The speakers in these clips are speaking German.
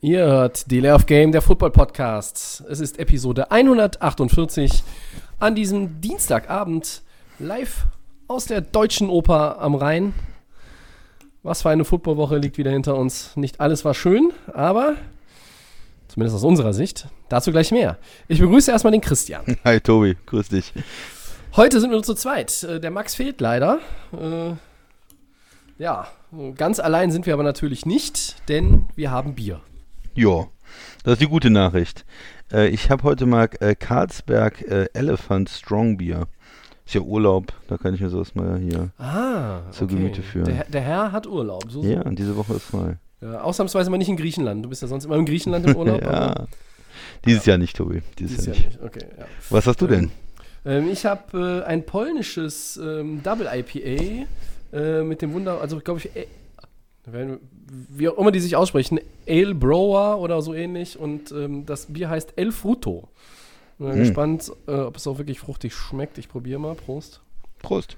Ihr hört Delay of Game, der Football Podcast. Es ist Episode 148 an diesem Dienstagabend live aus der Deutschen Oper am Rhein. Was für eine Footballwoche liegt wieder hinter uns. Nicht alles war schön, aber zumindest aus unserer Sicht. Dazu gleich mehr. Ich begrüße erstmal den Christian. Hi Tobi, grüß dich. Heute sind wir nur zu zweit. Äh, Der Max fehlt leider. Äh, ja, ganz allein sind wir aber natürlich nicht, denn wir haben Bier. Jo, das ist die gute Nachricht. Äh, ich habe heute mal äh, Carlsberg äh, Elephant Strong Bier. Ist ja Urlaub, da kann ich mir sowas mal hier. Ah, Zur Gemüte führen. Der, der Herr hat Urlaub. So, so. Ja, und diese Woche ist frei. Ja, ausnahmsweise mal nicht in Griechenland. Du bist ja sonst immer in Griechenland im Urlaub. ja. Dieses Jahr nicht, Tobi. Dieses, Dieses Jahr Jahr nicht. Okay, ja. Was hast du denn? Ähm, ich habe äh, ein polnisches ähm, Double IPA äh, mit dem Wunder, also glaube ich, äh, wenn- wie auch immer die sich aussprechen, Ale Brower oder so ähnlich. Und ähm, das Bier heißt El Fruto. Bin Hm. gespannt, äh, ob es auch wirklich fruchtig schmeckt. Ich probiere mal. Prost. Prost.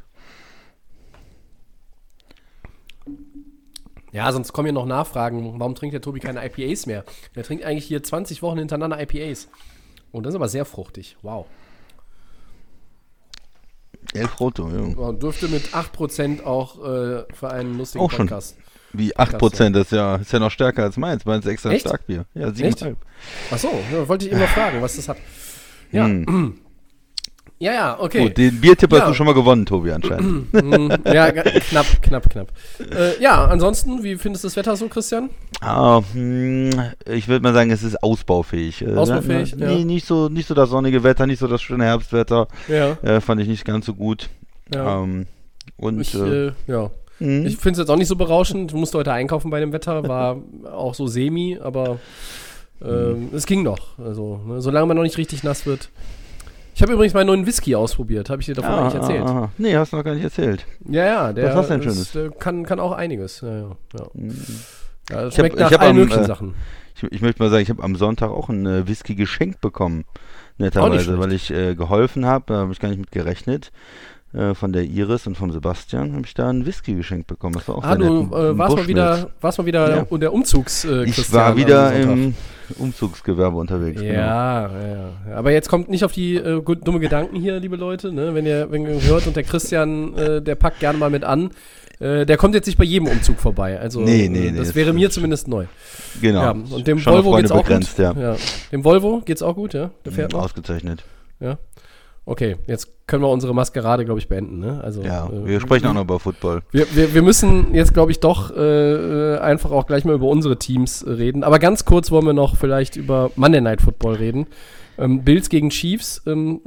Ja, sonst kommen ja noch Nachfragen. Warum trinkt der Tobi keine IPAs mehr? Der trinkt eigentlich hier 20 Wochen hintereinander IPAs. Und das ist aber sehr fruchtig. Wow. Elf Roto, ja. Dürfte mit 8% auch äh, für einen lustigen Auch schon. Wie 8%, das ist ja, ist ja noch stärker als meins. Meins ist extra Echt? Starkbier. Ja, Echt? 7,5. Achso, ja, wollte ich noch fragen, was das hat. Ja, Hm. ja, ja, okay. Gut, den Biertipp Ja. hast du schon mal gewonnen, Tobi, anscheinend. Mm, ja, ga- knapp, knapp, knapp. Äh, ja, ansonsten, wie findest du das Wetter so, Christian? Ah, hm, ich würde mal sagen, es ist ausbaufähig. Äh, Ausbaufähig, ja, ja. Nee, nicht so, nicht so das sonnige Wetter, nicht so das schöne Herbstwetter. Ja, Äh, fand ich nicht ganz so gut. ja. Ähm, und ich, äh, äh, ja. Hm, Ich finde es jetzt auch nicht so berauschend. Ich musste heute einkaufen bei dem Wetter, war auch so semi, aber ähm, es ging noch. Also, ne, solange man noch nicht richtig nass wird. Ich habe übrigens meinen neuen Whisky ausprobiert, habe ich dir davon ah, eigentlich erzählt. ah, ah. Nee, hast du noch gar nicht erzählt. Ja, ja, der Was hast du denn ist, der kann, kann auch einiges. Ja, ja, ja. Hm. ja das Ich hab- schmeckt ich nach hab allen am, möglichen äh, Sachen. Ich, ich möchte mal sagen, ich habe am Sonntag auch einen äh, Whisky geschenkt bekommen. Nicht Netterweise, weil ich äh, geholfen habe, da habe ich gar nicht mit gerechnet. Äh, von der Iris und vom Sebastian habe ich da einen Whisky geschenkt bekommen. Das war auch Ah, sehr du nett. Äh, warst, mal wieder, warst mal wieder Ja. der Umzugs äh, Ich Christian war wieder im Umzugsgewerbe unterwegs. genau. Ja, ja, ja. Aber jetzt kommt nicht auf die äh, dumme Gedanken hier, liebe Leute. Ne? Wenn, ihr, wenn ihr hört und der Christian, äh, der packt gerne mal mit an. Äh, der kommt jetzt nicht bei jedem Umzug vorbei. Also, Nee, nee, nee, das wäre mir zumindest neu. Genau. Ja, und dem Schon auf Volvo Freunde geht's auch gut. Dem Volvo geht's auch gut, ja? Der fährt noch. Ausgezeichnet. Ja. Okay, jetzt können wir unsere Maskerade, glaube ich, beenden. Ne? Also, Ja, äh, wir sprechen auch noch über Football. Wir, wir, wir müssen jetzt, glaube ich, doch äh, äh, einfach auch gleich mal über unsere Teams äh, reden. Aber ganz kurz wollen wir noch vielleicht über Monday Night Football reden. Ähm, Bills gegen Chiefs. Ähm,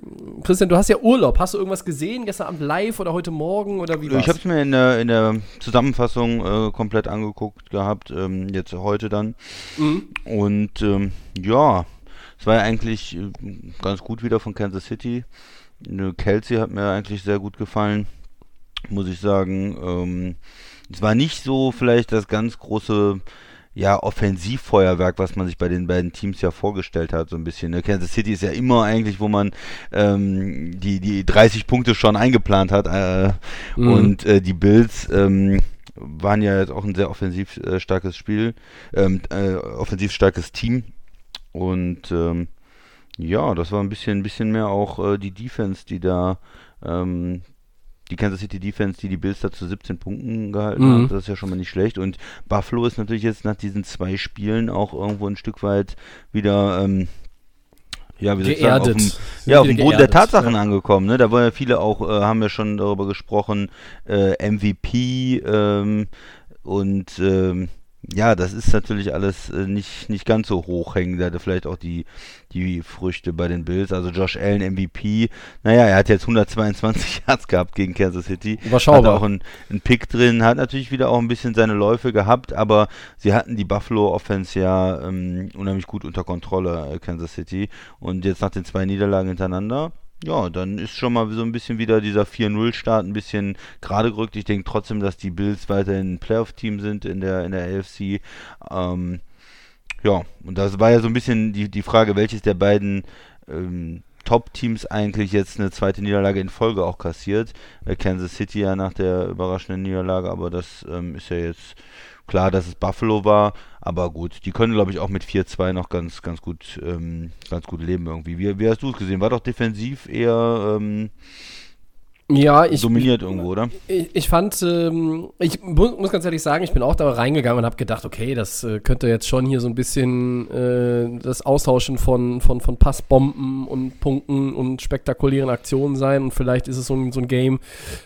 Christian, du hast ja Urlaub. Hast du irgendwas gesehen gestern Abend live oder heute Morgen oder wie war's? Ich habe es mir in der, in der Zusammenfassung äh, komplett angeguckt gehabt, ähm, jetzt heute dann. Mhm. Und ähm, ja, es war ja eigentlich äh, ganz gut wieder von Kansas City. Kelsey hat mir eigentlich sehr gut gefallen, muss ich sagen. Ähm, es war nicht so vielleicht das ganz große ja, Offensivfeuerwerk, was man sich bei den beiden Teams ja vorgestellt hat, so ein bisschen. Ne? Kansas City ist ja immer eigentlich, wo man ähm, die, die 30 Punkte schon eingeplant hat. Äh, Mhm. Und äh, die Bills ähm, waren ja jetzt auch ein sehr offensiv äh, starkes Spiel, ähm, äh, offensiv starkes Team. Und ähm, ja, das war ein bisschen, ein bisschen mehr auch äh, die Defense, die da ähm, die Kansas City Defense, die die Bills da zu 17 Punkten gehalten Mhm. hat, das ist ja schon mal nicht schlecht. Und Buffalo ist natürlich jetzt nach diesen zwei Spielen auch irgendwo ein Stück weit wieder, ähm, ja, wie soll ich sagen, auf Geerdet. dem, ja, auf dem Boden der geerdet, Tatsachen ja. angekommen. Ne? Da waren ja viele auch, äh, haben ja schon darüber gesprochen, äh, MVP ähm, und ähm, ja, das ist natürlich alles äh, nicht, nicht ganz so hochhängend. Hatte vielleicht auch die, die Früchte bei den Bills. Also Josh Allen MVP. Naja, er hat jetzt 122 Yards gehabt gegen Kansas City. Überschaubar. Hat auch einen, einen Pick drin, hat natürlich wieder auch ein bisschen seine Läufe gehabt, aber sie hatten die Buffalo Offense ja ähm, unheimlich gut unter Kontrolle, äh, Kansas City. Und jetzt nach den zwei Niederlagen hintereinander ja, dann ist schon mal so ein bisschen wieder dieser 4-0-Start ein bisschen gerade gerückt. Ich denke trotzdem, dass die Bills weiterhin ein Playoff-Team sind in der, in der AFC. Ähm, ja, und das war ja so ein bisschen die, die Frage, welches der beiden ähm, Top-Teams eigentlich jetzt eine zweite Niederlage in Folge auch kassiert. Äh, Kansas City ja nach der überraschenden Niederlage, aber das ähm, ist ja jetzt Klar, dass es Buffalo war, aber gut, die können, glaube ich, auch mit 4-2 noch ganz, ganz gut, ähm, ganz gut leben irgendwie. Wie, wie hast du es gesehen? War doch defensiv eher ähm, ja, ich, dominiert irgendwo, oder? Ich, ich fand, ähm, ich mu muss ganz ehrlich sagen, ich bin auch da reingegangen und habe gedacht, okay, das äh, könnte jetzt schon hier so ein bisschen äh, das Austauschen von, von, von Passbomben und Punkten und spektakulären Aktionen sein und vielleicht ist es so ein, so ein Game,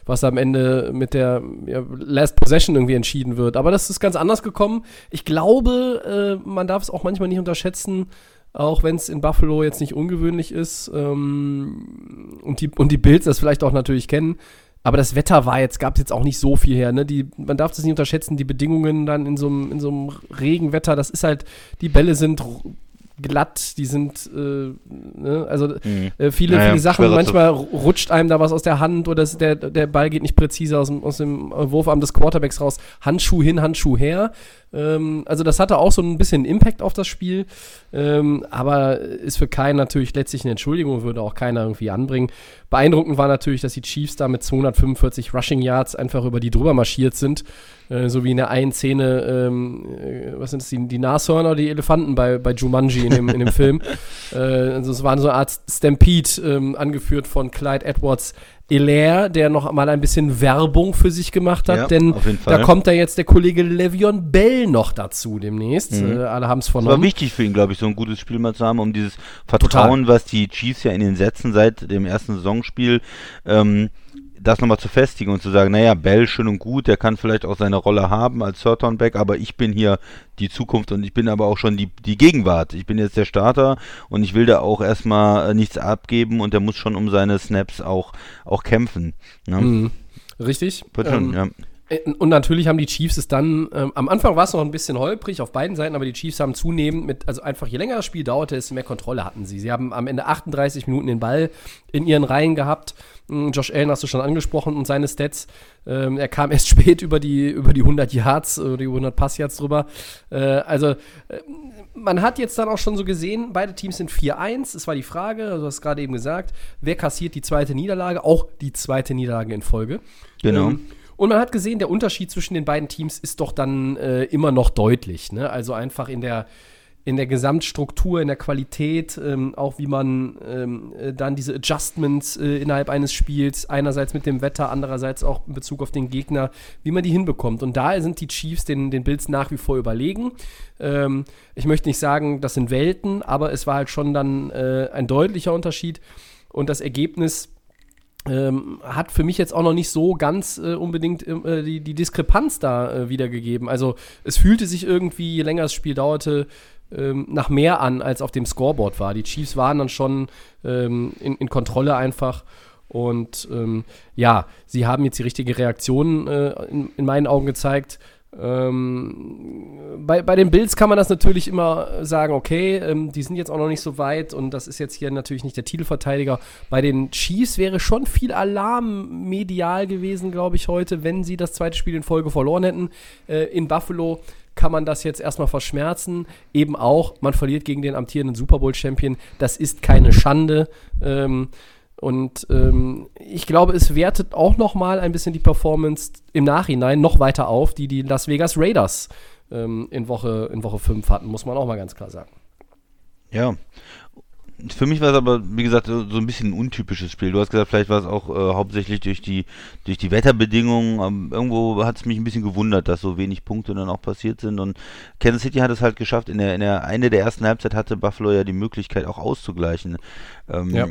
was am Ende mit der ja, Last Possession irgendwie entschieden wird. Aber das ist ganz anders gekommen. Ich glaube, äh, man darf es auch manchmal nicht unterschätzen, auch wenn es in Buffalo jetzt nicht ungewöhnlich ist ähm, und, die, und die Bills das vielleicht auch natürlich kennen. Aber das Wetter war jetzt, gab es jetzt auch nicht so viel her. Ne? Die, man darf das nicht unterschätzen, die Bedingungen dann in so einem Regenwetter, das ist halt, die Bälle sind glatt, die sind, äh, ne? also mhm. äh, viele, naja, viele Sachen, manchmal rutscht einem da was aus der Hand oder der, der Ball geht nicht präzise aus dem, aus dem Wurfarm des Quarterbacks raus. Handschuh hin, Handschuh her. Ähm, also das hatte auch so ein bisschen Impact auf das Spiel, ähm, aber ist für keinen natürlich letztlich eine Entschuldigung, würde auch keiner irgendwie anbringen. Beeindruckend war natürlich, dass die Chiefs da mit 245 Rushing Yards einfach über die drüber marschiert sind, äh, so wie in der einen Szene, ähm, äh, was sind das, die, die Nashörner oder die Elefanten bei, bei Jumanji in dem, in dem Film. Äh, also es war so eine Art Stampede, ähm, angeführt von Clyde Edwards Hilaire, der noch mal ein bisschen Werbung für sich gemacht hat, ja, denn da kommt da jetzt der Kollege Le'Veon Bell noch dazu demnächst. Mhm. Äh, alle haben es vernommen. Das war wichtig für ihn, glaube ich, so ein gutes Spiel mal zu haben, um dieses Vertrauen, Total. was die Chiefs ja in den Sätzen seit dem ersten Saisonspiel ähm, das nochmal zu festigen und zu sagen, naja, Bell schön und gut, der kann vielleicht auch seine Rolle haben als Third Back, aber ich bin hier die Zukunft und ich bin aber auch schon die, die Gegenwart. Ich bin jetzt der Starter und ich will da auch erstmal äh, nichts abgeben und der muss schon um seine Snaps auch, auch kämpfen. Ne? Mhm. Richtig. Wird schon, ähm, ja. Äh, und natürlich haben die Chiefs es dann, ähm, am Anfang war es noch ein bisschen holprig auf beiden Seiten, aber die Chiefs haben zunehmend mit, also einfach je länger das Spiel dauerte, desto mehr Kontrolle hatten sie. Sie haben am Ende 38 Minuten den Ball in ihren Reihen gehabt. Hm, Josh Allen hast du schon angesprochen und seine Stats. Ähm, er kam erst spät über die, über die 100 Yards oder die 100 Passyards drüber. Äh, also, äh, man hat jetzt dann auch schon so gesehen, beide Teams sind 4-1. Es war die Frage, also du hast gerade eben gesagt, wer kassiert die zweite Niederlage? Auch die zweite Niederlage in Folge. Genau. Ähm, und man hat gesehen, der Unterschied zwischen den beiden Teams ist doch dann äh, immer noch deutlich. Ne? Also einfach in der, in der Gesamtstruktur, in der Qualität, ähm, auch wie man ähm, äh, dann diese Adjustments äh, innerhalb eines Spiels, einerseits mit dem Wetter, andererseits auch in Bezug auf den Gegner, wie man die hinbekommt. Und da sind die Chiefs den, den Bills nach wie vor überlegen. Ähm, ich möchte nicht sagen, das sind Welten, aber es war halt schon dann äh, ein deutlicher Unterschied. Und das Ergebnis ähm, hat für mich jetzt auch noch nicht so ganz äh, unbedingt äh, die, die Diskrepanz da äh, wiedergegeben. Also es fühlte sich irgendwie, je länger das Spiel dauerte, ähm, nach mehr an, als auf dem Scoreboard war. Die Chiefs waren dann schon ähm, in, in, Kontrolle einfach. Und ähm, ja, sie haben jetzt die richtige Reaktion äh, in, in meinen Augen gezeigt. Ähm, bei, bei den Bills kann man das natürlich immer sagen, okay, ähm, die sind jetzt auch noch nicht so weit und das ist jetzt hier natürlich nicht der Titelverteidiger. Bei den Chiefs wäre schon viel Alarm medial gewesen, glaube ich, heute, wenn sie das zweite Spiel in Folge verloren hätten. Äh, in Buffalo kann man das jetzt erstmal verschmerzen. Eben auch, man verliert gegen den amtierenden Super Bowl-Champion. Das ist keine Schande. Ähm, und ähm, ich glaube, es wertet auch noch mal ein bisschen die Performance im Nachhinein noch weiter auf, die die Las Vegas Raiders ähm, in, Woche, in Woche 5 hatten, muss man auch mal ganz klar sagen. Ja, für mich war es aber, wie gesagt, so, ein bisschen ein untypisches Spiel. Du hast gesagt, vielleicht war es auch äh, hauptsächlich durch die, durch die Wetterbedingungen. Ähm, irgendwo hat es mich ein bisschen gewundert, dass so wenig Punkte dann auch passiert sind. Und Kansas City hat es halt geschafft. In der, in der Ende der ersten Halbzeit hatte Buffalo ja die Möglichkeit auch auszugleichen. Ähm, Ja.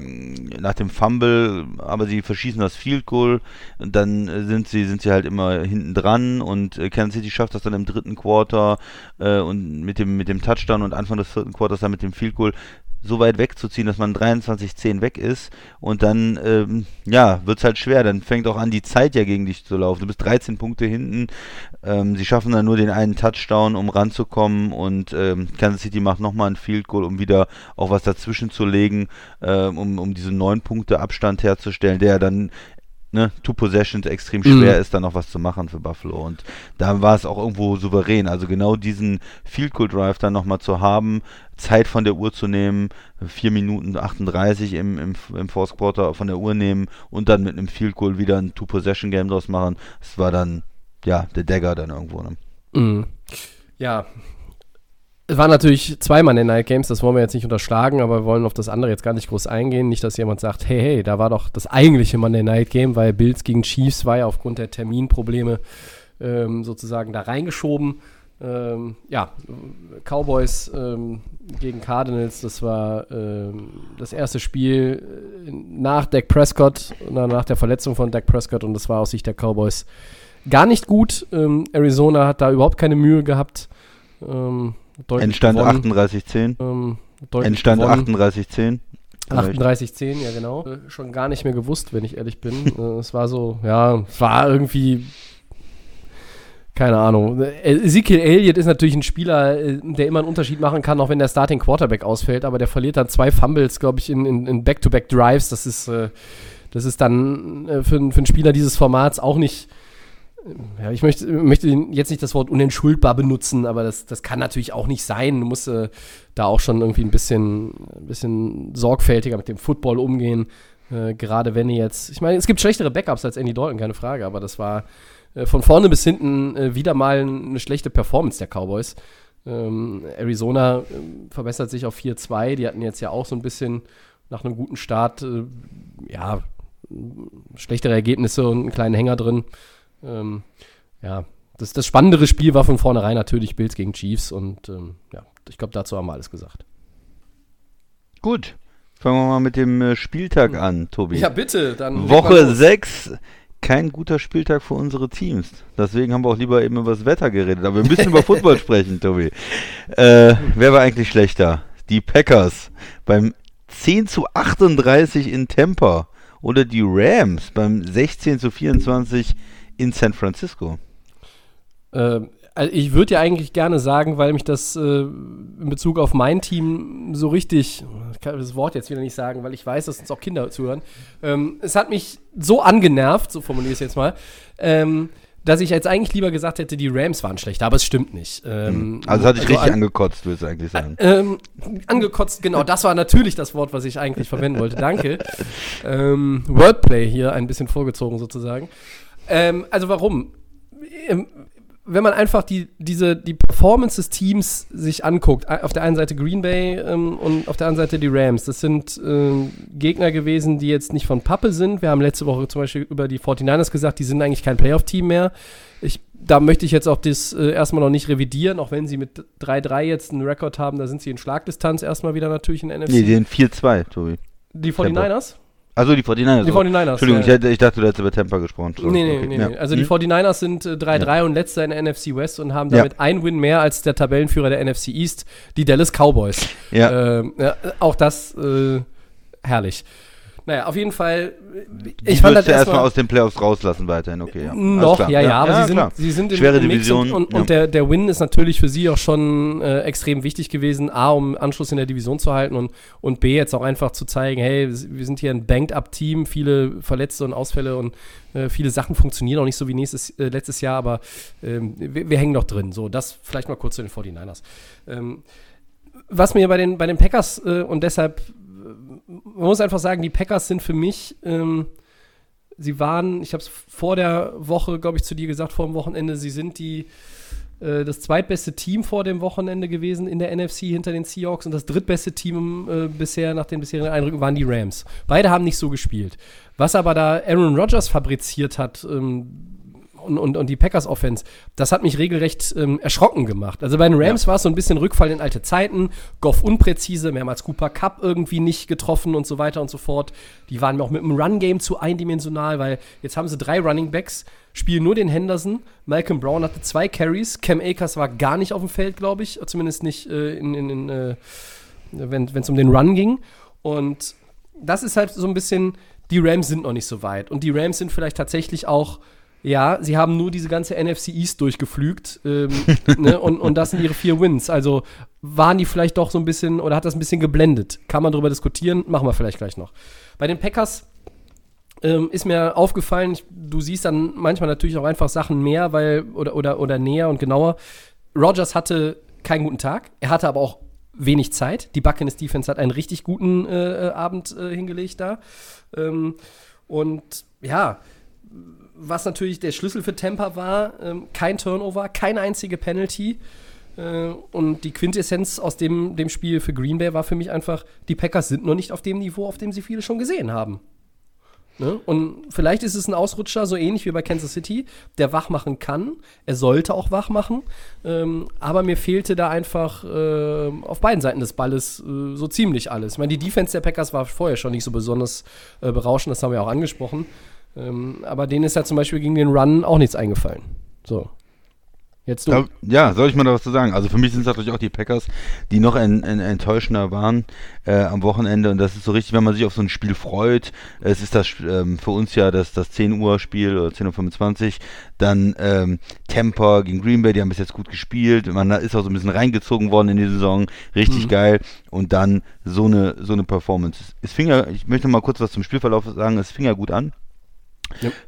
Nach dem Fumble, aber sie verschießen das Field Goal. Und dann sind sie, sind sie halt immer hinten dran. Und äh, Kansas City schafft das dann im dritten Quarter äh, und mit dem, mit dem Touchdown und Anfang des vierten Quarters dann mit dem Field Goal so weit wegzuziehen, dass man 23-10 weg ist und dann, ähm, ja, wird es halt schwer. Dann fängt auch an, die Zeit ja gegen dich zu laufen. Du bist 13 Punkte hinten. Ähm, sie schaffen dann nur den einen Touchdown, um ranzukommen und ähm, Kansas City macht nochmal ein Field Goal, um wieder auch was dazwischen zu legen, ähm, um, um diesen 9 Punkte Abstand herzustellen, der dann ne, Two Possessions extrem schwer Mhm. ist, dann noch was zu machen für Buffalo. Und da war es auch irgendwo souverän. Also genau diesen Field Goal Drive dann nochmal zu haben, Zeit von der Uhr zu nehmen, 4 Minuten 38 im, im, im Fourth Quarter von der Uhr nehmen und dann mit einem Field Goal wieder ein Two Possession Game draus machen. Das war dann, ja, der Dagger dann irgendwo. Ne? Mhm. Ja. Es waren natürlich zwei Monday Night Games, das wollen wir jetzt nicht unterschlagen, aber wir wollen auf das andere jetzt gar nicht groß eingehen. Nicht, dass jemand sagt, hey, hey, da war doch das eigentliche Monday Night Game, weil Bills gegen Chiefs war ja aufgrund der Terminprobleme ähm, sozusagen da reingeschoben. Ähm, ja, Cowboys ähm, gegen Cardinals, das war ähm, das erste Spiel äh, nach Dak Prescott, na, nach der Verletzung von Dak Prescott und das war aus Sicht der Cowboys gar nicht gut. Ähm, Arizona hat da überhaupt keine Mühe gehabt. Ähm, deutlich Endstand gewonnen. 38-10. Ähm, Endstand gewonnen. 38-10. 38-10, ja genau. Äh, schon gar nicht mehr gewusst, wenn ich ehrlich bin. äh, es war so, ja, es war irgendwie, keine Ahnung. Äh, Ezekiel Elliott ist natürlich ein Spieler, der immer einen Unterschied machen kann, auch wenn der Starting Quarterback ausfällt, aber der verliert dann zwei Fumbles, glaube ich, in Back-to-Back-Drives. Das ist, äh, das ist dann äh, für, für einen Spieler dieses Formats auch nicht. Äh, Ja, ich möchte, möchte jetzt nicht das Wort unentschuldbar benutzen, aber das, das kann natürlich auch nicht sein. Du musst äh, da auch schon irgendwie ein bisschen, ein bisschen sorgfältiger mit dem Football umgehen. Äh, gerade wenn ihr jetzt, ich meine, es gibt schlechtere Backups als Andy Dalton, keine Frage, aber das war äh, von vorne bis hinten äh, wieder mal eine schlechte Performance der Cowboys. Ähm, Arizona ähm, verbessert sich auf 4-2. Die hatten jetzt ja auch so ein bisschen nach einem guten Start, äh, ja, schlechtere Ergebnisse und einen kleinen Hänger drin. Ähm, ja, das, das spannendere Spiel war von vornherein natürlich Bills gegen Chiefs und ähm, ja, ich glaube, dazu haben wir alles gesagt. Gut. Fangen wir mal mit dem äh, Spieltag an, Tobi. Ja, bitte, dann. Woche los. 6, kein guter Spieltag für unsere Teams. Deswegen haben wir auch lieber eben über das Wetter geredet. Aber wir müssen über Football sprechen, Tobi. Äh, wer war eigentlich schlechter? Die Packers beim 10 zu 38 in Tampa oder die Rams beim 16 zu 24 in San Francisco. Ähm, also ich würde ja eigentlich gerne sagen, weil mich das äh, in Bezug auf mein Team so richtig, ich kann das Wort jetzt wieder nicht sagen, weil ich weiß, dass uns auch Kinder zuhören. Ähm, es hat mich so angenervt, so formuliere ich es jetzt mal, ähm, dass ich jetzt eigentlich lieber gesagt hätte, die Rams waren schlechter, aber es stimmt nicht. Ähm, Also hat dich richtig an- angekotzt, willst du eigentlich sagen. ähm, angekotzt, genau, das war natürlich das Wort, was ich eigentlich verwenden wollte. Danke. Ähm, Wordplay hier ein bisschen vorgezogen sozusagen. Ähm, also warum? Ähm, wenn man einfach die, diese, die Performance des Teams sich anguckt, auf der einen Seite Green Bay ähm, und auf der anderen Seite die Rams, das sind ähm, Gegner gewesen, die jetzt nicht von Pappe sind. Wir haben letzte Woche zum Beispiel über die 49ers gesagt, die sind eigentlich kein Playoff-Team mehr. Ich, da möchte ich jetzt auch das äh, erstmal noch nicht revidieren, auch wenn sie mit 3-3 jetzt einen Rekord haben, da sind sie in Schlagdistanz erstmal wieder natürlich in NFC. Nee, den 4-2, Tobi. die 49ers? Also die 49ers. Die so. 49ers, Entschuldigung, ja. ich, hätte, ich dachte, du hättest über Tampa gesprochen. So, Nee, nee, okay, nee, ja. nee. Also die Hm? 49ers sind äh, 3-3 und letzter in der NFC West und haben Ja. damit ein Win mehr als der Tabellenführer der NFC East, die Dallas Cowboys. Ja. Ähm, ja, auch das äh, herrlich. Naja, auf jeden Fall. Die Ich fand das würdest du erstmal aus den Playoffs rauslassen weiterhin, okay. Ja. Noch, klar. ja, ja, aber sie, klar. sind, sie sind Schwere im Mix Division. und, und, ja. der, der Win ist natürlich für sie auch schon äh, extrem wichtig gewesen. A, um Anschluss in der Division zu halten und, und B, jetzt auch einfach zu zeigen, hey, wir sind hier ein Banked-Up-Team, viele Verletzte und Ausfälle und äh, viele Sachen funktionieren auch nicht so wie nächstes, äh, letztes Jahr, aber ähm, wir, wir hängen noch drin. So, das vielleicht mal kurz zu den 49ers. Ähm, was mir bei den, bei den Packers äh, und deshalb, man muss einfach sagen, die Packers sind für mich, ähm, sie waren, ich habe es vor der Woche, glaube ich, zu dir gesagt, vor dem Wochenende, sie sind die, äh, das zweitbeste Team vor dem Wochenende gewesen in der NFC hinter den Seahawks und das drittbeste Team äh, bisher nach den bisherigen Eindrücken waren die Rams. Beide haben nicht so gespielt. Was aber da Aaron Rodgers fabriziert hat, ähm, und, und, und die Packers Offense, das hat mich regelrecht ähm, erschrocken gemacht. Also bei den Rams ja. war es so ein bisschen Rückfall in alte Zeiten, Goff unpräzise, mehrmals Cooper Cup irgendwie nicht getroffen und so weiter und so fort. Die waren auch mit dem Run-Game zu eindimensional, weil jetzt haben sie drei Running Backs, spielen nur den Henderson. Malcolm Brown hatte zwei Carries, Cam Akers war gar nicht auf dem Feld, glaube ich, zumindest nicht äh, in, in, in äh, wenn es um den Run ging. Und das ist halt so ein bisschen, die Rams sind noch nicht so weit. Und die Rams sind vielleicht tatsächlich auch ja, sie haben nur diese ganze NFC East durchgeflügt ähm, ne, und, und das sind ihre vier Wins. Also waren die vielleicht doch so ein bisschen oder hat das ein bisschen geblendet? Kann man darüber diskutieren? Machen wir vielleicht gleich noch. Bei den Packers ähm, ist mir aufgefallen, ich, du siehst dann manchmal natürlich auch einfach Sachen mehr, weil oder, oder, oder näher und genauer. Rogers hatte keinen guten Tag, er hatte aber auch wenig Zeit. Die Buccaneers Defense hat einen richtig guten äh, Abend äh, hingelegt da. Ähm, und ja, was natürlich der Schlüssel für Tampa war, ähm, kein Turnover, keine einzige Penalty. Äh, und die Quintessenz aus dem, dem Spiel für Green Bay war für mich einfach, die Packers sind noch nicht auf dem Niveau, auf dem sie viele schon gesehen haben. Ne? Und vielleicht ist es ein Ausrutscher, so ähnlich wie bei Kansas City, der wach machen kann. Er sollte auch wach machen. Ähm, aber mir fehlte da einfach äh, auf beiden Seiten des Balles äh, so ziemlich alles. Ich meine, die Defense der Packers war vorher schon nicht so besonders äh, berauschend, das haben wir auch angesprochen. Ähm, aber denen ist ja zum Beispiel gegen den Run auch nichts eingefallen. So. Jetzt du. Ja, soll ich mal da was zu sagen? Also für mich sind es natürlich auch die Packers, die noch ein, ein, enttäuschender waren äh, am Wochenende. Und das ist so richtig, wenn man sich auf so ein Spiel freut. Es ist das ähm, für uns ja das, das 10 Uhr Spiel oder 10.25 Uhr. Dann ähm, Tampa gegen Green Bay, die haben bis jetzt gut gespielt. Man ist auch so ein bisschen reingezogen worden in die Saison. Richtig mhm. geil. Und dann so eine, so eine Performance. Es fing ja, ich möchte noch mal kurz was zum Spielverlauf sagen, es fing ja gut an.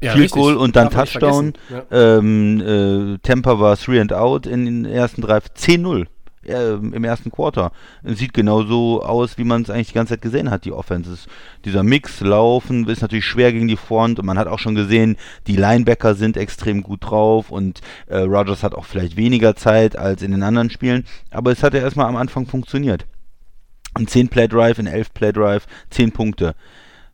Ja, Field Goal und dann Darf Touchdown. Ja. Ähm, äh, Tampa war 3 and out in den ersten drei, 10-0 äh, im ersten Quarter. Sieht genauso aus, wie man es eigentlich die ganze Zeit gesehen hat, die Offenses. Dieser Mix, Laufen, ist natürlich schwer gegen die Front und man hat auch schon gesehen, die Linebacker sind extrem gut drauf und äh, Rogers hat auch vielleicht weniger Zeit als in den anderen Spielen, aber es hat ja erstmal am Anfang funktioniert. Ein 10-Play-Drive, ein 11-Play-Drive, 10 Punkte.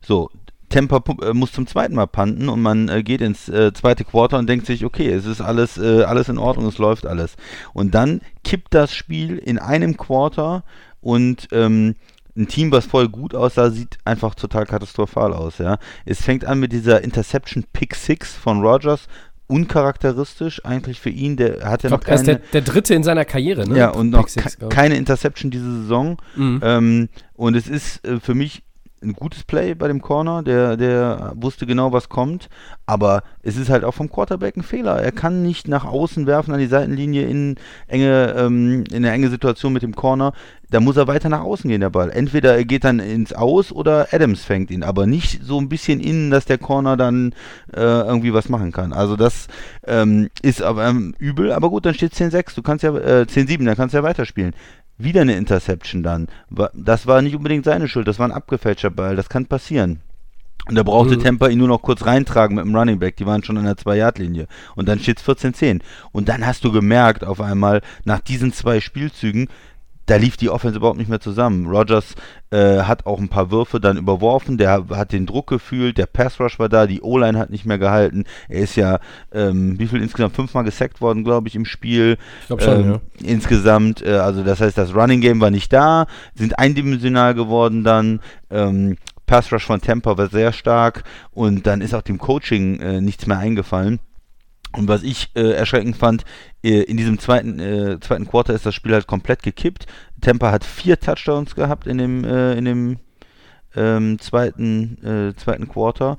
So, Tampa äh, muss zum zweiten Mal panten und man äh, geht ins äh, zweite Quarter und denkt sich, okay, es ist alles, äh, alles in Ordnung, es läuft alles. Und dann kippt das Spiel in einem Quarter und ähm, ein Team, was voll gut aussah, sieht einfach total katastrophal aus, ja. Es fängt an mit dieser Interception Pick 6 von Rogers, uncharakteristisch eigentlich für ihn. Der hat ja noch keine, der, der, dritte in seiner Karriere, ne? Ja, und noch Six, keine Interception diese Saison. Mhm. Ähm, und es ist äh, für mich ein gutes Play bei dem Corner, der, der wusste genau, was kommt, aber es ist halt auch vom Quarterback ein Fehler. Er kann nicht nach außen werfen an die Seitenlinie in enge, ähm, in eine enge Situation mit dem Corner. Da muss er weiter nach außen gehen, der Ball. Entweder er geht dann ins Aus oder Adams fängt ihn, aber nicht so ein bisschen innen, dass der Corner dann äh, irgendwie was machen kann. Also das ähm, ist aber ähm, übel, aber gut, dann steht 10-6, du kannst ja, äh, 10-7, dann kannst du ja weiterspielen. Wieder eine Interception dann. Das war nicht unbedingt seine Schuld, das war ein abgefälschter Ball, das kann passieren. Und da brauchte mhm. Tampa ihn nur noch kurz reintragen mit dem Running Back. Die waren schon an der 2-Yard-Linie. Und dann steht es 14-10. Und dann hast du gemerkt, auf einmal, nach diesen zwei Spielzügen, da lief die Offense überhaupt nicht mehr zusammen. Rogers äh, hat auch ein paar Würfe dann überworfen, der hat den Druck gefühlt, der Pass Rush war da, die O-Line hat nicht mehr gehalten. Er ist ja, ähm, wie viel insgesamt? Fünfmal gesackt worden, glaube ich, im Spiel. Ich glaube schon, ähm, ja. Insgesamt, äh, also das heißt, das Running Game war nicht da, sind eindimensional geworden dann. Ähm, Pass Rush von Tampa war sehr stark und dann ist auch dem Coaching äh, nichts mehr eingefallen. Und was ich äh, erschreckend fand, äh, in diesem zweiten, äh, zweiten Quarter ist das Spiel halt komplett gekippt. Tampa hat vier Touchdowns gehabt in dem, äh, in dem ähm, zweiten, äh, zweiten Quarter.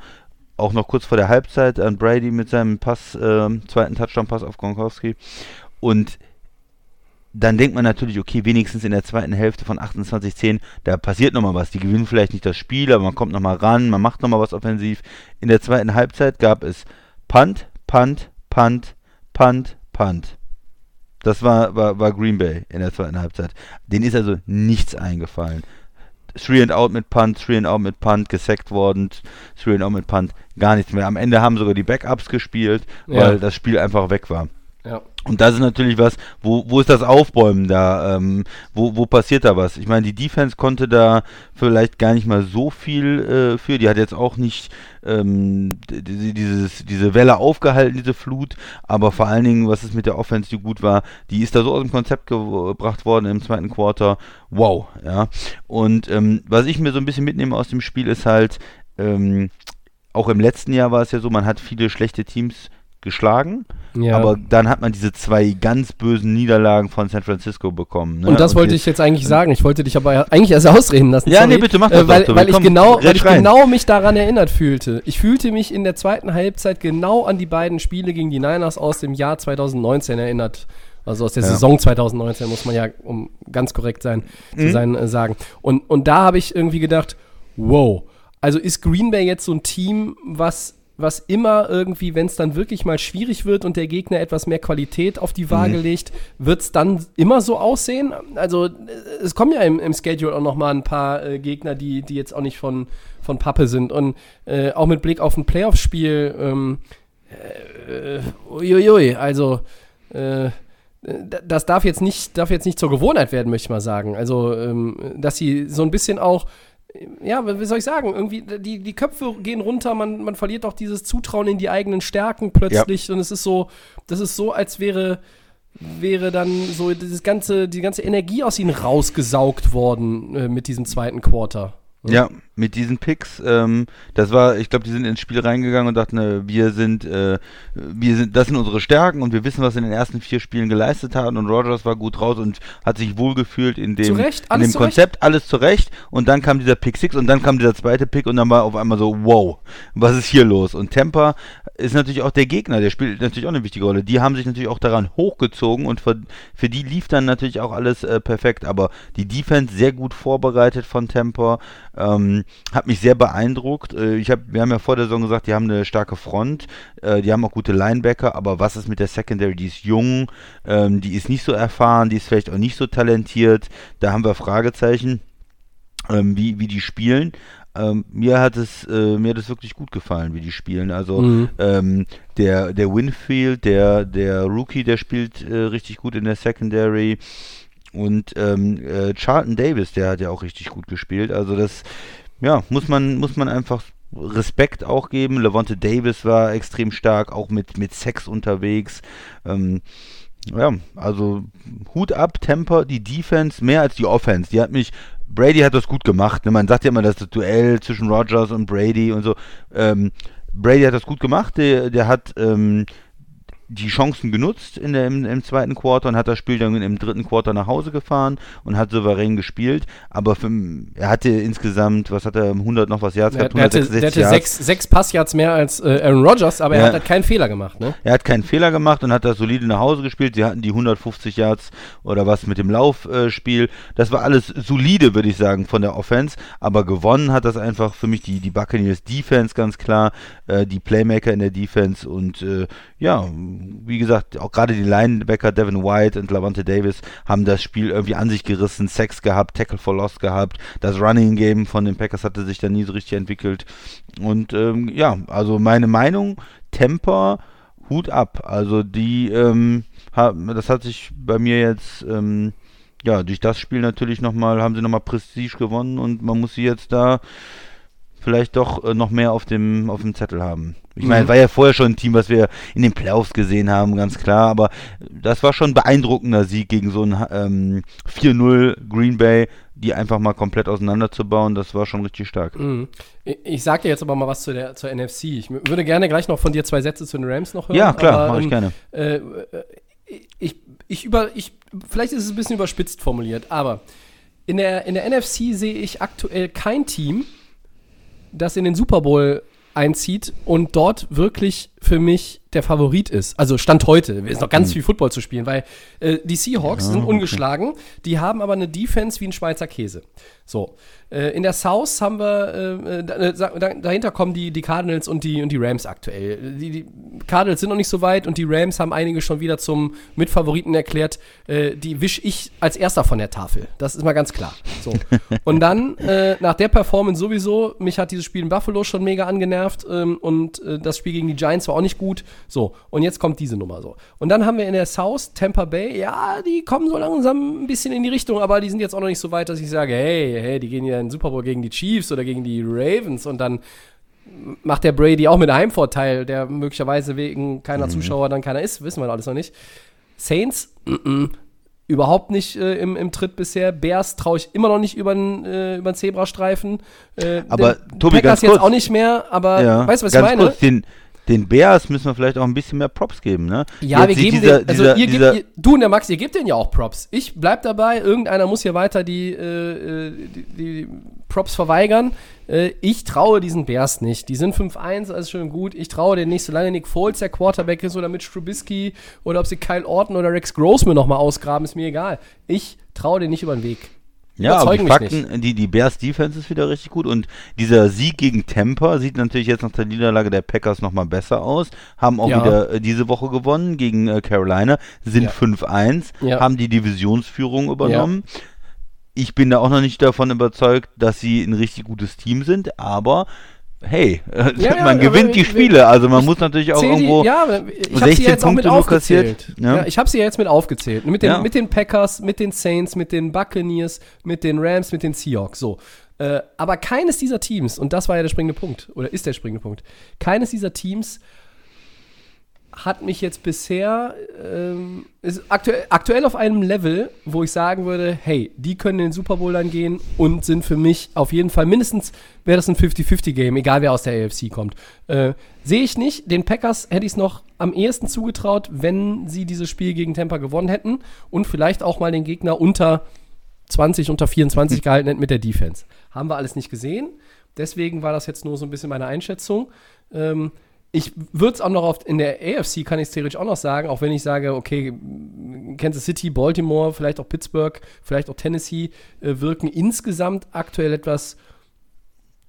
Auch noch kurz vor der Halbzeit an Brady mit seinem Pass, ähm, zweiten Touchdown-Pass auf Gronkowski. Und dann denkt man natürlich, okay, wenigstens in der zweiten Hälfte von 28-10, da passiert nochmal was. Die gewinnen vielleicht nicht das Spiel, aber man kommt nochmal ran, man macht nochmal was offensiv. In der zweiten Halbzeit gab es Punt, Punt, Punt, Punt, Punt. Das war, war, war Green Bay in der zweiten Halbzeit. Denen ist also nichts eingefallen. Three and out mit Punt, Three and out mit Punt, gesackt worden, Three and out mit Punt, gar nichts mehr. Am Ende haben sogar die Backups gespielt, weil ja. das Spiel einfach weg war. Ja. Und das ist natürlich was, wo, wo ist das Aufbäumen da? Ähm, wo, wo passiert da was? Ich meine, die Defense konnte da vielleicht gar nicht mal so viel äh, für. Die hat jetzt auch nicht ähm, dieses, diese Welle aufgehalten, diese Flut. Aber vor allen Dingen, was ist mit der Offense, die gut war, die ist da so aus dem Konzept gebracht worden im zweiten Quarter. Wow, ja. Und ähm, was ich mir so ein bisschen mitnehme aus dem Spiel ist halt, ähm, auch im letzten Jahr war es ja so, man hat viele schlechte Teams geschlagen, ja. aber dann hat man diese zwei ganz bösen Niederlagen von San Francisco bekommen. Ne? Und das und wollte ich jetzt eigentlich sagen. Ich wollte dich aber eigentlich erst ausreden lassen. Ja, sorry. nee, bitte mach das äh, weil, doch, weil ich genau, weil ich genau mich daran erinnert fühlte. Ich fühlte mich in der zweiten Halbzeit genau an die beiden Spiele gegen die Niners aus dem Jahr 2019 erinnert. Also aus der ja. Saison 2019 muss man ja, um ganz korrekt sein, mhm. zu sein, äh, sagen. Und, und da habe ich irgendwie gedacht, wow, also ist Green Bay jetzt so ein Team, was was immer irgendwie, wenn es dann wirklich mal schwierig wird und der Gegner etwas mehr Qualität auf die Waage mhm. legt, wird es dann immer so aussehen? Also es kommen ja im, im Schedule auch noch mal ein paar äh, Gegner, die, die jetzt auch nicht von, von Pappe sind. Und äh, auch mit Blick auf ein Playoff-Spiel, ähm, äh, uiuiui, also äh, das darf jetzt nicht, darf jetzt nicht zur Gewohnheit werden, möchte ich mal sagen. Also, ähm, dass sie so ein bisschen auch ja, wie soll ich sagen, irgendwie, die, die Köpfe gehen runter, man, man verliert auch dieses Zutrauen in die eigenen Stärken plötzlich ja. und es ist so, das ist so, als wäre, wäre dann so dieses ganze, die ganze Energie aus ihnen rausgesaugt worden äh, mit diesem zweiten Quarter. Ja, mit diesen Picks, ähm, das war, ich glaube, die sind ins Spiel reingegangen und dachten, äh, wir sind, äh, wir sind, das sind unsere Stärken und wir wissen, was wir in den ersten vier Spielen geleistet haben und Rogers war gut raus und hat sich wohlgefühlt in dem, zurecht, in dem Konzept, alles zurecht und dann kam dieser Pick 6 und dann kam dieser zweite Pick und dann war auf einmal so, wow, was ist hier los? Und Temper ist natürlich auch der Gegner, der spielt natürlich auch eine wichtige Rolle. Die haben sich natürlich auch daran hochgezogen und für, für die lief dann natürlich auch alles äh, perfekt, aber die Defense sehr gut vorbereitet von Temper, ähm, hat mich sehr beeindruckt. Äh, ich hab, wir haben ja vor der Saison gesagt, die haben eine starke Front, äh, die haben auch gute Linebacker, aber was ist mit der Secondary? Die ist jung, ähm, die ist nicht so erfahren, die ist vielleicht auch nicht so talentiert. Da haben wir Fragezeichen, ähm, wie, wie die spielen. Ähm, mir hat es äh, mir hat es wirklich gut gefallen, wie die spielen. Also mhm. ähm, der der Winfield, der der Rookie, der spielt äh, richtig gut in der Secondary. Und ähm, äh, Charlton Davis, der hat ja auch richtig gut gespielt. Also das, ja, muss man, muss man einfach Respekt auch geben. Levante Davis war extrem stark, auch mit, mit Sex unterwegs. Ähm, ja, also Hut ab, Temper, die Defense mehr als die Offense. Die hat mich, Brady hat das gut gemacht. Ne? Man sagt ja immer, das Duell zwischen Rogers und Brady und so. Ähm, Brady hat das gut gemacht. Der, der hat ähm, die Chancen genutzt in der, im, im, zweiten Quarter und hat das Spiel dann im dritten Quarter nach Hause gefahren und hat souverän gespielt. Aber für, er hatte insgesamt, was hat er, 100 noch was Yards gehabt? Er hatte, der hatte sechs, sechs Passyards mehr als äh, Aaron Rodgers, aber ja. er hat halt keinen Fehler gemacht. Ne? Er hat keinen Fehler gemacht und hat das solide nach Hause gespielt. Sie hatten die 150 Yards oder was mit dem Laufspiel. Äh, das war alles solide, würde ich sagen, von der Offense. Aber gewonnen hat das einfach für mich die, die Buccaneers Defense ganz klar, äh, die Playmaker in der Defense und äh, ja, wie gesagt, auch gerade die Linebacker Devin White und Lavante Davis haben das Spiel irgendwie an sich gerissen, Sex gehabt, Tackle for Loss gehabt. Das Running Game von den Packers hatte sich dann nie so richtig entwickelt. Und ähm, ja, also meine Meinung, Temper, Hut ab. Also die, ähm, das hat sich bei mir jetzt, ähm, ja, durch das Spiel natürlich nochmal, haben sie nochmal Prestige gewonnen und man muss sie jetzt da vielleicht doch äh, noch mehr auf dem, auf dem Zettel haben. Ich meine, mhm. war ja vorher schon ein Team, was wir in den Playoffs gesehen haben, ganz klar, aber das war schon ein beeindruckender Sieg gegen so ein ähm, 4-0 Green Bay, die einfach mal komplett auseinanderzubauen, das war schon richtig stark. Mhm. Ich sag dir jetzt aber mal was zu der, zur NFC. Ich würde gerne gleich noch von dir zwei Sätze zu den Rams noch hören. Ja, klar, mache ich ähm, gerne. Äh, ich, ich über, ich, vielleicht ist es ein bisschen überspitzt formuliert, aber in der, in der NFC sehe ich aktuell kein Team, das in den Super Bowl einzieht und dort wirklich für mich der Favorit ist. Also Stand heute. Es ist noch ganz viel Football zu spielen, weil äh, die Seahawks ja, sind ungeschlagen. Okay. Die haben aber eine Defense wie ein Schweizer Käse. So. Äh, in der South haben wir, äh, äh dahinter kommen die, die Cardinals und die, und die Rams aktuell. Die, die Cardinals sind noch nicht so weit und die Rams haben einige schon wieder zum Mitfavoriten erklärt. Äh, die wisch ich als erster von der Tafel. Das ist mal ganz klar. So. und dann, äh, nach der Performance sowieso, mich hat dieses Spiel in Buffalo schon mega angenervt ähm, und das Spiel gegen die Giants war auch nicht gut. So, und jetzt kommt diese Nummer so. Und dann haben wir in der South Tampa Bay, ja, die kommen so langsam ein bisschen in die Richtung, aber die sind jetzt auch noch nicht so weit, dass ich sage, hey, hey, die gehen ja in den Super Bowl gegen die Chiefs oder gegen die Ravens und dann macht der Brady auch mit einem Heimvorteil, der möglicherweise wegen keiner Zuschauer dann keiner ist, wissen wir alles noch nicht. Saints, mm -mm, überhaupt nicht äh, im, im Tritt bisher. Bears traue ich immer noch nicht über den äh, übern Zebrastreifen. Äh, Aber, Tobi, Packers ganz jetzt kurz. auch nicht mehr, aber Ja, weißt du, was ich meine? Kurz, den, den Bears müssen wir vielleicht auch ein bisschen mehr Props geben, ne? Ja, Jetzt wir geben dieser, den, also dieser, ihr dieser, gebt, ihr, du und der Max, ihr gebt denen ja auch Props. Ich bleib dabei, irgendeiner muss hier weiter die, äh, äh, die, die Props verweigern. Äh, ich traue diesen Bears nicht. Die sind 5-1, alles schön gut. Ich traue denen nicht, solange Nick Foles der Quarterback ist oder mit Strubisky oder ob sie Kyle Orton oder Rex Grossman nochmal ausgraben, ist mir egal. Ich traue denen nicht über den Weg. Ja, aber die Fakten, die, die Bears Defense ist wieder richtig gut und dieser Sieg gegen Tampa sieht natürlich jetzt nach der Niederlage der Packers nochmal besser aus. Haben auch Ja. wieder äh, diese Woche gewonnen gegen äh, Carolina, sind Ja. 5-1, Ja. haben die Divisionsführung übernommen. Ich bin da auch noch nicht davon überzeugt, dass sie ein richtig gutes Team sind, aber hey, Ja, man gewinnt die wir- Spiele, also man muss natürlich auch irgendwo. Die, ja, ich habe sie 16 ja jetzt auch mit Punkte aufgezählt. kassiert? Ja, ich habe sie ja jetzt mit aufgezählt. Mit den, mit den Packers, mit den Saints, mit den Buccaneers, mit den Rams, mit den Seahawks. So. Äh, aber keines dieser Teams, und das war ja der springende Punkt, oder ist der springende Punkt, keines dieser Teams hat mich jetzt bisher ähm, ist aktuell, aktuell auf einem Level, wo ich sagen würde, hey, die können in den Super Bowl dann gehen und sind für mich auf jeden Fall mindestens wäre das ein 50-50-Game, egal wer aus der AFC kommt. Äh, Sehe ich nicht. Den Packers hätte ich es noch am ehesten zugetraut, wenn sie dieses Spiel gegen Tampa gewonnen hätten und vielleicht auch mal den Gegner unter 20, unter 24 gehalten hätten mit der Defense. Haben wir alles nicht gesehen. Deswegen war das jetzt nur so ein bisschen meine Einschätzung. Ähm, ich würde es auch noch auf, in der AFC kann ich es theoretisch auch noch sagen, auch wenn ich sage, okay, Kansas City, Baltimore, vielleicht auch Pittsburgh, vielleicht auch Tennessee äh, wirken insgesamt aktuell etwas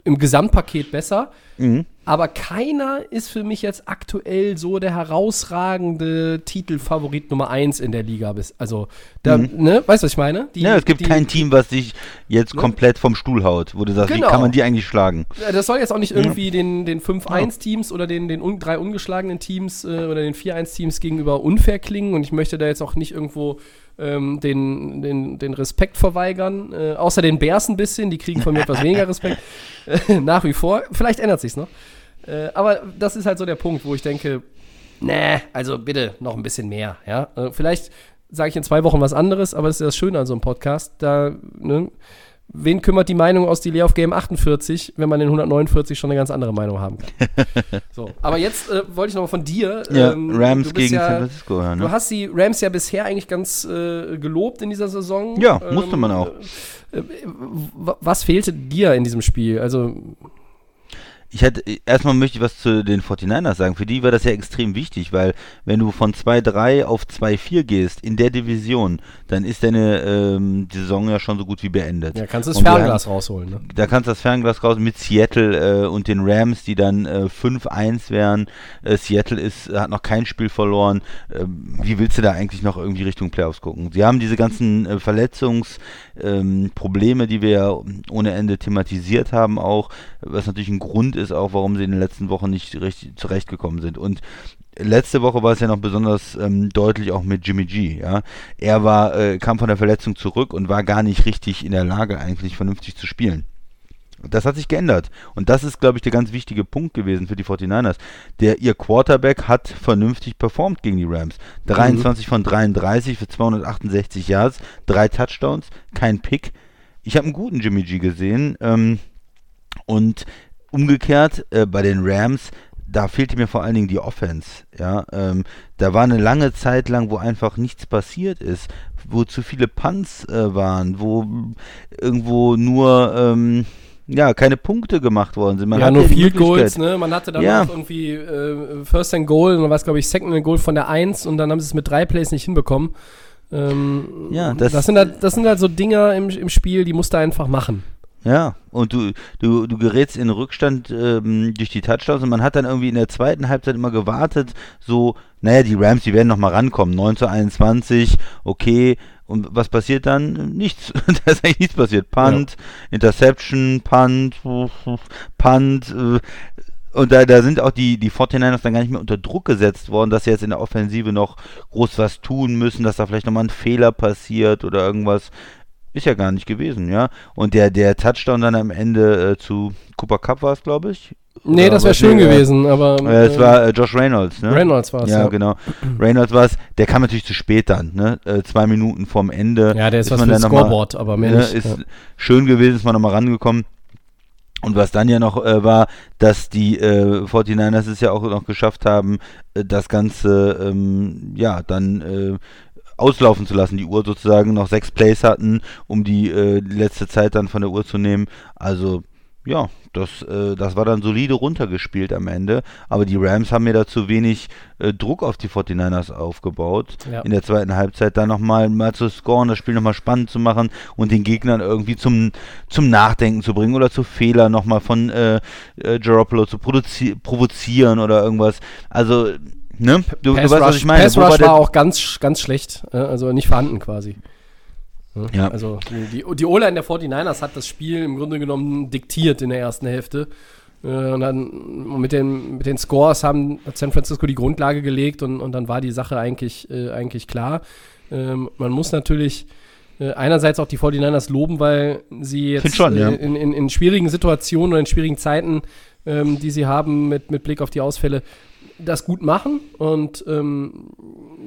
im Gesamtpaket besser. Mhm. Aber keiner ist für mich jetzt aktuell so der herausragende Titelfavorit Nummer 1 in der Liga. Bis, also, da, ne, weißt du, was ich meine? Die- ja, Mhm. es gibt die- kein Team, was sich jetzt komplett vom Stuhl haut, wo du sagst, Genau. wie kann man die eigentlich schlagen? Das soll jetzt auch nicht irgendwie den, den 5-1-Teams oder den, den un drei ungeschlagenen Teams äh, oder den 4-1-Teams gegenüber unfair klingen und ich möchte da jetzt auch nicht irgendwo ähm, den, den, den Respekt verweigern. Äh, außer den Bears ein bisschen, die kriegen von mir etwas weniger Respekt. Äh, nach wie vor. Vielleicht ändert sich's noch. Äh, aber das ist halt so der Punkt, wo ich denke, nee, also bitte noch ein bisschen mehr. Ja? Äh, vielleicht sage ich in zwei Wochen was anderes, aber das ist ja das Schöne an so einem Podcast. Da, ne, wen kümmert die Meinung aus Delay of Game 48, wenn man in 149 schon eine ganz andere Meinung haben kann? so, aber jetzt äh, wollte ich noch mal von dir. Ja, ähm, Rams du gegen ja, San Francisco, ja, Du ne? hast die Rams ja bisher eigentlich ganz äh, gelobt in dieser Saison. Ja, musste man auch. Äh, was fehlte dir in diesem Spiel? Also, Ich hätte, erstmal möchte ich was zu den 49ers sagen. Für die war das ja extrem wichtig, weil wenn du von 2-3 auf 2-4 gehst in der Division, dann ist deine ähm, Saison ja schon so gut wie beendet. ja, kannst du das Und Fernglas rausholen. Ne? da kannst du das Fernglas raus mit Seattle äh, und den Rams, die dann äh, 5-1 wären. Äh, Seattle ist, hat noch kein Spiel verloren. Ähm, wie willst du da eigentlich noch irgendwie Richtung Playoffs gucken? Sie haben diese ganzen äh, Verletzungsprobleme, die wir ja ohne Ende thematisiert haben, auch, was natürlich ein Grund ist, auch warum sie in den letzten Wochen nicht richtig zurechtgekommen sind. Und letzte Woche war es ja noch besonders ähm, deutlich auch mit Jimmy G. Ja, er war äh, kam von der Verletzung zurück und war gar nicht richtig in der Lage eigentlich vernünftig zu spielen. Das hat sich geändert. Und das ist, glaube ich, der ganz wichtige Punkt gewesen für die 49ers. Der, ihr Quarterback hat vernünftig performt gegen die Rams. 23 von 33 für 268 Yards, drei Touchdowns, kein Pick. Ich habe einen guten Jimmy G gesehen. Ähm, und umgekehrt äh, bei den Rams, da fehlte mir vor allen Dingen die Offense. Ja, ähm, da war eine lange Zeit lang, wo einfach nichts passiert ist, wo zu viele Punts äh, waren, wo irgendwo nur ähm, ja keine Punkte gemacht worden sind. Man ja, nur Field Goals, ne? Man hatte dann Ja. noch irgendwie äh, First and Goal und dann war es, glaube ich, Second and Goal von der 1 und dann haben sie es mit drei Plays nicht hinbekommen. Ähm, Ja, das, das- sind halt, das sind halt so Dinger im, im Spiel, die musst du einfach machen. Ja, und du, du, du gerätst in Rückstand ähm, durch die Touchdowns und man hat dann irgendwie in der zweiten Halbzeit immer gewartet, so, naja, die Rams, die werden nochmal rankommen, 9 zu 21, okay, und was passiert dann? Nichts. da ist eigentlich nichts passiert. Punt, Interception, Punt, Punt, äh, und da, da sind auch die, die 49ers dann gar nicht mehr unter Druck gesetzt worden, dass sie jetzt in der Offensive noch groß was tun müssen, dass da vielleicht nochmal ein Fehler passiert oder irgendwas. Ist ja gar nicht gewesen, ja. Und der, der Touchdown dann am Ende äh, zu Cooper Cup war es, glaube ich. Nee, das wäre schön äh, gewesen, aber. Äh, es äh, war äh, Josh Reynolds, ne? Reynolds war es. Ja, Ja, genau. Reynolds war es. Der kam natürlich zu spät dann, ne? Äh, zwei Minuten vorm Ende. Ja, der ist, was man für noch mal- Scoreboard, aber mehr ne, nicht. ist ja. schön gewesen, ist man nochmal rangekommen. Und was dann ja noch äh, war, dass die äh, 49ers es ja auch noch geschafft haben, äh, das Ganze, ähm, ja, dann äh, auslaufen zu lassen. Die Uhr sozusagen noch sechs Plays hatten, um die äh, letzte Zeit dann von der Uhr zu nehmen. Also, ja, das, äh, das war dann solide runtergespielt am Ende. Aber die Rams haben mir da zu wenig äh, Druck auf die 49ers aufgebaut. Ja. In der zweiten Halbzeit dann nochmal mal zu scoren, das Spiel nochmal spannend zu machen und den Gegnern irgendwie zum, zum Nachdenken zu bringen oder zu Fehlern nochmal von äh, äh, Garoppolo zu provozieren oder irgendwas. Also, ne? Du, du weißt, was Rush, ich meine. Pass war Rush war auch ganz, ganz schlecht. äh, Also nicht vorhanden quasi. Ja. Also die, die, die O-Line der 49ers hat das Spiel im Grunde genommen diktiert in der ersten Hälfte. Äh, Und dann mit den, mit den Scores haben, hat San Francisco die Grundlage gelegt und, und dann war die Sache eigentlich, äh, eigentlich klar. Ähm, man muss natürlich äh, einerseits auch die 49ers loben, weil sie jetzt schon, ja. in, in, in schwierigen Situationen oder in schwierigen Zeiten, ähm, die sie haben mit, mit Blick auf die Ausfälle, das gut machen. Und ähm,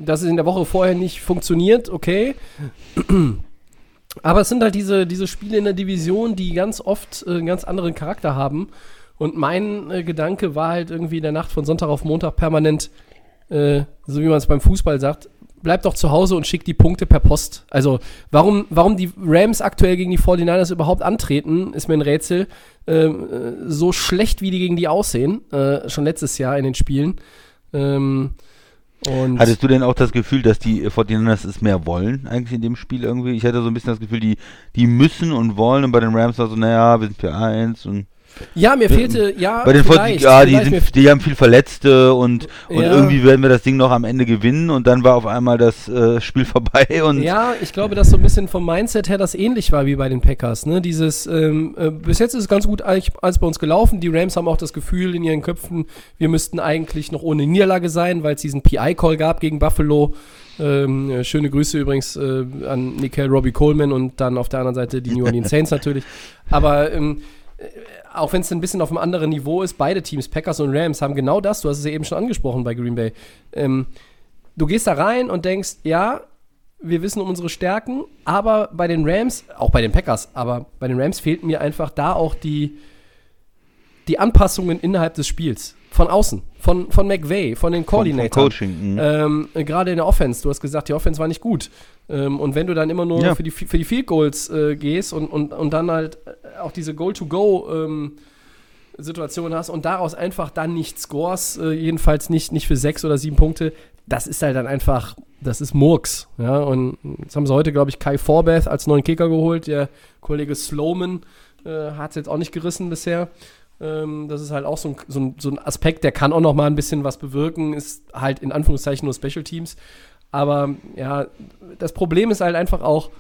dass es in der Woche vorher nicht funktioniert, okay. Aber es sind halt diese, diese Spiele in der Division, die ganz oft äh, einen ganz anderen Charakter haben. Und mein äh, Gedanke war halt irgendwie in der Nacht von Sonntag auf Montag permanent, äh, so wie man es beim Fußball sagt, bleib doch zu Hause und schick die Punkte per Post. Also, warum, warum die Rams aktuell gegen die 49ers überhaupt antreten, ist mir ein Rätsel. Ähm, äh, so schlecht, wie die gegen die aussehen, äh, schon letztes Jahr in den Spielen. Ähm, Hattest du denn auch das Gefühl, dass die 49ers es mehr wollen, eigentlich in dem Spiel irgendwie? Ich hatte so ein bisschen das Gefühl, die, die müssen und wollen und bei den Rams war so, naja, wir sind für eins und ja, mir fehlte, ja, bei den 40, vielleicht, ja, die, vielleicht sind, die haben viel Verletzte und, und Ja. irgendwie werden wir das Ding noch am Ende gewinnen und dann war auf einmal das äh, Spiel vorbei und Ja, ich glaube, dass so ein bisschen vom Mindset her das ähnlich war wie bei den Packers. Ne? Dieses, ähm, äh, bis jetzt ist es ganz gut eigentlich alles bei uns gelaufen. Die Rams haben auch das Gefühl in ihren Köpfen, wir müssten eigentlich noch ohne Niederlage sein, weil es diesen PI-Call gab gegen Buffalo. Ähm, äh, schöne Grüße übrigens äh, an Nickel Robbie Coleman und dann auf der anderen Seite die New Orleans Saints natürlich. Aber ähm, äh, auch wenn es ein bisschen auf einem anderen Niveau ist, beide Teams, Packers und Rams, haben genau das, du hast es ja eben schon angesprochen bei Green Bay. Ähm, du gehst da rein und denkst, ja, wir wissen um unsere Stärken, aber bei den Rams, auch bei den Packers, aber bei den Rams fehlten mir einfach da auch die, die Anpassungen innerhalb des Spiels. Von außen, von, von McVay, von den vom Coordinatoren. Coaching. mhm. Ähm, äh, Gerade in der Offense, du hast gesagt, die Offense war nicht gut. Ähm, und wenn du dann immer nur Ja. für, die, für die Field Goals äh, gehst und, und, und dann halt äh, auch diese Goal-to-Go-Situation hast und daraus einfach dann nicht scores, äh, jedenfalls nicht, nicht für sechs oder sieben Punkte, das ist halt dann einfach, das ist Murks. Ja? Und jetzt haben sie heute, glaube ich, Kai Forbeth als neuen Kicker geholt. Der Kollege Sloman äh, hat es jetzt auch nicht gerissen bisher. Ähm, das ist halt auch so ein, so, ein, so ein Aspekt, der kann auch noch mal ein bisschen was bewirken, ist halt in Anführungszeichen nur Special Teams. Aber ja, das Problem ist halt einfach auch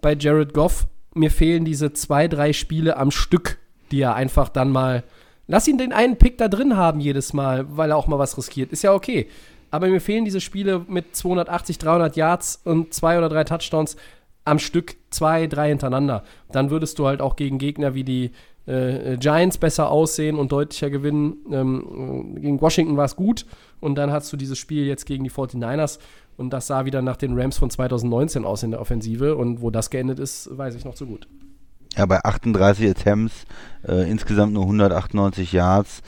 bei Jared Goff, mir fehlen diese zwei, drei Spiele am Stück, die er einfach dann mal. Lass ihn den einen Pick da drin haben jedes Mal, weil er auch mal was riskiert. Ist ja okay. Aber mir fehlen diese Spiele mit 280, 300 Yards und zwei oder drei Touchdowns am Stück, zwei, drei hintereinander. Dann würdest du halt auch gegen Gegner wie die äh, Giants besser aussehen und deutlicher gewinnen. Ähm, gegen Washington war es gut und dann hast du dieses Spiel jetzt gegen die 49ers und das sah wieder nach den Rams von 2019 aus in der Offensive und wo das geendet ist, weiß ich noch zu gut. Ja, bei 38 Attempts, äh, insgesamt nur 198 Yards.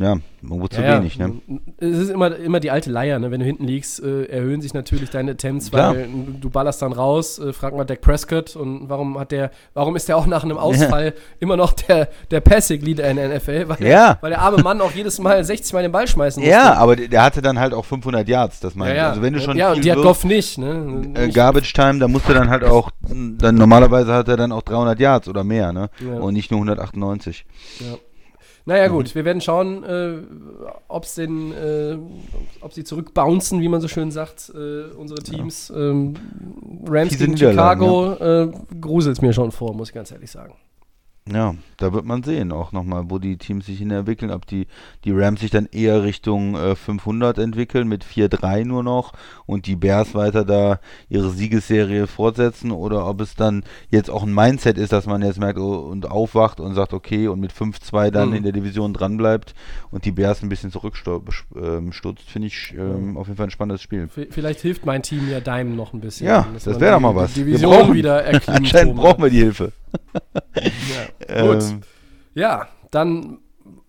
Ja, irgendwo zu wenig, ne? Es ist immer, immer die alte Leier, ne? Wenn du hinten liegst, äh, erhöhen sich natürlich deine Attempts, Klar. weil du ballerst dann raus, äh, frag mal Dak Prescott und warum hat der, warum ist der auch nach einem Ausfall immer noch der, der Passing-Leader in der NFL? Weil, Ja. weil der arme Mann auch jedes Mal 60 Mal den Ball schmeißen musste. Ja, aber der, hatte dann halt auch 500 Yards, das meine ja, ich. ja. Also wenn du schon ja, und die hat Goff nicht, ne? äh, Garbage Time, da musst du dann halt auch, dann normalerweise hat er dann auch 300 Yards oder mehr, ne? Ja. Und nicht nur 198. Naja, Mhm. gut, wir werden schauen, äh, ob's den, äh, ob sie zurückbouncen, wie man so schön sagt, äh, unsere Teams. Ähm, Rams gegen Chicago äh, gruselt mir schon vor, muss ich ganz ehrlich sagen. Ja, da wird man sehen auch nochmal, wo die Teams sich hin entwickeln, ob die, die Rams sich dann eher Richtung äh, 500 entwickeln mit 4-3 nur noch und die Bears weiter da ihre Siegesserie fortsetzen oder ob es dann jetzt auch ein Mindset ist, dass man jetzt merkt oh, und aufwacht und sagt, okay, und mit 5-2 dann Mhm. in der Division dranbleibt und die Bears ein bisschen zurückstutzt, ähm, finde ich ähm, auf jeden Fall ein spannendes Spiel. V- Vielleicht hilft mein Team ja deinem noch ein bisschen. Ja, das wäre doch mal was. Die Wir Division brauchen- wieder. Anscheinend brauchen wir die Hilfe. Ja. Gut. Ähm, Ja, dann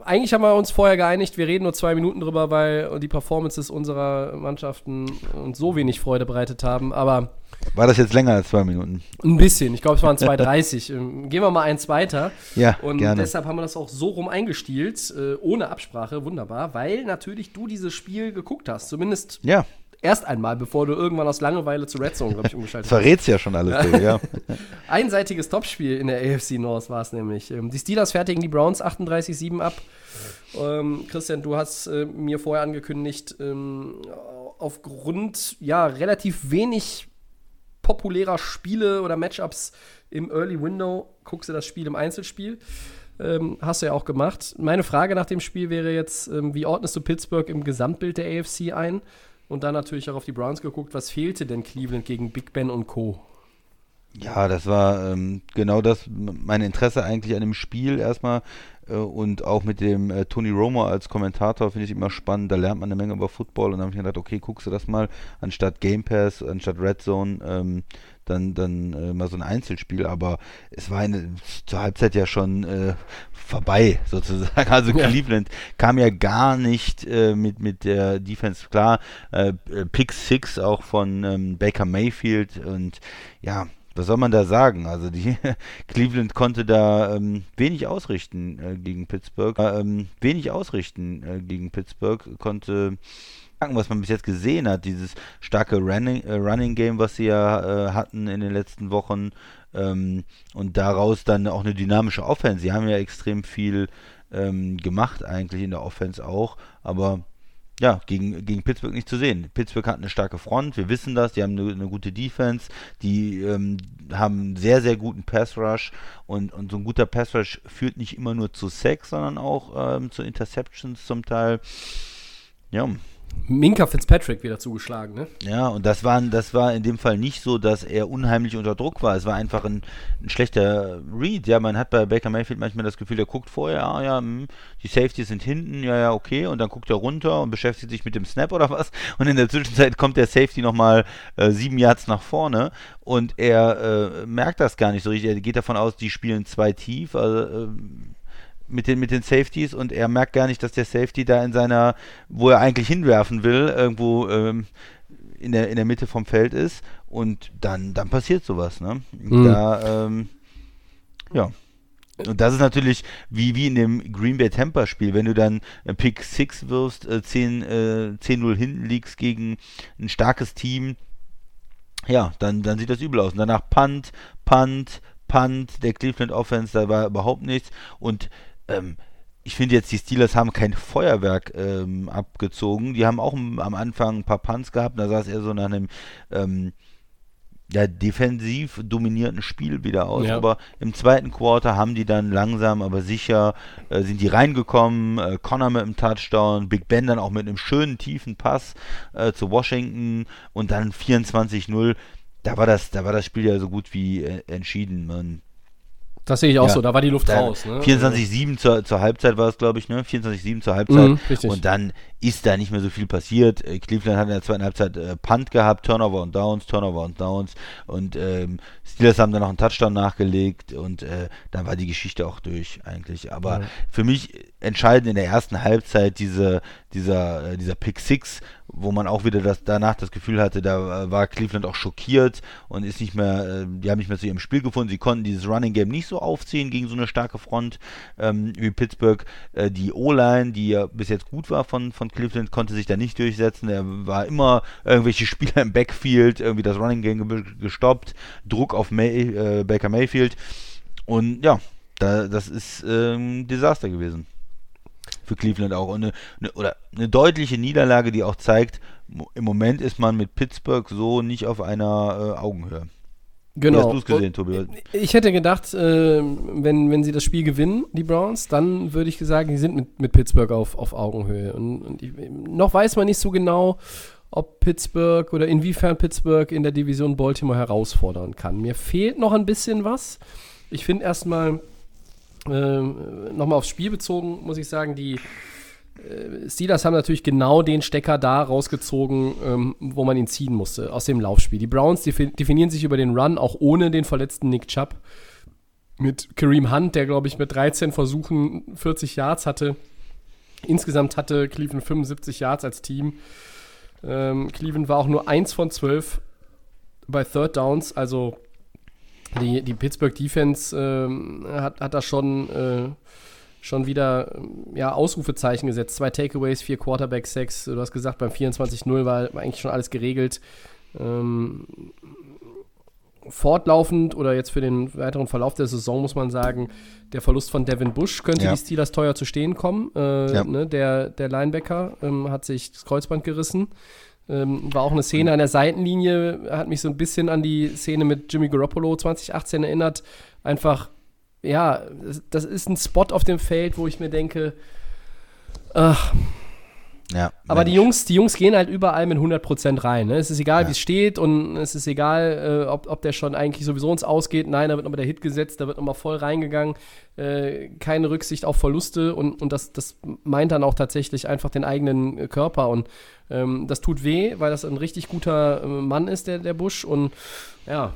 eigentlich haben wir uns vorher geeinigt, wir reden nur zwei Minuten drüber, weil die Performances unserer Mannschaften uns so wenig Freude bereitet haben. Aber war das jetzt länger als zwei Minuten? ein bisschen, ich glaube, es waren 2,30. Ähm, Gehen wir mal eins weiter. Ja, Und gerne. deshalb haben wir das auch so rum eingestielt, äh, ohne Absprache, wunderbar, weil natürlich du dieses Spiel geguckt hast. Zumindest Ja, erst einmal, bevor du irgendwann aus Langeweile zu Red Zone, glaube ich, umgeschaltet hast. verrät's ja schon alles, du, ja. Einseitiges Topspiel in der AFC North war es nämlich. Ähm, Die Steelers fertigen die Browns 38-7 ab. Ähm, Christian, du hast äh, mir vorher angekündigt, ähm, aufgrund ja relativ wenig populärer Spiele oder Matchups im Early Window guckst du das Spiel im Einzelspiel. Ähm, hast du ja auch gemacht. Meine Frage nach dem Spiel wäre jetzt, ähm, wie ordnest du Pittsburgh im Gesamtbild der AFC ein? Und dann natürlich auch auf die Browns geguckt, was fehlte denn Cleveland gegen Big Ben und Co. Ja, das war ähm, genau das, mein Interesse eigentlich an dem Spiel erstmal äh, und auch mit dem äh, Tony Romo als Kommentator finde ich immer spannend, da lernt man eine Menge über Football und dann habe ich mir gedacht, okay, guckst du das mal, anstatt Game Pass, anstatt Red Zone, ähm, dann, dann äh, mal so ein Einzelspiel, aber es war eine, zur Halbzeit ja schon äh, vorbei sozusagen, also Ja. Cleveland kam ja gar nicht äh, mit, mit der Defense klar, äh, äh, Pick Six auch von ähm, Baker Mayfield und ja, was soll man da sagen? Also die Cleveland konnte da ähm, wenig ausrichten äh, gegen Pittsburgh. Äh, ähm, wenig ausrichten äh, gegen Pittsburgh. Konnte was man bis jetzt gesehen hat, dieses starke Running, äh, Running Game, was sie ja äh, hatten in den letzten Wochen ähm, und daraus dann auch eine dynamische Offense. Sie haben ja extrem viel ähm, gemacht eigentlich in der Offense auch, aber ja, gegen, gegen Pittsburgh nicht zu sehen. Pittsburgh hat eine starke Front, wir wissen das, die haben eine, eine gute Defense, die ähm, haben einen sehr, sehr guten Pass Rush und, und so ein guter Pass Rush führt nicht immer nur zu Sacks, sondern auch ähm, zu Interceptions zum Teil. Ja, Minka Fitzpatrick wieder zugeschlagen, ne? ja, und das war, das war in dem Fall nicht so, dass er unheimlich unter Druck war. Es war einfach ein, ein schlechter Read. Ja, man hat bei Baker Mayfield manchmal das Gefühl, der guckt vorher, ah ja, hm, die Safeties sind hinten, ja, ja, okay, und dann guckt er runter und beschäftigt sich mit dem Snap oder was. Und in der Zwischenzeit kommt der Safety nochmal äh, sieben Yards nach vorne und er äh, merkt das gar nicht so richtig. Er geht davon aus, die spielen zwei tief, also, ähm, mit den, mit den Safeties und er merkt gar nicht, dass der Safety da in seiner, wo er eigentlich hinwerfen will, irgendwo ähm, in, der, in der Mitte vom Feld ist und dann, dann passiert sowas, ne? Mhm. Da, ähm, ja. Und das ist natürlich wie, wie in dem Green Bay Tampa Spiel, wenn du dann äh, Pick 6 wirfst, äh, 10, äh, 10-0 hinten liegst gegen ein starkes Team, ja, dann, dann sieht das übel aus. Und danach Punt, Punt, Punt, der Cleveland Offense, da war überhaupt nichts. Und ähm, ich finde jetzt, die Steelers haben kein Feuerwerk ähm, abgezogen. Die haben auch am Anfang ein paar Punts gehabt. Da sah es eher so nach einem ähm, ja, defensiv dominierten Spiel wieder aus. Ja. Aber im zweiten Quarter haben die dann langsam, aber sicher, äh, sind die reingekommen. Äh, Connor mit einem Touchdown, Big Ben dann auch mit einem schönen tiefen Pass äh, zu Washington und dann 24-0. Da war das, da war das Spiel ja so gut wie äh, entschieden. Man, Das sehe ich auch Ja. so, da war die Luft da- raus. Ne? 24-7 zur, zur Halbzeit war es, glaube ich, ne? 24-7 zur Halbzeit. Mhm. Und dann ist da nicht mehr so viel passiert. Äh, Cleveland hat in der zweiten Halbzeit äh, Punt gehabt, Turnover und Downs, Turnover und Downs. Und ähm, Steelers haben dann noch einen Touchdown nachgelegt und äh, dann war die Geschichte auch durch eigentlich. Aber Ja. für mich entscheidend in der ersten Halbzeit diese, dieser, äh, dieser Pick Six, wo man auch wieder das, danach das Gefühl hatte, da äh, war Cleveland auch schockiert und ist nicht mehr, äh, die haben nicht mehr zu ihrem Spiel gefunden. Sie konnten dieses Running Game nicht so aufziehen gegen so eine starke Front ähm, wie Pittsburgh. Äh, die O-Line, die ja bis jetzt gut war von, von Cleveland, konnte sich da nicht durchsetzen. Er war immer irgendwelche Spieler im Backfield, irgendwie das Running Game ge gestoppt, Druck auf May, äh, Baker Mayfield. Und ja, da, das ist ähm, ein Desaster gewesen für Cleveland auch. Und eine, eine, oder eine deutliche Niederlage, die auch zeigt, im Moment ist man mit Pittsburgh so nicht auf einer äh, Augenhöhe. Genau. Wie hast du es gesehen, Tobi? Ich hätte gedacht, äh, wenn, wenn sie das Spiel gewinnen, die Browns, dann würde ich sagen, die sind mit, mit Pittsburgh auf, auf Augenhöhe. Und, und ich, noch weiß man nicht so genau, ob Pittsburgh oder inwiefern Pittsburgh in der Division Baltimore herausfordern kann. Mir fehlt noch ein bisschen was. Ich finde erstmal, äh, nochmal aufs Spiel bezogen, muss ich sagen, die äh, Steelers haben natürlich genau den Stecker da rausgezogen, ähm, wo man ihn ziehen musste, aus dem Laufspiel. Die Browns definieren sich über den Run, auch ohne den verletzten Nick Chubb. Mit Kareem Hunt, der, glaube ich, mit 13 Versuchen 40 Yards hatte. Insgesamt hatte Cleveland 75 Yards als Team. Ähm, Cleveland war auch nur 1 von 12 bei Third Downs, also die, die Pittsburgh Defense ähm, hat, hat da schon äh, schon wieder ja, Ausrufezeichen gesetzt. Zwei Takeaways, vier Quarterback Sacks. Du hast gesagt, beim 24-0 war, war, eigentlich schon alles geregelt. Ähm, fortlaufend oder jetzt für den weiteren Verlauf der Saison muss man sagen, der Verlust von Devin Bush könnte ja. die Steelers teuer zu stehen kommen. Äh, ja. ne, der, der Linebacker ähm, hat sich das Kreuzband gerissen. Ähm, war auch eine Szene an der Seitenlinie, hat mich so ein bisschen an die Szene mit Jimmy Garoppolo 2018 erinnert. Einfach ja, das ist ein Spot auf dem Feld, wo ich mir denke, ach. Ja, aber die Jungs, die Jungs gehen halt überall mit 100% rein. Ne? Es ist egal, ja. wie es steht und es ist egal, äh, ob, ob der schon eigentlich sowieso ins Ausgeht. Nein, da wird nochmal der Hit gesetzt, da wird nochmal voll reingegangen. Äh, keine Rücksicht auf Verluste und, und das, das meint dann auch tatsächlich einfach den eigenen Körper. Und ähm, das tut weh, weil das ein richtig guter äh, Mann ist, der, der Busch. Und ja,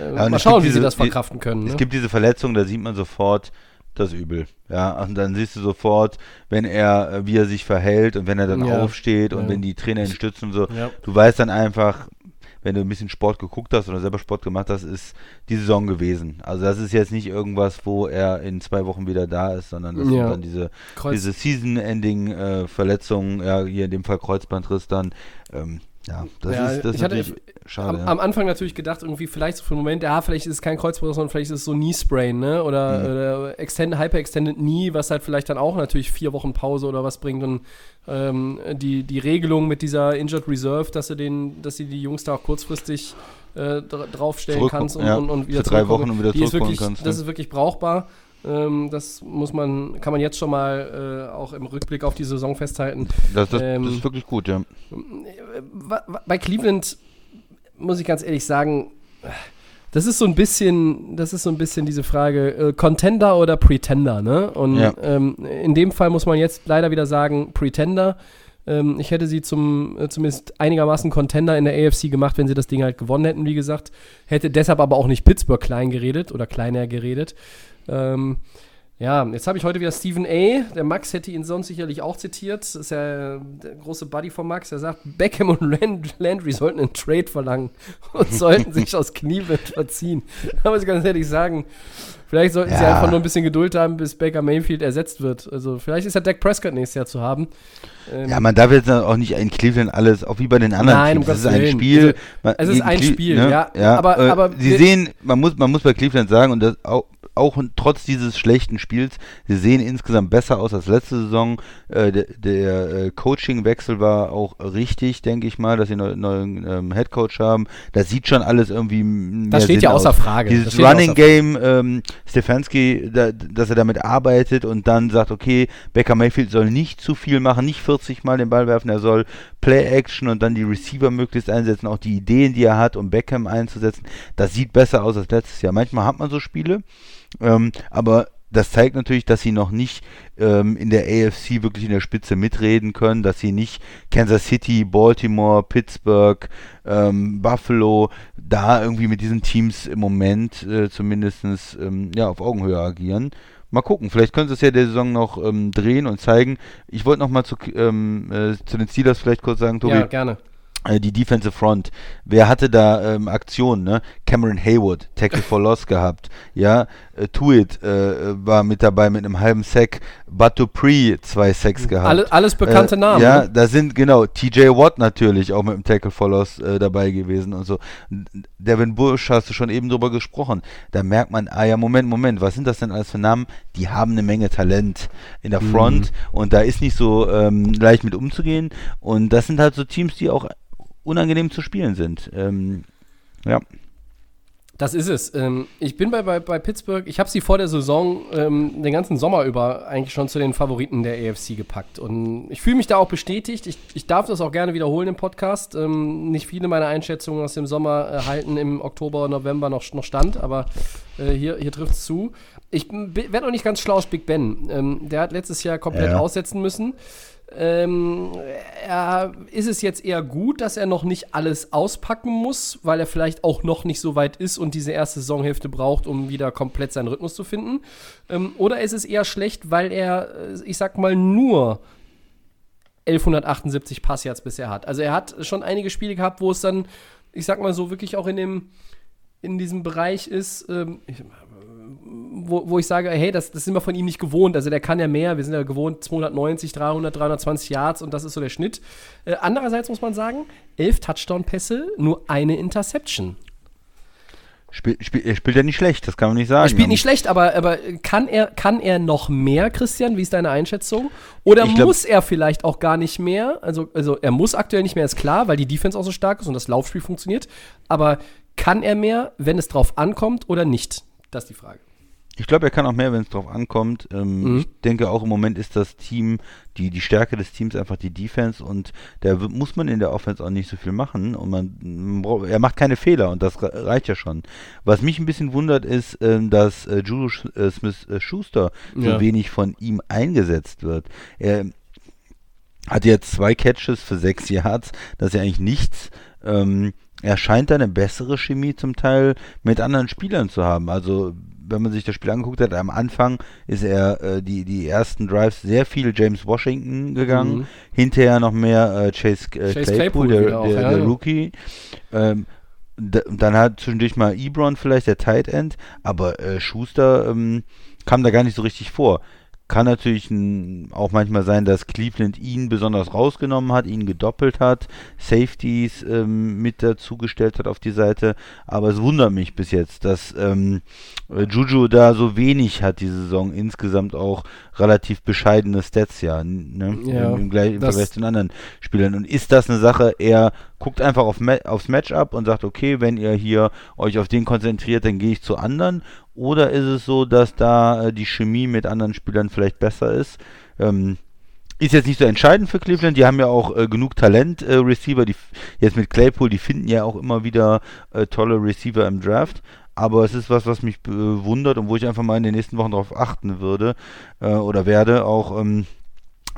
äh, ja, mal schauen, wie diese, sie das verkraften können. Ne? Es gibt diese Verletzung, da sieht man sofort das Übel. Ja, und dann siehst du sofort, wenn er, wie er sich verhält und wenn er dann ja. aufsteht und ja. wenn die Trainer ihn stützen und so, ja. du weißt dann einfach, wenn du ein bisschen Sport geguckt hast oder selber Sport gemacht hast, ist die Saison gewesen. Also das ist jetzt nicht irgendwas, wo er in zwei Wochen wieder da ist, sondern das sind dann diese, diese Season-Ending-Verletzungen, äh, ja, hier in dem Fall Kreuzbandriss dann. Ähm, ja, das ja, ist, das ich hatte schade. Am, ja. am, Anfang natürlich gedacht, irgendwie vielleicht so für einen Moment, ja, vielleicht ist es kein Kreuzbruch, sondern vielleicht ist es so Knee-Sprain, ne? Oder, mhm. oder Extended, Hyper-Extended Knee, was halt vielleicht dann auch natürlich vier Wochen Pause oder was bringt. Und ähm, die, die Regelung mit dieser Injured Reserve, dass sie den, dass sie die Jungs da auch kurzfristig äh, draufstellen Zurück, kannst und, ja, und, und wieder für drei Wochen und wieder zurückkommen kannst. Das ist wirklich brauchbar. Ähm, das muss man, kann man jetzt schon mal äh, auch im Rückblick auf die Saison festhalten. Das, das, ähm, das ist wirklich gut, ja. Bei Cleveland muss ich ganz ehrlich sagen, das ist so ein bisschen, das ist so ein bisschen diese Frage, äh, Contender oder Pretender, ne? Und ja. ähm, in dem Fall muss man jetzt leider wieder sagen, Pretender. Ähm, ich hätte sie zum äh, zumindest einigermaßen Contender in der AFC gemacht, wenn sie das Ding halt gewonnen hätten, wie gesagt. Hätte deshalb aber auch nicht Pittsburgh klein geredet oder kleiner geredet. Ähm, ja, jetzt habe ich heute wieder Stephen A. Der Max hätte ihn sonst sicherlich auch zitiert. Das ist ja der große Buddy von Max. Er sagt, Beckham und Landry sollten einen Trade verlangen und sollten sich aus Kniewind verziehen. Da muss ich ganz ehrlich sagen, vielleicht sollten ja. sie einfach nur ein bisschen Geduld haben, bis Baker Mayfield ersetzt wird. Also vielleicht ist ja Dak Prescott nächstes Jahr zu haben. Ähm, ja, man darf jetzt auch nicht in Cleveland alles, auch wie bei den anderen Nein, Teams. Um es ist ein Spiel. Also, es ist ein Cle Spiel, ne? ja. ja. Aber, äh, aber sie sehen, man muss, man muss bei Cleveland sagen, und das auch auch trotz dieses schlechten Spiels, sie sehen insgesamt besser aus als letzte Saison. Äh, der, der äh, Coaching-Wechsel war auch richtig, denke ich mal, dass sie einen neuen ähm, Headcoach haben. Das sieht schon alles irgendwie mehr Das steht Sinn ja außer aus. Frage. Dieses Running Game, ähm, Stefanski, da, dass er damit arbeitet und dann sagt, okay, Becker Mayfield soll nicht zu viel machen, nicht 40 Mal den Ball werfen, er soll Play-Action und dann die Receiver möglichst einsetzen, auch die Ideen, die er hat, um Beckham einzusetzen. Das sieht besser aus als letztes Jahr. Manchmal hat man so Spiele, ähm, aber das zeigt natürlich, dass sie noch nicht ähm, in der AFC wirklich in der Spitze mitreden können, dass sie nicht Kansas City, Baltimore, Pittsburgh, ähm, Buffalo da irgendwie mit diesen Teams im Moment äh, zumindest ähm, ja, auf Augenhöhe agieren. Mal gucken, vielleicht können sie es ja der Saison noch ähm, drehen und zeigen. Ich wollte noch mal zu, ähm, äh, zu den Steelers vielleicht kurz sagen, Tobi. Ja, gerne. Äh, die Defensive Front. Wer hatte da ähm, Aktionen? Ne? Cameron Haywood, Tackle for Loss gehabt. Ja, äh, Tuit äh, war mit dabei mit einem halben Sack. Batupri zwei Sacks gehabt. Alle, alles bekannte äh, Namen. Ja, ne? da sind genau TJ Watt natürlich auch mit dem Tackle for Loss äh, dabei gewesen und so. Devin Bush hast du schon eben drüber gesprochen. Da merkt man, ah ja, Moment, Moment, was sind das denn alles für Namen? Die haben eine Menge Talent in der Front mhm. und da ist nicht so ähm, leicht mit umzugehen. Und das sind halt so Teams, die auch unangenehm zu spielen sind. Ähm, ja. Das ist es. Ähm, ich bin bei, bei, bei Pittsburgh, ich habe sie vor der Saison ähm, den ganzen Sommer über eigentlich schon zu den Favoriten der AFC gepackt. Und ich fühle mich da auch bestätigt. Ich, ich darf das auch gerne wiederholen im Podcast. Ähm, nicht viele meiner Einschätzungen aus dem Sommer erhalten im Oktober, November noch, noch stand, aber äh, hier, hier trifft es zu. Ich werde noch nicht ganz schlau aus Big Ben. Ähm, der hat letztes Jahr komplett ja. aussetzen müssen. Ähm, er, ist es jetzt eher gut, dass er noch nicht alles auspacken muss, weil er vielleicht auch noch nicht so weit ist und diese erste Saisonhälfte braucht, um wieder komplett seinen Rhythmus zu finden? Ähm, oder ist es eher schlecht, weil er, äh, ich sag mal, nur 1178 Passyards bisher hat? Also er hat schon einige Spiele gehabt, wo es dann, ich sag mal so, wirklich auch in dem in diesem Bereich ist, ähm, ich, wo, wo ich sage, hey, das, das sind wir von ihm nicht gewohnt. Also der kann ja mehr. Wir sind ja gewohnt 290, 300, 320 Yards und das ist so der Schnitt. Äh, andererseits muss man sagen, elf Touchdown-Pässe, nur eine Interception. Spiel, spiel, er spielt ja nicht schlecht, das kann man nicht sagen. Er spielt nicht schlecht, aber, aber kann, er, kann er noch mehr, Christian? Wie ist deine Einschätzung? Oder glaub, muss er vielleicht auch gar nicht mehr? Also, also er muss aktuell nicht mehr, ist klar, weil die Defense auch so stark ist und das Laufspiel funktioniert. Aber kann er mehr, wenn es drauf ankommt oder nicht? Das ist die Frage. Ich glaube, er kann auch mehr, wenn es drauf ankommt. Ähm, mhm. Ich denke auch im Moment ist das Team, die, die Stärke des Teams einfach die Defense und da muss man in der Offense auch nicht so viel machen und man, er macht keine Fehler und das reicht ja schon. Was mich ein bisschen wundert ist, ähm, dass äh, Juju äh, Smith äh, Schuster so ja. wenig von ihm eingesetzt wird. Er hat jetzt zwei Catches für sechs Yards, das ist ja eigentlich nichts. Ähm, er scheint eine bessere Chemie zum Teil mit anderen Spielern zu haben. Also wenn man sich das Spiel angeguckt hat, am Anfang ist er äh, die, die ersten Drives sehr viel James Washington gegangen, mhm. hinterher noch mehr äh, Chase, äh, Chase, Claypool, Claypool der, auch, der, ja, der, Rookie. Ähm, dann hat zwischendurch mal Ebron vielleicht der Tight End, aber äh, Schuster ähm, kam da gar nicht so richtig vor. Kann natürlich auch manchmal sein, dass Cleveland ihn besonders rausgenommen hat, ihn gedoppelt hat, Safeties ähm, mit dazugestellt hat auf die Seite. Aber es wundert mich bis jetzt, dass ähm, Juju da so wenig hat diese Saison. Insgesamt auch relativ bescheidene Stats ja, ne? ja Im, im, im Vergleich zu den anderen Spielern. Und ist das eine Sache, er guckt einfach auf Ma aufs Matchup und sagt, okay, wenn ihr hier euch auf den konzentriert, dann gehe ich zu anderen. Oder ist es so, dass da äh, die Chemie mit anderen Spielern vielleicht besser ist? Ähm, ist jetzt nicht so entscheidend für Cleveland. Die haben ja auch äh, genug Talent, äh, jetzt mit Claypool, die finden ja auch immer wieder äh, tolle Receiver im Draft. Aber es ist was, was mich bewundert und wo ich einfach mal in den nächsten Wochen darauf achten würde äh, oder werde, auch ähm,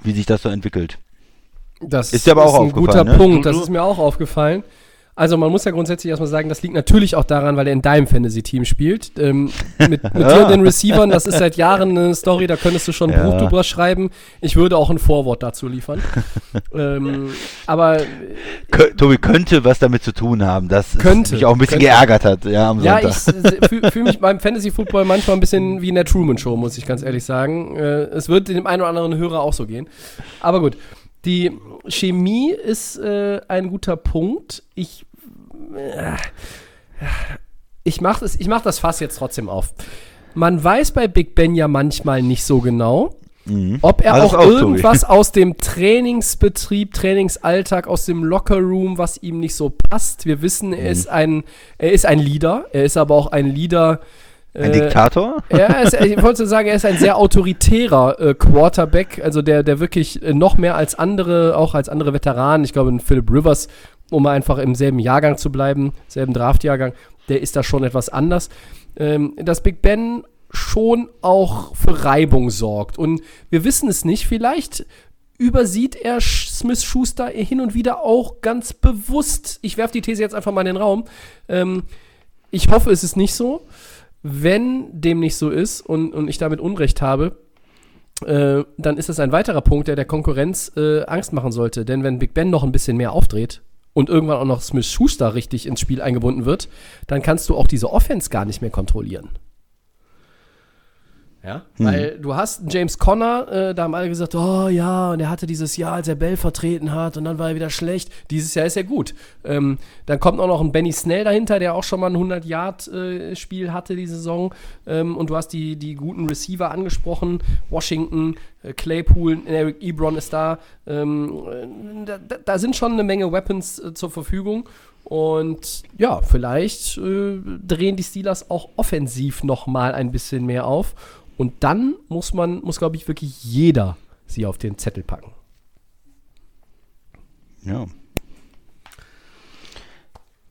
wie sich das so entwickelt. Das ist, ja aber auch ist ein guter ne? Punkt. Das ist mir auch aufgefallen. Also man muss ja grundsätzlich erstmal sagen, das liegt natürlich auch daran, weil er in deinem Fantasy-Team spielt. Ähm, mit, mit dir und den Receivern, das ist seit Jahren eine Story, da könntest du schon ein ja. Buch drüber schreiben. Ich würde auch ein Vorwort dazu liefern. ähm, aber Kö Tobi könnte was damit zu tun haben, dass könnte, mich auch ein bisschen könnte. geärgert hat. Ja, am ja ich fühle fühl mich beim Fantasy-Football manchmal ein bisschen wie in der Truman-Show, muss ich ganz ehrlich sagen. Äh, es wird dem einen oder anderen Hörer auch so gehen. Aber gut. Die Chemie ist äh, ein guter Punkt. Ich, äh, ich mache das, mach das Fass jetzt trotzdem auf. Man weiß bei Big Ben ja manchmal nicht so genau, mhm. ob er auch, auch irgendwas aus dem Trainingsbetrieb, Trainingsalltag, aus dem Lockerroom, was ihm nicht so passt. Wir wissen, er, mhm. ist ein, er ist ein Leader. Er ist aber auch ein Leader, ein äh, Diktator? Ja, ist, ich wollte sagen, er ist ein sehr autoritärer äh, Quarterback, also der, der wirklich äh, noch mehr als andere, auch als andere Veteranen, ich glaube, in Philip Rivers, um einfach im selben Jahrgang zu bleiben, selben Draftjahrgang, der ist da schon etwas anders. Ähm, dass Big Ben schon auch für Reibung sorgt. Und wir wissen es nicht, vielleicht übersieht er Smith Schuster hin und wieder auch ganz bewusst. Ich werfe die These jetzt einfach mal in den Raum. Ähm, ich hoffe, es ist nicht so. Wenn dem nicht so ist und, und ich damit Unrecht habe, äh, dann ist das ein weiterer Punkt, der der Konkurrenz äh, Angst machen sollte. Denn wenn Big Ben noch ein bisschen mehr aufdreht und irgendwann auch noch Smith Schuster richtig ins Spiel eingebunden wird, dann kannst du auch diese Offense gar nicht mehr kontrollieren. Ja, mhm. weil du hast James Conner, äh, da haben alle gesagt, oh ja, und er hatte dieses Jahr, als er Bell vertreten hat, und dann war er wieder schlecht. Dieses Jahr ist er gut. Ähm, dann kommt auch noch ein Benny Snell dahinter, der auch schon mal ein 100-Yard-Spiel äh, hatte diese Saison. Ähm, und du hast die, die guten Receiver angesprochen. Washington, äh, Claypool, Eric Ebron ist da. Ähm, da. da. sind schon eine Menge Weapons äh, zur Verfügung. Und ja, vielleicht äh, drehen die Steelers auch offensiv noch mal ein bisschen mehr auf. Und dann muss man, muss glaube ich wirklich jeder sie auf den Zettel packen. Ja.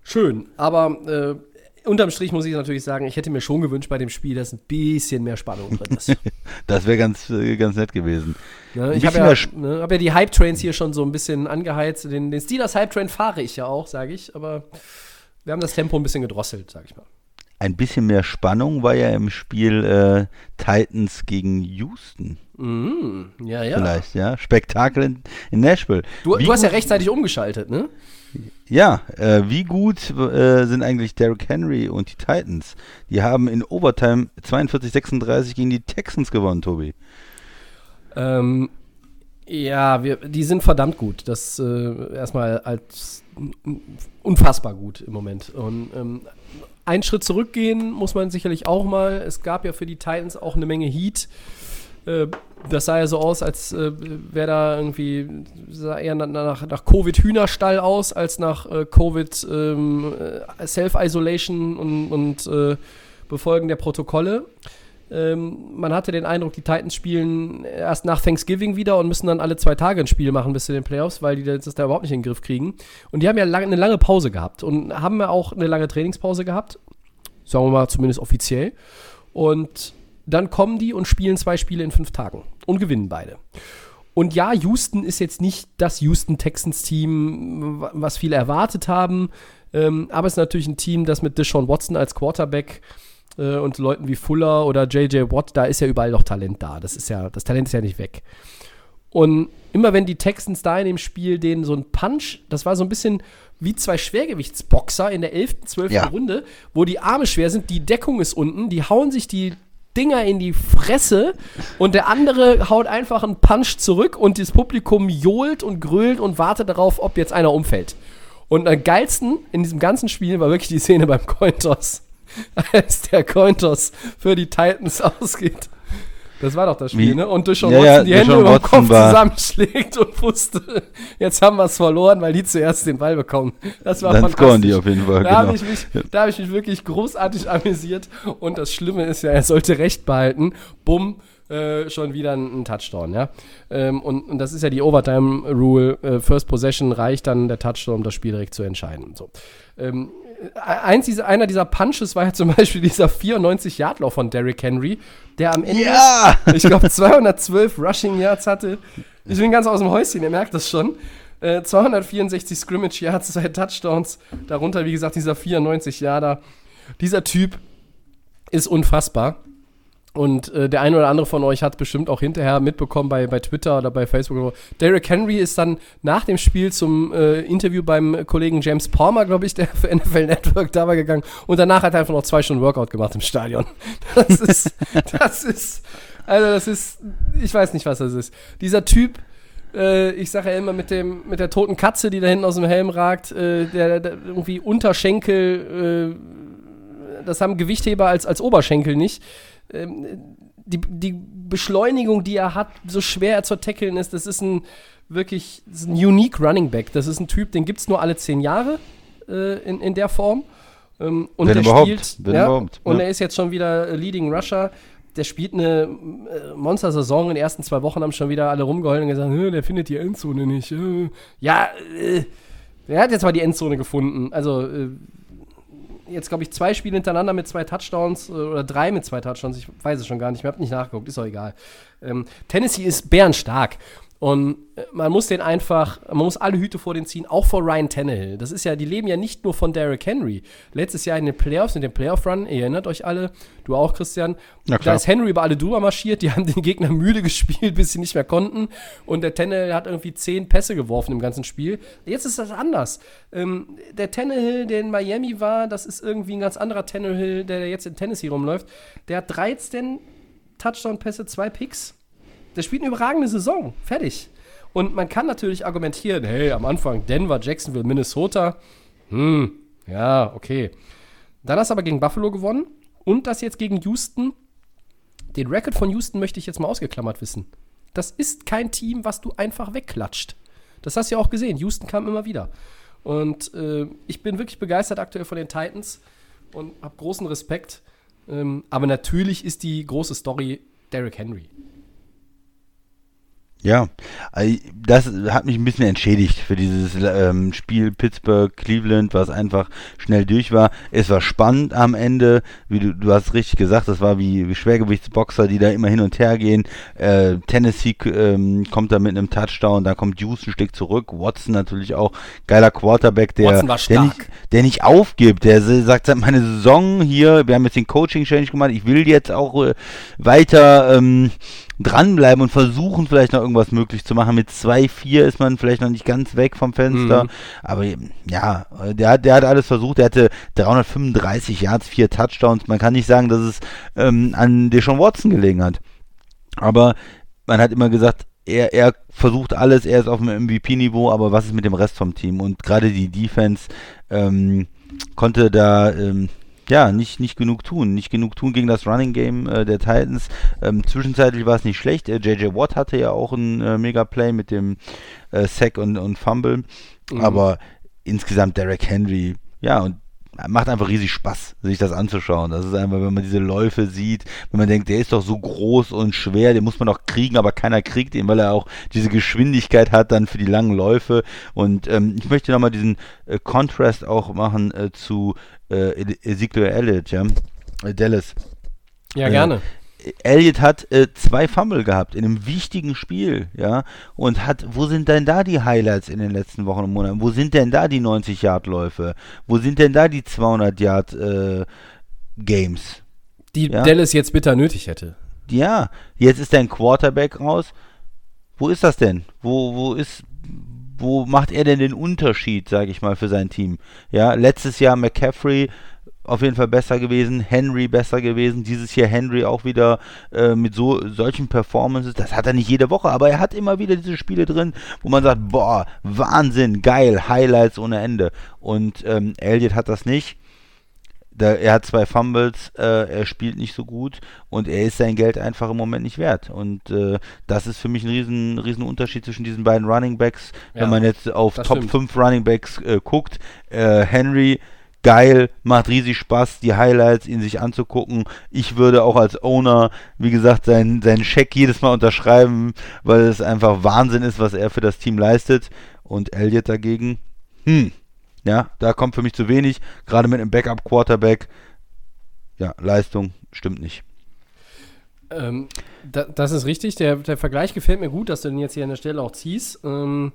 Schön, aber äh, unterm Strich muss ich natürlich sagen, ich hätte mir schon gewünscht bei dem Spiel, dass ein bisschen mehr Spannung drin ist. Das wäre ganz, äh, ganz nett gewesen. Ne, ich habe ja, ne, hab ja die Hype-Trains hier schon so ein bisschen angeheizt. Den, den Steelers Hype-Train fahre ich ja auch, sage ich, aber wir haben das Tempo ein bisschen gedrosselt, sage ich mal. Ein bisschen mehr Spannung war ja im Spiel äh, Titans gegen Houston. Mhm, ja, ja. Vielleicht, ja. Spektakel in, in Nashville. Du, du hast ja rechtzeitig umgeschaltet, ne? Ja, äh, wie gut äh, sind eigentlich Derrick Henry und die Titans? Die haben in Overtime 42-36 gegen die Texans gewonnen, Tobi. Ähm, ja, wir, die sind verdammt gut. Das äh, erstmal als unfassbar gut im Moment. Und ähm, einen Schritt zurückgehen muss man sicherlich auch mal. Es gab ja für die Titans auch eine Menge Heat. Äh, das sah ja so aus, als äh, wäre da irgendwie, sah eher nach, nach, Covid-Hühnerstall aus, als nach äh, Covid ähm, äh, und, und äh, Befolgen der Protokolle. Ähm, man hatte den Eindruck, die Titans spielen erst nach Thanksgiving wieder und müssen dann alle zwei Tage ein Spiel machen bis zu den Playoffs, weil die das da überhaupt nicht in den Griff kriegen. Und die haben ja lang, eine lange Pause gehabt und haben ja auch eine lange Trainingspause gehabt. Sagen wir mal zumindest offiziell. Und dann kommen die und spielen zwei Spiele in fünf Tagen und gewinnen beide. Und ja, Houston ist jetzt nicht das Houston Texans Team, was viele erwartet haben. Ähm, aber es ist natürlich ein Team, das mit Deshaun Watson als Quarterback äh, und Leuten wie Fuller oder JJ Watt, da ist ja überall noch Talent da. Das ist ja, das Talent ist ja nicht weg. Und immer wenn die Texans da in dem Spiel denen so ein Punch, das war so ein bisschen wie zwei Schwergewichtsboxer in der 11., 12. Ja. Runde, wo die Arme schwer sind, die Deckung ist unten, die hauen sich die Dinger in die Fresse und der andere haut einfach einen Punch zurück und das Publikum johlt und grölt und wartet darauf, ob jetzt einer umfällt. Und am geilsten in diesem ganzen Spiel war wirklich die Szene beim Cointoss, als der Cointoss für die Titans ausgeht. Das war doch das Spiel, Wie? ne? Und Deshaun Ja, Watson ja, die Hände über den Kopf war- zusammenschlägt und wusste, jetzt haben wir es verloren, weil die zuerst den Ball bekommen. Das war Dann fantastisch. die auf jeden Fall, Da genau. habe ich, mich- da hab ich mich wirklich großartig amüsiert. Und das Schlimme ist ja, er sollte Recht behalten. Bumm, äh, schon wieder ein, ein Touchdown, ja. Ähm, und, und das ist ja die Overtime-Rule. Äh, First Possession reicht dann der Touchdown, um das Spiel direkt zu entscheiden. So. Ähm, eins dieser, einer dieser Punches war ja zum Beispiel dieser 94-Yard-Lauf von Derrick Henry, der am Ende, Ja! ich glaube, 212 Rushing Yards hatte. Ich bin ganz aus dem Häuschen, ihr merkt das schon. Äh, 264 Scrimmage Yards, zwei Touchdowns, darunter, wie gesagt, dieser 94 Yarder. Dieser Typ ist unfassbar. Und äh, der eine oder andere von euch hat bestimmt auch hinterher mitbekommen bei, bei Twitter oder bei Facebook. oder. Derrick Henry ist dann nach dem Spiel zum äh, Interview beim Kollegen James Palmer, glaube ich, der für NFL Network da war gegangen. Und danach hat er einfach noch zwei Stunden Workout gemacht im Stadion. Das ist, das ist, also das ist, ich weiß nicht, was das ist. Dieser Typ, äh, ich sage ja immer mit dem, mit der toten Katze, die da hinten aus dem Helm ragt, äh, der, der irgendwie Unterschenkel, äh, das haben Gewichtheber als, als Oberschenkel nicht. Ähm, die, die Beschleunigung, die er hat, so schwer er zu tackeln ist, das ist ein wirklich ist ein unique Running Back. Das ist ein Typ, den gibt es nur alle zehn Jahre äh, in, in der Form. Ähm, und Wenn der überhaupt, spielt, ja, überhaupt, Und ja. er ist jetzt schon wieder Leading Rusher. Der spielt eine äh, Monster-Saison. In den ersten zwei Wochen haben schon wieder alle rumgeheult und gesagt, "Hä, der findet die Endzone nicht. äh." Ja, äh, er hat jetzt mal die Endzone gefunden. Also, äh, jetzt, glaube ich, zwei Spiele hintereinander mit zwei Touchdowns äh, oder drei mit zwei Touchdowns. Ich weiß es schon gar nicht. Ich habe nicht nachgeguckt. Ist auch egal. Ähm, Tennessee ist bärenstark. Und äh, man muss den einfach, man muss alle Hüte vor den ziehen, auch vor Ryan Tannehill. Das ist ja, die leben ja nicht nur von Derrick Henry. Letztes Jahr in den Playoffs, in dem Playoff-Run, ihr erinnert euch alle, du auch, Christian, Na da klar. ist Henry über alle drüber marschiert, die haben den Gegner müde gespielt, bis sie nicht mehr konnten. Und der Tannehill hat irgendwie zehn Pässe geworfen im ganzen Spiel. Jetzt ist das anders. Ähm, der Tannehill, der in Miami war, das ist irgendwie ein ganz anderer Tannehill, der jetzt in Tennessee rumläuft. Der hat 13 Touchdown-Pässe, zwei Picks. Der spielt eine überragende Saison. Fertig. Und man kann natürlich argumentieren, hey, am Anfang Denver, Jacksonville, Minnesota. Hm, ja, okay. Dann hast du aber gegen Buffalo gewonnen und das jetzt gegen Houston. Den Record von Houston möchte ich jetzt mal ausgeklammert wissen. Das ist kein Team, was du einfach wegklatscht. Das hast du ja auch gesehen. Houston kam immer wieder. Und äh, ich bin wirklich begeistert aktuell von den Titans und habe großen Respekt. Ähm, aber natürlich ist die große Story Derrick Henry. Ja, also das hat mich ein bisschen entschädigt für dieses ähm, Spiel Pittsburgh-Cleveland, was einfach schnell durch war. Es war spannend am Ende, wie du, du hast richtig gesagt, das war wie, wie Schwergewichtsboxer, die da immer hin und her gehen. Äh, Tennessee ähm, kommt da mit einem Touchdown, da kommt Houston ein Stück zurück. Watson natürlich auch, geiler Quarterback, der, der, nicht, der nicht aufgibt, der sagt, meine Saison hier, wir haben jetzt den Coaching-Change gemacht, ich will jetzt auch äh, weiter ähm, dranbleiben und versuchen vielleicht noch irgendwas möglich zu machen. Mit 2-4 ist man vielleicht noch nicht ganz weg vom Fenster. Mhm. Aber ja, der hat, der hat alles versucht. Er hatte 335 Yards, vier Touchdowns. Man kann nicht sagen, dass es ähm, an Deshaun Watson gelegen hat. Aber man hat immer gesagt, er, er versucht alles, er ist auf dem MVP-Niveau, aber was ist mit dem Rest vom Team? Und gerade die Defense ähm, konnte da ähm, ja, nicht, nicht genug tun. Nicht genug tun gegen das Running Game äh, der Titans. Ähm, zwischenzeitlich war es nicht schlecht. Äh, JJ Watt hatte ja auch ein äh, Mega-Play mit dem äh, Sack und, und Fumble. Mhm. Aber insgesamt Derek Henry, ja, und macht einfach riesig Spaß, sich das anzuschauen. Das ist einfach, wenn man diese Läufe sieht, wenn man denkt, der ist doch so groß und schwer, den muss man doch kriegen, aber keiner kriegt ihn, weil er auch diese Geschwindigkeit hat dann für die langen Läufe. Und ähm, ich möchte nochmal diesen äh, Contrast auch machen äh, zu äh, Ezekiel Elliott, ja, äh, Dallas. Ja, gerne. Elliott hat äh, zwei Fumble gehabt in einem wichtigen Spiel, ja, und hat, wo sind denn da die Highlights in den letzten Wochen und Monaten? Wo sind denn da die 90 Yard Läufe? Wo sind denn da die 200 Yard äh, Games? Die ja? Dallas jetzt bitter nötig hätte. Ja, jetzt ist dein Quarterback raus. Wo ist das denn? Wo, wo ist, wo macht er denn den Unterschied, sage ich mal, für sein Team? Ja, letztes Jahr McCaffrey auf jeden Fall besser gewesen, Henry besser gewesen, dieses Jahr Henry auch wieder äh, mit so solchen Performances, das hat er nicht jede Woche, aber er hat immer wieder diese Spiele drin, wo man sagt, boah, Wahnsinn, geil, Highlights ohne Ende und ähm, Elliott hat das nicht, da, er hat zwei Fumbles, äh, er spielt nicht so gut und er ist sein Geld einfach im Moment nicht wert. Und äh, das ist für mich ein riesen, riesen Unterschied zwischen diesen beiden Running Backs. Ja, Wenn man jetzt auf Top stimmt. 5 Running Backs äh, guckt, äh, Henry, geil, macht riesig Spaß, die Highlights ihn sich anzugucken. Ich würde auch als Owner, wie gesagt, seinen, seinen Scheck jedes Mal unterschreiben, weil es einfach Wahnsinn ist, was er für das Team leistet. Und Elliott dagegen, hm, ja, da kommt für mich zu wenig, gerade mit einem Backup-Quarterback. Ja, Leistung stimmt nicht. Ähm, da, das ist richtig. Der, der, Vergleich gefällt mir gut, dass du den jetzt hier an der Stelle auch ziehst. Ähm,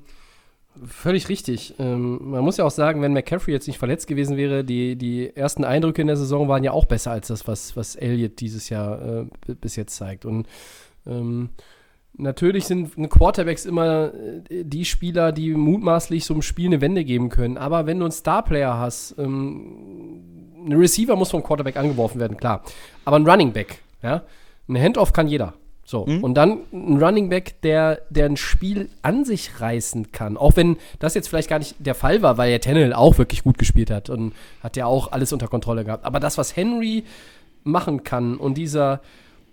völlig richtig. Ähm, man muss ja auch sagen, wenn McCaffrey jetzt nicht verletzt gewesen wäre, die, die ersten Eindrücke in der Saison waren ja auch besser als das, was, was Elliott dieses Jahr äh, bis jetzt zeigt. Und ähm, Natürlich sind Quarterbacks immer äh, die Spieler, die mutmaßlich so einem Spiel eine Wende geben können. Aber wenn du einen Star-Player hast, ähm, ein Receiver muss vom Quarterback angeworfen werden, klar. Aber ein Running Back, ja, ein Handoff kann jeder. So, mhm. und dann ein Running Back, der, der ein Spiel an sich reißen kann. Auch wenn das jetzt vielleicht gar nicht der Fall war, weil ja Tannehill auch wirklich gut gespielt hat und hat ja auch alles unter Kontrolle gehabt. Aber das, was Henry machen kann und dieser,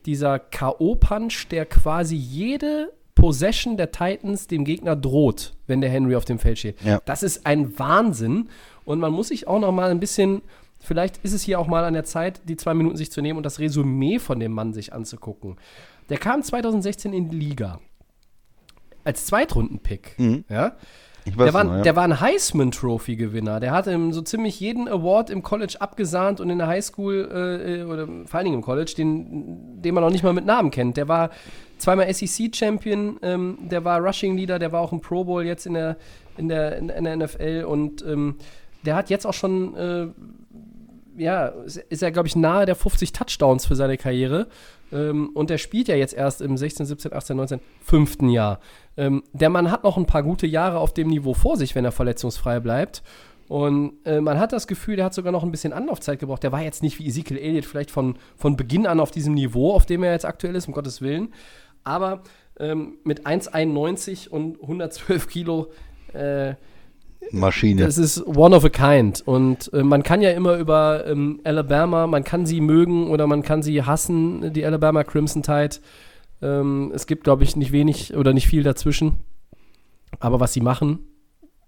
dieser K.O.-Punch, der quasi jede Possession der Titans dem Gegner droht, wenn der Henry auf dem Feld steht. Ja. Das ist ein Wahnsinn. Und man muss sich auch noch mal ein bisschen, vielleicht ist es hier auch mal an der Zeit, die zwei Minuten sich zu nehmen und das Resümee von dem Mann sich anzugucken. Der kam 2016 in die Liga als Zweitrunden-Pick. Mhm. Ja? Der war, noch, ja. der war ein Heisman-Trophy-Gewinner. Der hatte so ziemlich jeden Award im College abgesahnt und in der Highschool, äh, oder vor allen Dingen im College, den, den man noch nicht mal mit Namen kennt. Der war zweimal SEC-Champion, ähm, der war Rushing-Leader, der war auch im Pro Bowl jetzt in der, in der, in der NFL und ähm, der hat jetzt auch schon, äh, ja, ist er, glaube ich, nahe der 50 Touchdowns für seine Karriere. Ähm, und der spielt ja jetzt erst im 16, 17, 18, 19, fünften Jahr. Ähm, der Mann hat noch ein paar gute Jahre auf dem Niveau vor sich, wenn er verletzungsfrei bleibt. Und äh, man hat das Gefühl, der hat sogar noch ein bisschen Anlaufzeit gebraucht. Der war jetzt nicht wie Ezekiel Elliott vielleicht von, von Beginn an auf diesem Niveau, auf dem er jetzt aktuell ist, um Gottes Willen. Aber ähm, mit 1,91 und 112 Kilo äh, Maschine. Das ist one of a kind. Und äh, man kann ja immer über ähm, Alabama, man kann sie mögen oder man kann sie hassen, die Alabama Crimson Tide. Ähm, es gibt, glaube ich, nicht wenig oder nicht viel dazwischen. Aber was sie machen,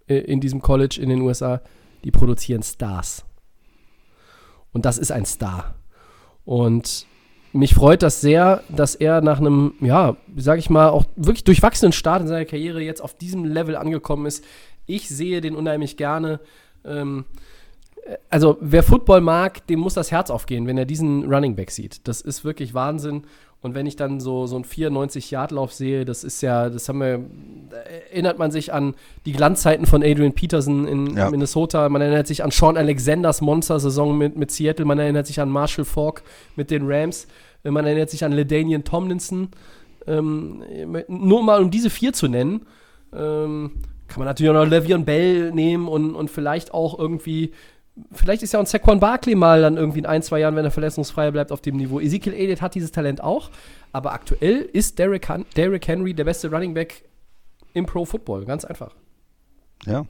äh, in diesem College in den USA, die produzieren Stars. Und das ist ein Star. Und mich freut das sehr, dass er nach einem, ja, sag ich mal, auch wirklich durchwachsenen Start in seiner Karriere jetzt auf diesem Level angekommen ist. Ich sehe den unheimlich gerne. Ähm, also, wer Football mag, dem muss das Herz aufgehen, wenn er diesen Running Back sieht. Das ist wirklich Wahnsinn. Und wenn ich dann so, so einen 94-Yard-Lauf sehe, das ist ja, das haben wir, erinnert man sich an die Glanzzeiten von Adrian Peterson in Ja. Minnesota, man erinnert sich an Sean Alexanders Monster-Saison mit, mit Seattle, man erinnert sich an Marshall Falk mit den Rams, äh, man erinnert sich an LaDainian Tomlinson. Ähm, nur mal um diese vier zu nennen, ähm, kann man natürlich auch noch Le'Veon Bell nehmen und, und vielleicht auch irgendwie Vielleicht ist ja auch Saquon Barkley mal dann irgendwie in ein, zwei Jahren, wenn er verletzungsfrei bleibt, auf dem Niveau. Ezekiel Elliott hat dieses Talent auch, aber aktuell ist Derrick, Derrick Henry der beste Running Back im Pro Football. Ganz einfach. Ja.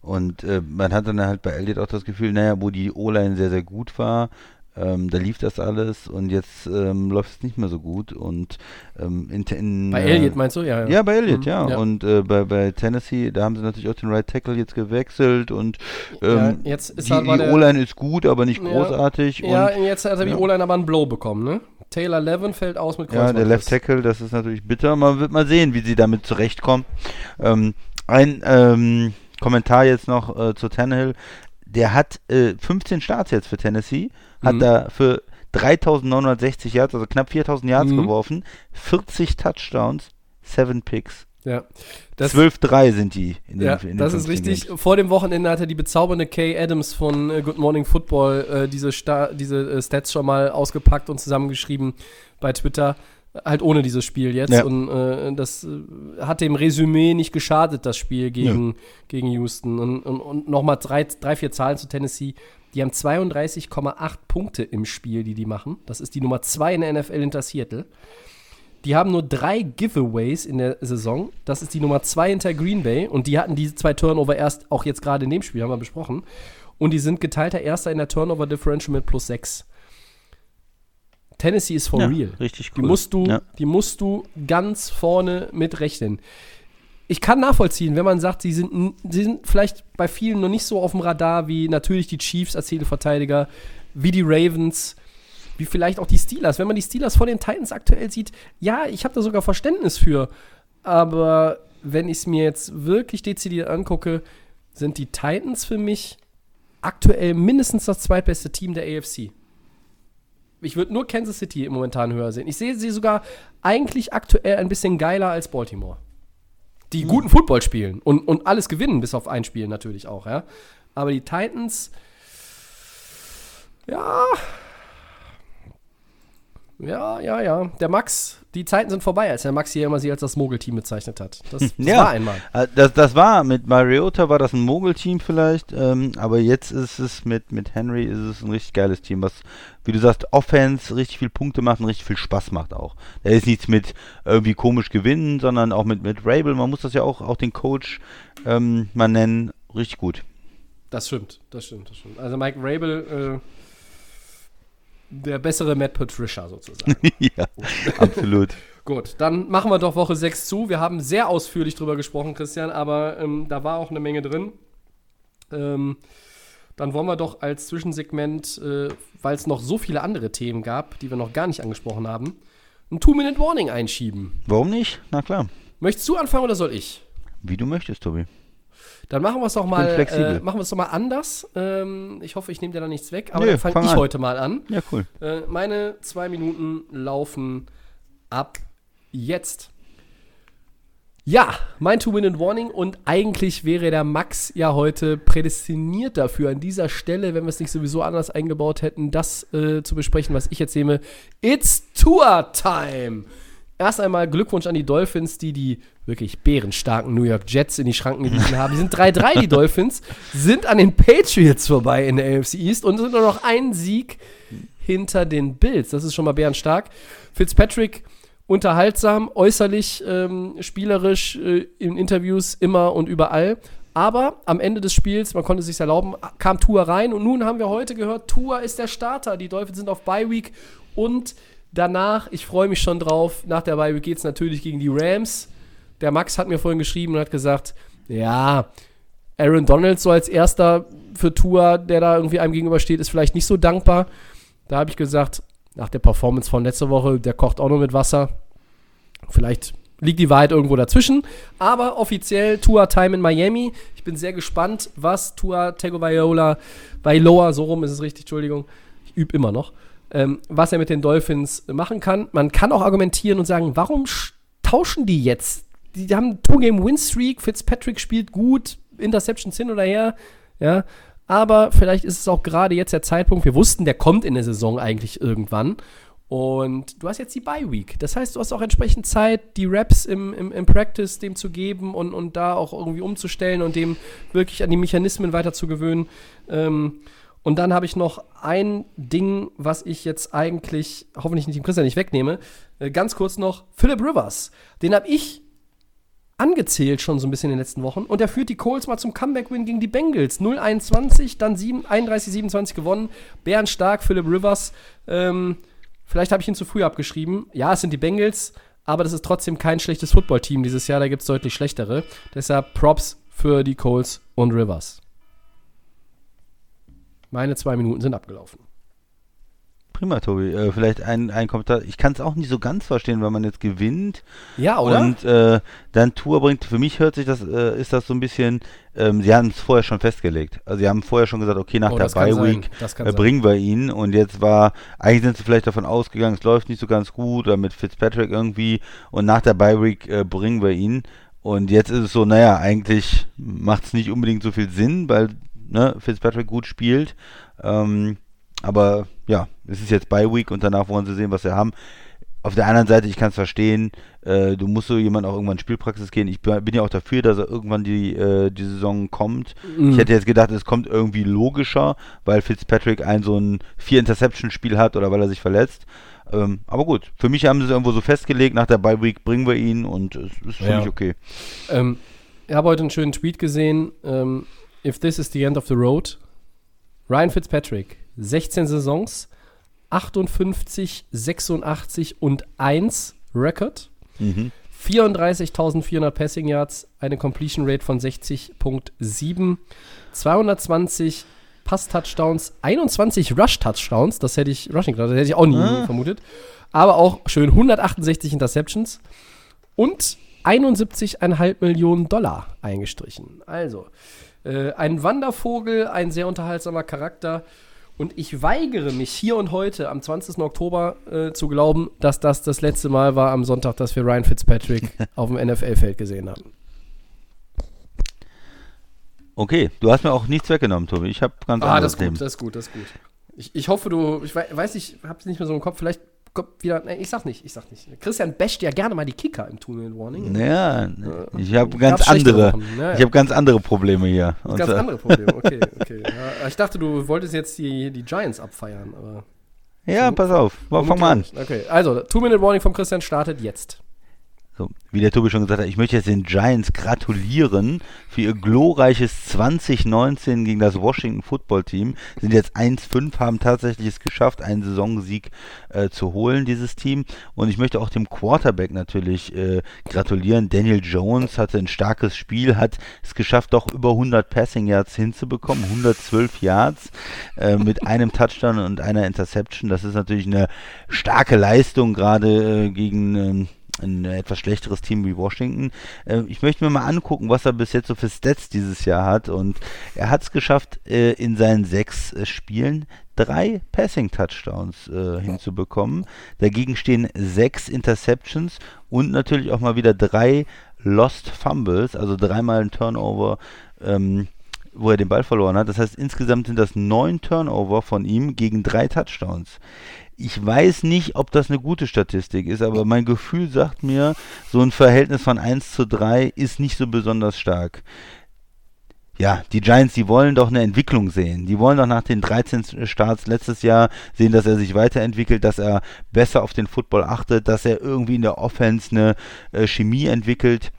Und äh, man hat dann halt bei Elliott auch das Gefühl, naja, wo die O-Line sehr, sehr gut war, ähm, da lief das alles und jetzt ähm, läuft es nicht mehr so gut. Und ähm, in, in Bei äh, Elliott meinst du? Ja, Ja, bei Elliott, Mhm, ja. ja. Und äh, bei, bei Tennessee, da haben sie natürlich auch den Right Tackle jetzt gewechselt und Ja, ähm, jetzt ist die, halt die O-Line ist gut, aber nicht Ja. großartig. Ja, und jetzt hat er die ja. O-Line aber einen Blow bekommen, ne? Taylor Levin fällt aus mit Ja, der Left. Tackle, das ist natürlich bitter. Man wird mal sehen, wie sie damit zurechtkommen. Ähm, ein ähm, Kommentar jetzt noch äh, zu Tannehill. Der hat äh, 15 Starts jetzt für Tennessee, hat Mhm. da für 3960 Yards, also knapp 4000 Yards Mhm. geworfen, 40 Touchdowns, 7 Picks. Ja. Das, 12-3 sind die in den, Ja, in den das ist 15 richtig. Games. Vor dem Wochenende hatte die bezaubernde Kay Adams von äh, Good Morning Football äh, diese, Sta diese äh, Stats schon mal ausgepackt und zusammengeschrieben bei Twitter. Halt ohne dieses Spiel jetzt. Ja. Und äh, das hat dem Resümee nicht geschadet, das Spiel gegen, gegen Houston. Und, und, und nochmal drei, drei, vier Zahlen zu Tennessee. Die haben 32,8 Punkte im Spiel, die die machen. Das ist die Nummer 2 in der NFL hinter Seattle. Die haben nur drei Giveaways in der Saison. Das ist die Nummer zwei hinter Green Bay. Und die hatten diese zwei Turnover erst auch jetzt gerade in dem Spiel, haben wir besprochen. Und die sind geteilter Erster in der Turnover Differential mit plus sechs. Tennessee ist for Ja, real. richtig Die cool. musst du, Ja. die musst du ganz vorne mit rechnen. Ich kann nachvollziehen, wenn man sagt, sie sind, sie sind vielleicht bei vielen noch nicht so auf dem Radar wie natürlich die Chiefs als Titelverteidiger, wie die Ravens, wie vielleicht auch die Steelers. Wenn man die Steelers vor den Titans aktuell sieht, ja, ich habe da sogar Verständnis für. Aber wenn ich es mir jetzt wirklich dezidiert angucke, sind die Titans für mich aktuell mindestens das zweitbeste Team der AFC. Ich würde nur Kansas City momentan höher sehen. Ich sehe sie sogar eigentlich aktuell ein bisschen geiler als Baltimore. Die guten Football spielen und, und alles gewinnen, bis auf ein Spiel natürlich auch, ja. Aber die Titans, ja. Ja, ja, ja. Der Max, die Zeiten sind vorbei, als der Max hier immer sie als das Mogelteam bezeichnet hat. Das, das Ja. war einmal. Äh, Das, das war, mit Mariota war das ein Mogelteam vielleicht, ähm, aber jetzt ist es mit, mit Henry ist es ein richtig geiles Team, was, wie du sagst, Offense richtig viel Punkte macht und richtig viel Spaß macht auch. Da ist nichts mit irgendwie komisch gewinnen, sondern auch mit, mit Rabel, man muss das ja auch, auch den Coach ähm, mal nennen, richtig gut. Das stimmt, das stimmt, das stimmt. Also Mike Rabel, äh, der bessere Matt Patricia sozusagen. ja, absolut. Gut, dann machen wir doch Woche 6 zu. Wir haben sehr ausführlich drüber gesprochen, Christian, aber ähm, da war auch eine Menge drin. Ähm, dann wollen wir doch als Zwischensegment, äh, weil es noch so viele andere Themen gab, die wir noch gar nicht angesprochen haben, ein Two-Minute-Warning einschieben. Warum nicht? Na klar. Möchtest du anfangen oder soll ich? Wie du möchtest, Tobi. Dann machen wir es doch mal, äh, machen wir es doch mal anders. Ähm, ich hoffe, ich nehme dir da nichts weg, aber Nö, dann fange fang ich an. heute mal an. Ja, cool. Äh, meine zwei Minuten laufen ab jetzt. Ja, mein Two-Minute-Warning und eigentlich wäre der Max ja heute prädestiniert dafür, an dieser Stelle, wenn wir es nicht sowieso anders eingebaut hätten, das äh, zu besprechen, was ich jetzt nehme. It's Tour-Time! Erst einmal Glückwunsch an die Dolphins, die die wirklich bärenstarken New York Jets in die Schranken gewiesen haben. Die sind 3-3, die Dolphins, sind an den Patriots vorbei in der AFC East und sind nur noch einen Sieg hinter den Bills. Das ist schon mal bärenstark. Fitzpatrick unterhaltsam, äußerlich, ähm, spielerisch, äh, in Interviews immer und überall. Aber am Ende des Spiels, man konnte es sich erlauben, kam Tua rein und nun haben wir heute gehört, Tua ist der Starter. Die Dolphins sind auf Bye Week und danach, ich freue mich schon drauf, nach der Bye geht es natürlich gegen die Rams. Der Max hat mir vorhin geschrieben und hat gesagt, ja, Aaron Donald so als erster für Tour, der da irgendwie einem gegenübersteht, ist vielleicht nicht so dankbar. Da habe ich gesagt, nach der Performance von letzter Woche, der kocht auch nur mit Wasser. Vielleicht liegt die Wahrheit irgendwo dazwischen. Aber offiziell Tua Time in Miami. Ich bin sehr gespannt, was Tua Tagovailoa, Vailoa, so rum ist es richtig, Entschuldigung, ich übe immer noch, ähm, was er mit den Dolphins machen kann. Man kann auch argumentieren und sagen, warum tauschen die jetzt? Die, haben Two-Game-Win-Streak, Fitzpatrick spielt gut, Interceptions hin oder her, ja. Aber vielleicht ist es auch gerade jetzt der Zeitpunkt, wir wussten, der kommt in der Saison eigentlich irgendwann. Und du hast jetzt die Bye Week. Das heißt, du hast auch entsprechend Zeit, die Raps im, im, im Practice dem zu geben und, und da auch irgendwie umzustellen und dem wirklich an die Mechanismen weiter zu. Ähm, und dann habe ich noch ein Ding, was ich jetzt eigentlich hoffentlich nicht dem Christian nicht wegnehme. Äh, ganz kurz noch: Philip Rivers. Den habe ich angezählt schon so ein bisschen in den letzten Wochen. Und er führt die Colts mal zum Comeback-Win gegen die Bengals. 0-21, dann 31-27 gewonnen. Bären stark, Philip Rivers. Ähm, Vielleicht habe ich ihn zu früh abgeschrieben. Ja, es sind die Bengals, aber das ist trotzdem kein schlechtes Footballteam dieses Jahr. Da gibt es deutlich schlechtere. Deshalb Props für die Colts und Rivers. Meine zwei Minuten sind abgelaufen. Prima, Tobi. Äh, vielleicht ein, ein Kommentar. Ich kann es auch nicht so ganz verstehen, wenn man jetzt gewinnt. Ja, oder? Und äh, dann Tour bringt. Für mich hört sich das, äh, ist das so ein bisschen. Ähm, sie haben es vorher schon festgelegt. Also sie haben vorher schon gesagt, okay, nach Oh, der Bye Week äh, bringen wir ihn. Und jetzt war, eigentlich sind sie vielleicht davon ausgegangen, es läuft nicht so ganz gut, oder mit Fitzpatrick irgendwie. Und nach der Bye Week äh, bringen wir ihn. Und jetzt ist es so, naja, eigentlich macht es nicht unbedingt so viel Sinn, weil ne, Fitzpatrick gut spielt. Ähm, aber ja, es ist jetzt Bye Week und danach wollen sie sehen, was sie haben. Auf der anderen Seite, ich kann es verstehen, äh, du musst so jemand auch irgendwann Spielpraxis gehen. Ich bin ja auch dafür, dass er irgendwann die, äh, die Saison kommt. Ich hätte jetzt gedacht, es kommt irgendwie logischer, weil Fitzpatrick ein so ein Vier-Interception-Spiel hat oder weil er sich verletzt. Ähm, aber gut, für mich haben sie es irgendwo so festgelegt, nach der Bye Week bringen wir ihn und es ist für Ja. mich okay. Ähm, ich habe heute einen schönen Tweet gesehen. Ähm, If this is the end of the road, Ryan Fitzpatrick, 16 Saisons, 58, 86 und 1 Record. Mhm. 34.400 Passing Yards, eine Completion Rate von 60.7, 220 Pass-Touchdowns, 21 Rush-Touchdowns, das hätte ich, Rushing, das hätte ich auch nie Ah. vermutet, aber auch schön 168 Interceptions und 71,5 Millionen Dollar eingestrichen. Also, äh, ein Wandervogel, ein sehr unterhaltsamer Charakter. Und ich weigere mich hier und heute am 20. Oktober äh, zu glauben, dass das das letzte Mal war am Sonntag, dass wir Ryan Fitzpatrick auf dem NFL-Feld gesehen haben. Okay, du hast mir auch nichts weggenommen, Tobi. Ich habe ganz Ah, anderes das ist gut, das ist gut, das ist gut. Ich, ich hoffe, du, ich wei- weiß nicht, ich hab's nicht mehr so im Kopf, vielleicht kommt wieder, nee, ich sag nicht, ich sag nicht. Christian basht ja gerne mal die Kicker im Two-Minute-Warning. Ja, ich habe ganz andere, Wochen, ja, ja. ich habe ganz andere Probleme hier. Und, Ganz äh, andere Probleme, okay, okay. Ja, ich dachte, du wolltest jetzt die, die Giants abfeiern, aber. Ja, pass auf, fang mal an. Okay, also, Two-Minute-Warning vom Christian startet jetzt. So, wie der Tobi schon gesagt hat, ich möchte jetzt den Giants gratulieren für ihr glorreiches 2019 gegen das Washington Football Team. Sind jetzt 1-5, haben tatsächlich es geschafft, einen Saisonsieg äh, zu holen, dieses Team. Und ich möchte auch dem Quarterback natürlich äh, gratulieren. Daniel Jones hatte ein starkes Spiel, hat es geschafft, doch über 100 Passing Yards hinzubekommen, 112 Yards äh, mit einem Touchdown und einer Interception. Das ist natürlich eine starke Leistung, gerade äh, gegen ähm, ein etwas schlechteres Team wie Washington. Äh, ich möchte mir mal angucken, was er bis jetzt so für Stats dieses Jahr hat. Und er hat es geschafft, äh, in seinen sechs äh, Spielen drei Passing-Touchdowns äh, hinzubekommen. Dagegen stehen sechs Interceptions und natürlich auch mal wieder drei Lost Fumbles, also dreimal ein Turnover. Ähm, wo er den Ball verloren hat. Das heißt, insgesamt sind das neun Turnover von ihm gegen drei Touchdowns. Ich weiß nicht, ob das eine gute Statistik ist, aber mein Gefühl sagt mir, so ein Verhältnis von 1 zu 3 ist nicht so besonders stark. Ja, die Giants, die wollen doch eine Entwicklung sehen. Die wollen doch nach den 13 Starts letztes Jahr sehen, dass er sich weiterentwickelt, dass er besser auf den Football achtet, dass er irgendwie in der Offense eine äh, Chemie entwickelt.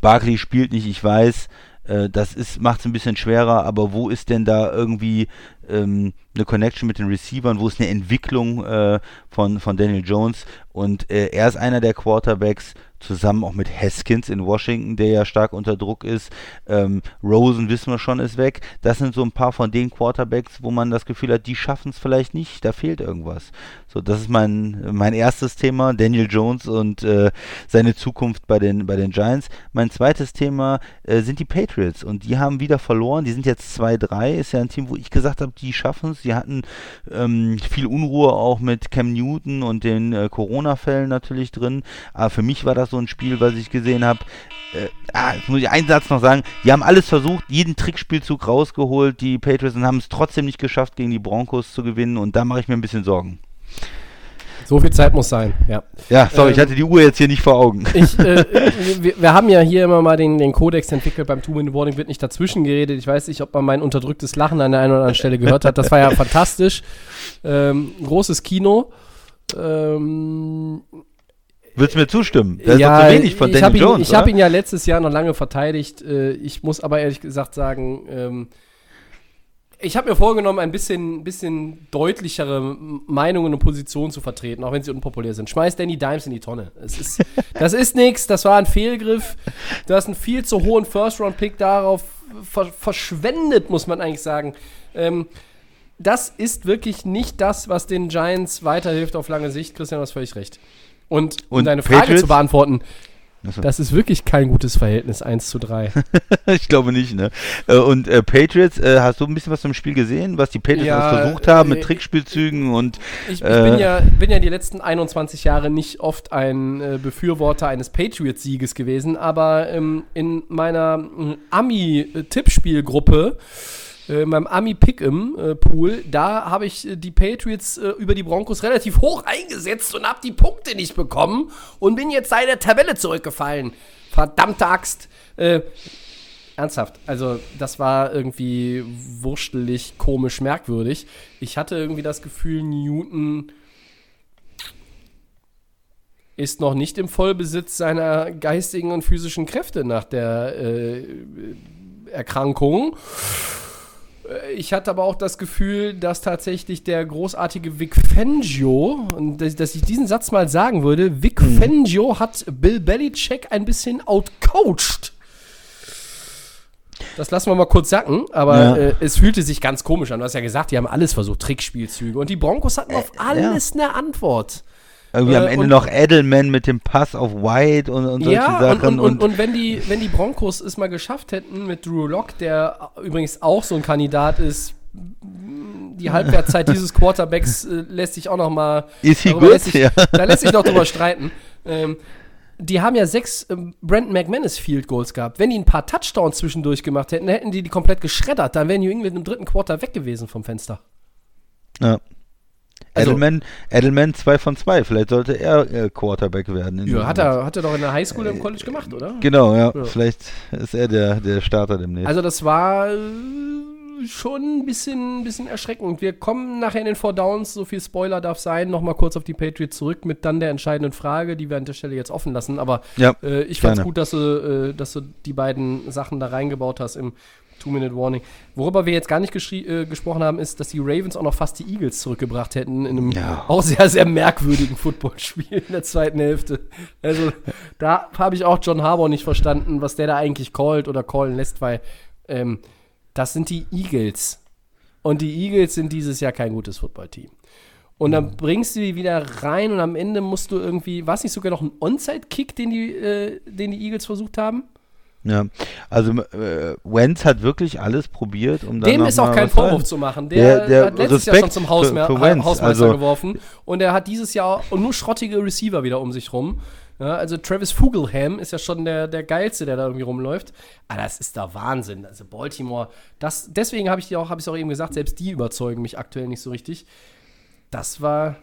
Barkley spielt nicht, ich weiß, äh, das macht es ein bisschen schwerer, aber wo ist denn da irgendwie ähm, eine Connection mit den Receivern? Wo ist eine Entwicklung äh, von, von Daniel Jones? Und äh, er ist einer der Quarterbacks, zusammen auch mit Haskins in Washington, der ja stark unter Druck ist. Ähm, Rosen wissen wir schon, ist weg. Das sind so ein paar von den Quarterbacks, wo man das Gefühl hat, die schaffen es vielleicht nicht, da fehlt irgendwas. So, das ist mein, mein erstes Thema, Daniel Jones und äh, seine Zukunft bei den, bei den Giants. Mein zweites Thema äh, sind die Patriots und die haben wieder verloren. Die sind jetzt 2-3, ist ja ein Team, wo ich gesagt habe, die schaffen es. Die hatten ähm, viel Unruhe auch mit Cam Newton und den äh, Corona-Fällen natürlich drin. Aber für mich war das so ein Spiel, was ich gesehen habe. Äh, ah, jetzt muss ich einen Satz noch sagen. Die haben alles versucht, jeden Trickspielzug rausgeholt, die Patriots, und haben es trotzdem nicht geschafft, gegen die Broncos zu gewinnen. Und da mache ich mir ein bisschen Sorgen. So viel Zeit muss sein, ja. Ja, sorry, ähm, ich hatte die Uhr jetzt hier nicht vor Augen. Ich, äh, wir, wir, haben ja hier immer mal den, den Kodex entwickelt, beim Two-Minute-Warning wird nicht dazwischen geredet. Ich weiß nicht, ob man mein unterdrücktes Lachen an der einen oder anderen Stelle gehört hat. Das war ja fantastisch. Ähm, großes Kino. Ähm, Würdest du mir zustimmen? Da ja, ist zu wenig von Daniel Jones, ihn, Ich habe ihn ja letztes Jahr noch lange verteidigt. Äh, ich muss aber ehrlich gesagt sagen, ähm, ich habe mir vorgenommen, ein bisschen, bisschen deutlichere Meinungen und Positionen zu vertreten, auch wenn sie unpopulär sind. Schmeiß Danny Dimes in die Tonne. Es ist, das ist nichts, das war ein Fehlgriff. Du hast einen viel zu hohen First-Round-Pick darauf ver verschwendet, muss man eigentlich sagen. Ähm, das ist wirklich nicht das, was den Giants weiterhilft auf lange Sicht. Christian, du hast völlig recht. Und um und deine Frage Patriots? zu beantworten. Das ist wirklich kein gutes Verhältnis, 1 zu 3. ich glaube nicht, ne? Äh, und äh, Patriots, äh, hast du ein bisschen was zum Spiel gesehen, was die Patriots ja, versucht haben mit äh, Trickspielzügen und. Ich, ich bin, äh, ja, bin ja die letzten 21 Jahre nicht oft ein äh, Befürworter eines Patriots-Sieges gewesen, aber ähm, in meiner Ami-Tippspielgruppe äh, in meinem Ami Pick'em äh, Pool, da habe ich äh, die Patriots äh, über die Broncos relativ hoch eingesetzt und habe die Punkte nicht bekommen und bin jetzt seit der Tabelle zurückgefallen. Verdammte Axt. Äh, ernsthaft, also das war irgendwie wurstelig, komisch, merkwürdig. Ich hatte irgendwie das Gefühl, Newton ist noch nicht im Vollbesitz seiner geistigen und physischen Kräfte nach der äh, Erkrankung. Äh, ich hatte aber auch das Gefühl, dass tatsächlich der großartige Vic Fangio, und dass, dass ich diesen Satz mal sagen würde, Vic mhm. Fangio hat Bill Belichick ein bisschen outcoached. Das lassen wir mal kurz sacken, aber ja. äh, es fühlte sich ganz komisch an. Du hast ja gesagt, die haben alles versucht, Trickspielzüge. Und die Broncos hatten auf äh, alles ja. eine Antwort. Irgendwie äh, am Ende noch Edelman mit dem Pass auf White und, und solche ja, Sachen. Und, und, und, und, wenn, die, wenn die Broncos es mal geschafft hätten mit Drew Lock, der übrigens auch so ein Kandidat ist, die Halbwertszeit dieses Quarterbacks äh, lässt sich auch noch mal. Ist he good? Sich, ja. Da lässt sich noch drüber streiten. Ähm, die haben ja sechs ähm, Brandon McManus Field Goals gehabt. Wenn die ein paar Touchdowns zwischendurch gemacht hätten, hätten die die komplett geschreddert. Dann wären die irgendwie im dritten Quarter weg gewesen vom Fenster. Ja. Also, Edelman, Edelman 2 von 2. Vielleicht sollte er äh, Quarterback werden. Ja, hat er, hat er doch in der Highschool im College gemacht, oder? Genau, ja. ja. Vielleicht ist er der, der Starter demnächst. Also das war äh, schon ein bisschen, bisschen erschreckend. Wir kommen nachher in den Four Downs, so viel Spoiler darf sein, nochmal kurz auf die Patriots zurück mit dann der entscheidenden Frage, die wir an der Stelle jetzt offen lassen. Aber ja, äh, ich fand es gut, dass du, äh, dass du die beiden Sachen da reingebaut hast im Two-Minute-Warning. Worüber wir jetzt gar nicht äh, gesprochen haben, ist, dass die Ravens auch noch fast die Eagles zurückgebracht hätten in einem ja. auch sehr, sehr merkwürdigen Footballspiel in der zweiten Hälfte. Also da habe ich auch John Harbour nicht verstanden, was der da eigentlich callt oder callen lässt, weil ähm, das sind die Eagles. Und die Eagles sind dieses Jahr kein gutes Footballteam. Und dann bringst du die wieder rein und am Ende musst du irgendwie, war es nicht sogar noch ein Onside-Kick, den die, äh, den die Eagles versucht haben? Ja, also äh, Wentz hat wirklich alles probiert, um Dem ist auch kein Vorwurf zu machen. Der, der, der hat letztes Respekt Jahr schon zum Hausme für, für Hausmeister also, geworfen und er hat dieses Jahr nur schrottige Receiver wieder um sich rum. Ja, also Travis Fugelham ist ja schon der, der geilste, der da irgendwie rumläuft. Aber das ist da Wahnsinn. Also Baltimore, das, deswegen habe ich dir auch, habe ich auch eben gesagt, selbst die überzeugen mich aktuell nicht so richtig. Das war,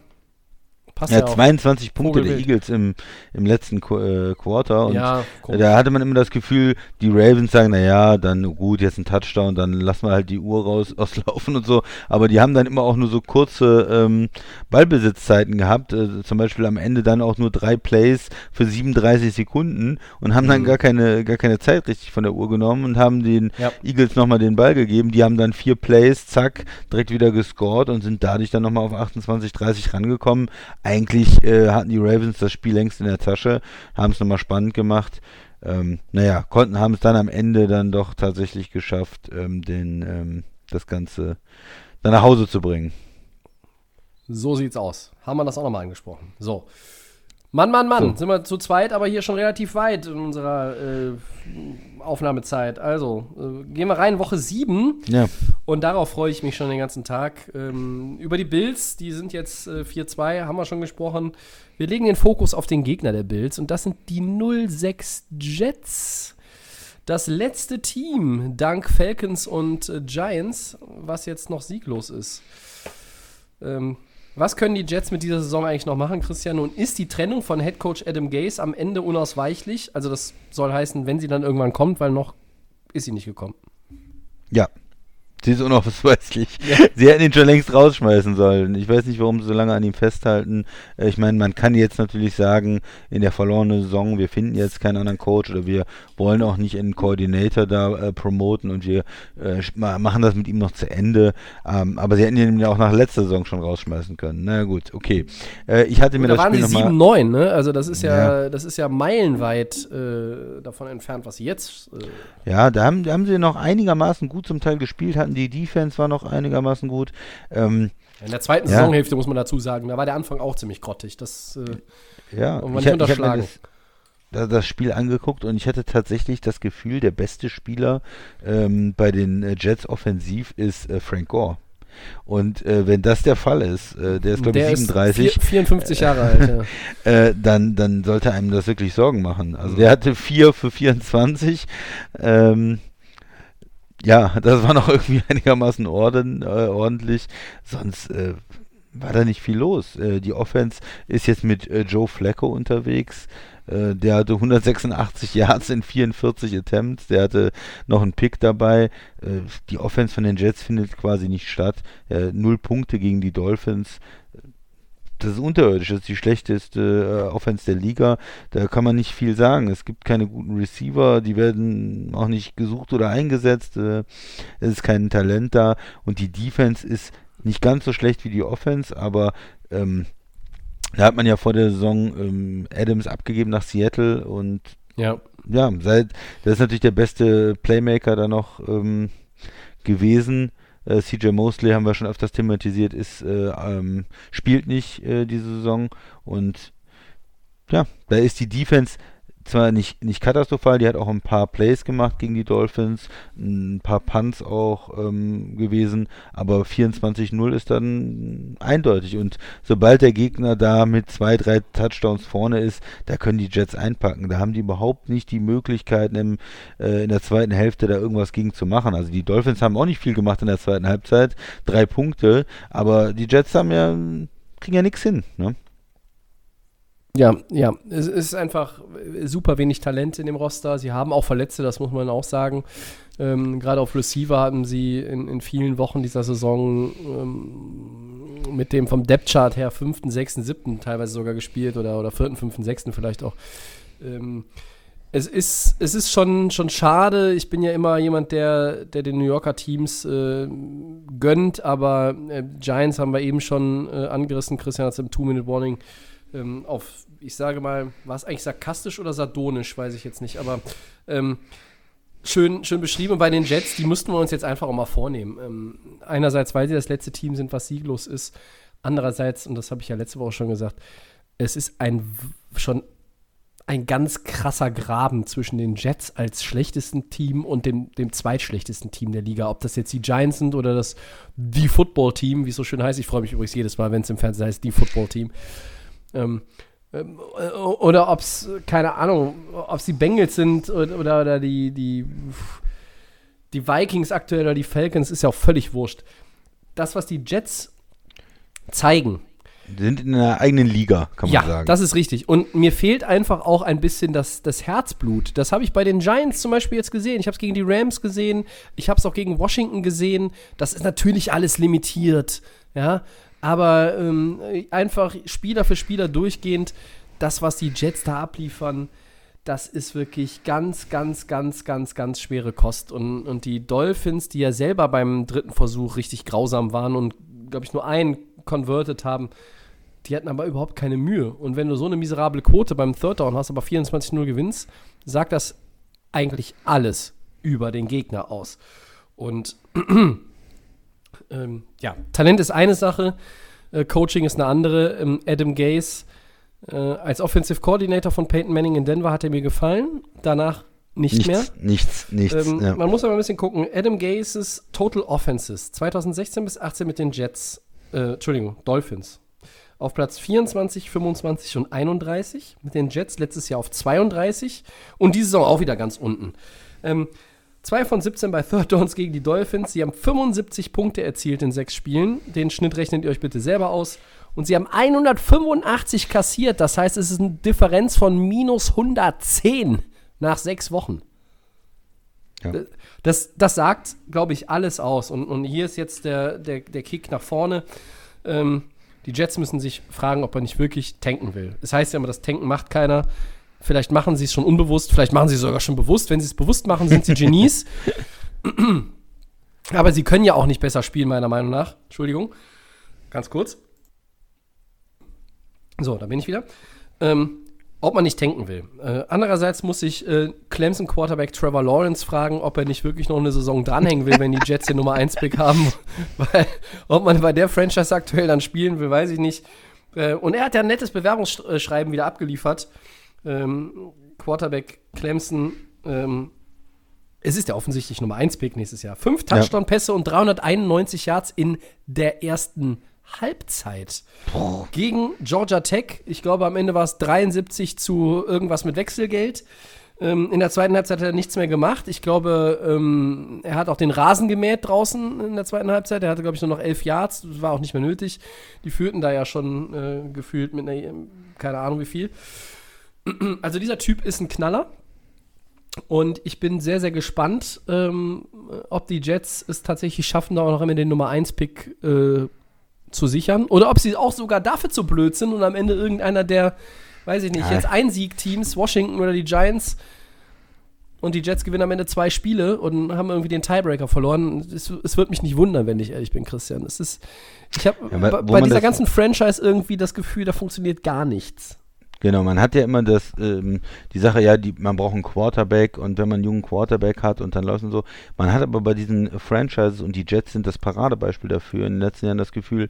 Passt ja, ja 22 Punkte der Eagles im, im letzten Qu äh, Quarter. Und ja, da hatte man immer das Gefühl, die Ravens sagen, naja, dann gut, jetzt ein Touchdown, dann lassen wir halt die Uhr raus auslaufen und so. Aber die haben dann immer auch nur so kurze ähm, Ballbesitzzeiten gehabt. Äh, zum Beispiel am Ende dann auch nur drei Plays für 37 Sekunden und haben dann mhm. gar keine, gar keine Zeit richtig von der Uhr genommen und haben den ja. Eagles nochmal den Ball gegeben. Die haben dann vier Plays, zack, direkt wieder gescored und sind dadurch dann nochmal auf 28, 30 rangekommen eigentlich äh, hatten die Ravens das Spiel längst in der Tasche, haben es nochmal spannend gemacht. Ähm, naja, konnten, haben es dann am Ende dann doch tatsächlich geschafft, ähm, den, ähm, das Ganze dann nach Hause zu bringen. So sieht's aus. Haben wir das auch nochmal angesprochen. So. Mann, Mann, Mann, so. sind wir zu zweit, aber hier schon relativ weit in unserer äh, Aufnahmezeit. Also, äh, gehen wir rein, Woche 7. Ja. Und darauf freue ich mich schon den ganzen Tag. Ähm, über die Bills, die sind jetzt äh, 4-2, haben wir schon gesprochen. Wir legen den Fokus auf den Gegner der Bills und das sind die 06 Jets. Das letzte Team, dank Falcons und äh, Giants, was jetzt noch sieglos ist. Ähm, was können die Jets mit dieser Saison eigentlich noch machen, Christian? Und ist die Trennung von Head Coach Adam Gase am Ende unausweichlich? Also das soll heißen, wenn sie dann irgendwann kommt, weil noch ist sie nicht gekommen. Ja, Sie ist unausweichlich. Ja. Sie hätten ihn schon längst rausschmeißen sollen. Ich weiß nicht, warum sie so lange an ihm festhalten. Äh, ich meine, man kann jetzt natürlich sagen, in der verlorenen Saison, wir finden jetzt keinen anderen Coach oder wir wollen auch nicht einen Coordinator da äh, promoten und wir äh, machen das mit ihm noch zu Ende. Ähm, aber sie hätten ihn ja auch nach letzter Saison schon rausschmeißen können. Na gut, okay. Äh, ich hatte mir da das waren Spiel sie 7-9, ne? Also das ist ja, ja. das ist ja meilenweit äh, davon entfernt, was sie jetzt. Äh ja, da haben, da haben sie noch einigermaßen gut zum Teil gespielt, hatten die Defense war noch einigermaßen gut. Ähm, in der zweiten ja. Saisonhälfte muss man dazu sagen, da war der Anfang auch ziemlich grottig. Das äh, ja, man nicht unterschlagen. Ich das, das, Spiel angeguckt und ich hatte tatsächlich das Gefühl, der beste Spieler ähm, bei den äh, Jets offensiv ist äh, Frank Gore. Und äh, wenn das der Fall ist, äh, der ist glaube ich 37, vier, 54 Jahre alt, ja. äh, dann, dann sollte einem das wirklich Sorgen machen. Also der hatte 4 für 24. Ähm, ja, das war noch irgendwie einigermaßen orden, äh, ordentlich. Sonst äh, war da nicht viel los. Äh, die Offense ist jetzt mit äh, Joe Flacco unterwegs. Äh, der hatte 186 Yards in 44 Attempts. Der hatte noch einen Pick dabei. Äh, die Offense von den Jets findet quasi nicht statt. null Punkte gegen die Dolphins das ist unterirdisch, das ist die schlechteste äh, Offense der Liga. Da kann man nicht viel sagen. Es gibt keine guten Receiver, die werden auch nicht gesucht oder eingesetzt. Äh, es ist kein Talent da und die Defense ist nicht ganz so schlecht wie die Offense, aber ähm, da hat man ja vor der Saison ähm, Adams abgegeben nach Seattle und ja, ja seit, das ist natürlich der beste Playmaker da noch ähm, gewesen. Äh, CJ Mosley haben wir schon öfters thematisiert, ist, äh, ähm, spielt nicht äh, diese Saison. Und ja, da ist die Defense zwar nicht, nicht katastrophal, die hat auch ein paar Plays gemacht gegen die Dolphins, ein paar Punts auch ähm, gewesen, aber 24-0 ist dann eindeutig und sobald der Gegner da mit zwei, drei Touchdowns vorne ist, da können die Jets einpacken. Da haben die überhaupt nicht die Möglichkeiten im, äh, in der zweiten Hälfte da irgendwas gegen zu machen. Also die Dolphins haben auch nicht viel gemacht in der zweiten Halbzeit, drei Punkte, aber die Jets haben ja, kriegen ja nichts hin. Ne? Ja, ja, es ist einfach super wenig Talent in dem Roster. Sie haben auch Verletzte, das muss man auch sagen. Ähm, Gerade auf Receiver haben sie in, in vielen Wochen dieser Saison ähm, mit dem vom Depth-Chart her fünften, sechsten, siebten teilweise sogar gespielt oder, oder vierten, fünften, sechsten vielleicht auch. Ähm, es ist, es ist schon, schon schade. Ich bin ja immer jemand, der, der den New Yorker Teams äh, gönnt, aber äh, Giants haben wir eben schon äh, angerissen. Christian hat es im Two-Minute-Warning ähm, auf ich sage mal, war es eigentlich sarkastisch oder sardonisch, weiß ich jetzt nicht, aber ähm, schön, schön beschrieben. Und bei den Jets, die müssten wir uns jetzt einfach auch mal vornehmen. Ähm, einerseits, weil sie das letzte Team sind, was sieglos ist. Andererseits, und das habe ich ja letzte Woche schon gesagt, es ist ein schon ein ganz krasser Graben zwischen den Jets als schlechtesten Team und dem, dem zweitschlechtesten Team der Liga. Ob das jetzt die Giants sind oder das die Football-Team, wie es so schön heißt. Ich freue mich übrigens jedes Mal, wenn es im Fernsehen heißt, die Football-Team. Ähm, ähm, oder ob es, keine Ahnung, ob es die Bengals sind oder, oder, oder, die, die, die Vikings aktuell oder die Falcons, ist ja auch völlig wurscht. Das, was die Jets zeigen. Die sind in einer eigenen Liga, kann man ja, sagen. Ja, das ist richtig. Und mir fehlt einfach auch ein bisschen das, das Herzblut. Das habe ich bei den Giants zum Beispiel jetzt gesehen. Ich habe es gegen die Rams gesehen. Ich habe es auch gegen Washington gesehen. Das ist natürlich alles limitiert. Ja, aber ähm, einfach Spieler für Spieler durchgehend, das, was die Jets da abliefern, das ist wirklich ganz, ganz, ganz, ganz, ganz schwere Kost. Und, und die Dolphins, die ja selber beim dritten Versuch richtig grausam waren und, glaube ich, nur einen converted haben, die hatten aber überhaupt keine Mühe. Und wenn du so eine miserable Quote beim Third Down hast, aber 24-0 gewinnst, sagt das eigentlich alles über den Gegner aus. Und ähm, ja, Talent ist eine Sache, äh, Coaching ist eine andere. Ähm, Adam Gase äh, als Offensive Coordinator von Peyton Manning in Denver hat er mir gefallen. Danach nicht nichts, mehr. Nichts, nichts. Ähm, ja. Man muss aber ein bisschen gucken. Adam Gases Total Offenses 2016 bis 18 mit den Jets, äh, Entschuldigung, Dolphins. Auf Platz 24, 25 und 31. Mit den Jets letztes Jahr auf 32. Und diese Saison auch wieder ganz unten. Ähm, 2 von 17 bei Third Downs gegen die Dolphins. Sie haben 75 Punkte erzielt in sechs Spielen. Den Schnitt rechnet ihr euch bitte selber aus. Und sie haben 185 kassiert. Das heißt, es ist eine Differenz von minus 110 nach sechs Wochen. Ja. Das, das sagt, glaube ich, alles aus. Und, und hier ist jetzt der, der, der Kick nach vorne. Ähm, die Jets müssen sich fragen, ob er nicht wirklich tanken will. Es heißt ja immer, das Tanken macht keiner. Vielleicht machen sie es schon unbewusst, vielleicht machen sie es sogar schon bewusst. Wenn sie es bewusst machen, sind sie Genies. Aber sie können ja auch nicht besser spielen, meiner Meinung nach. Entschuldigung. Ganz kurz. So, da bin ich wieder. Ähm, ob man nicht tanken will. Äh, andererseits muss ich äh, Clemson Quarterback Trevor Lawrence fragen, ob er nicht wirklich noch eine Saison dranhängen will, wenn die Jets den Nummer 1 Pick haben. Weil, ob man bei der Franchise aktuell dann spielen will, weiß ich nicht. Äh, und er hat ja ein nettes Bewerbungsschreiben wieder abgeliefert. Ähm, Quarterback Clemson. Ähm, es ist ja offensichtlich Nummer 1 Pick nächstes Jahr. Fünf Touchdown-Pässe und 391 Yards in der ersten Halbzeit gegen Georgia Tech. Ich glaube, am Ende war es 73 zu irgendwas mit Wechselgeld. Ähm, in der zweiten Halbzeit hat er nichts mehr gemacht. Ich glaube, ähm, er hat auch den Rasen gemäht draußen in der zweiten Halbzeit. Er hatte, glaube ich, nur noch elf Yards. Das war auch nicht mehr nötig. Die führten da ja schon äh, gefühlt mit einer, keine Ahnung wie viel. Also dieser Typ ist ein Knaller. Und ich bin sehr, sehr gespannt, ähm, ob die Jets es tatsächlich schaffen, da auch noch immer den Nummer 1-Pick äh, zu sichern. Oder ob sie auch sogar dafür zu blöd sind und am Ende irgendeiner der, weiß ich nicht, Ja. jetzt Einsieg-Teams, Washington oder die Giants und die Jets gewinnen am Ende zwei Spiele und haben irgendwie den Tiebreaker verloren. Es, es wird mich nicht wundern, wenn ich ehrlich bin, Christian. Es ist, ich habe Ja, bei, dieser ganzen Franchise irgendwie das Gefühl, da funktioniert gar nichts. Genau, man hat ja immer das, ähm, die Sache, ja, die, man braucht einen Quarterback und wenn man einen jungen Quarterback hat und dann läuft und so. Man hat aber bei diesen Franchises und die Jets sind das Paradebeispiel dafür in den letzten Jahren das Gefühl,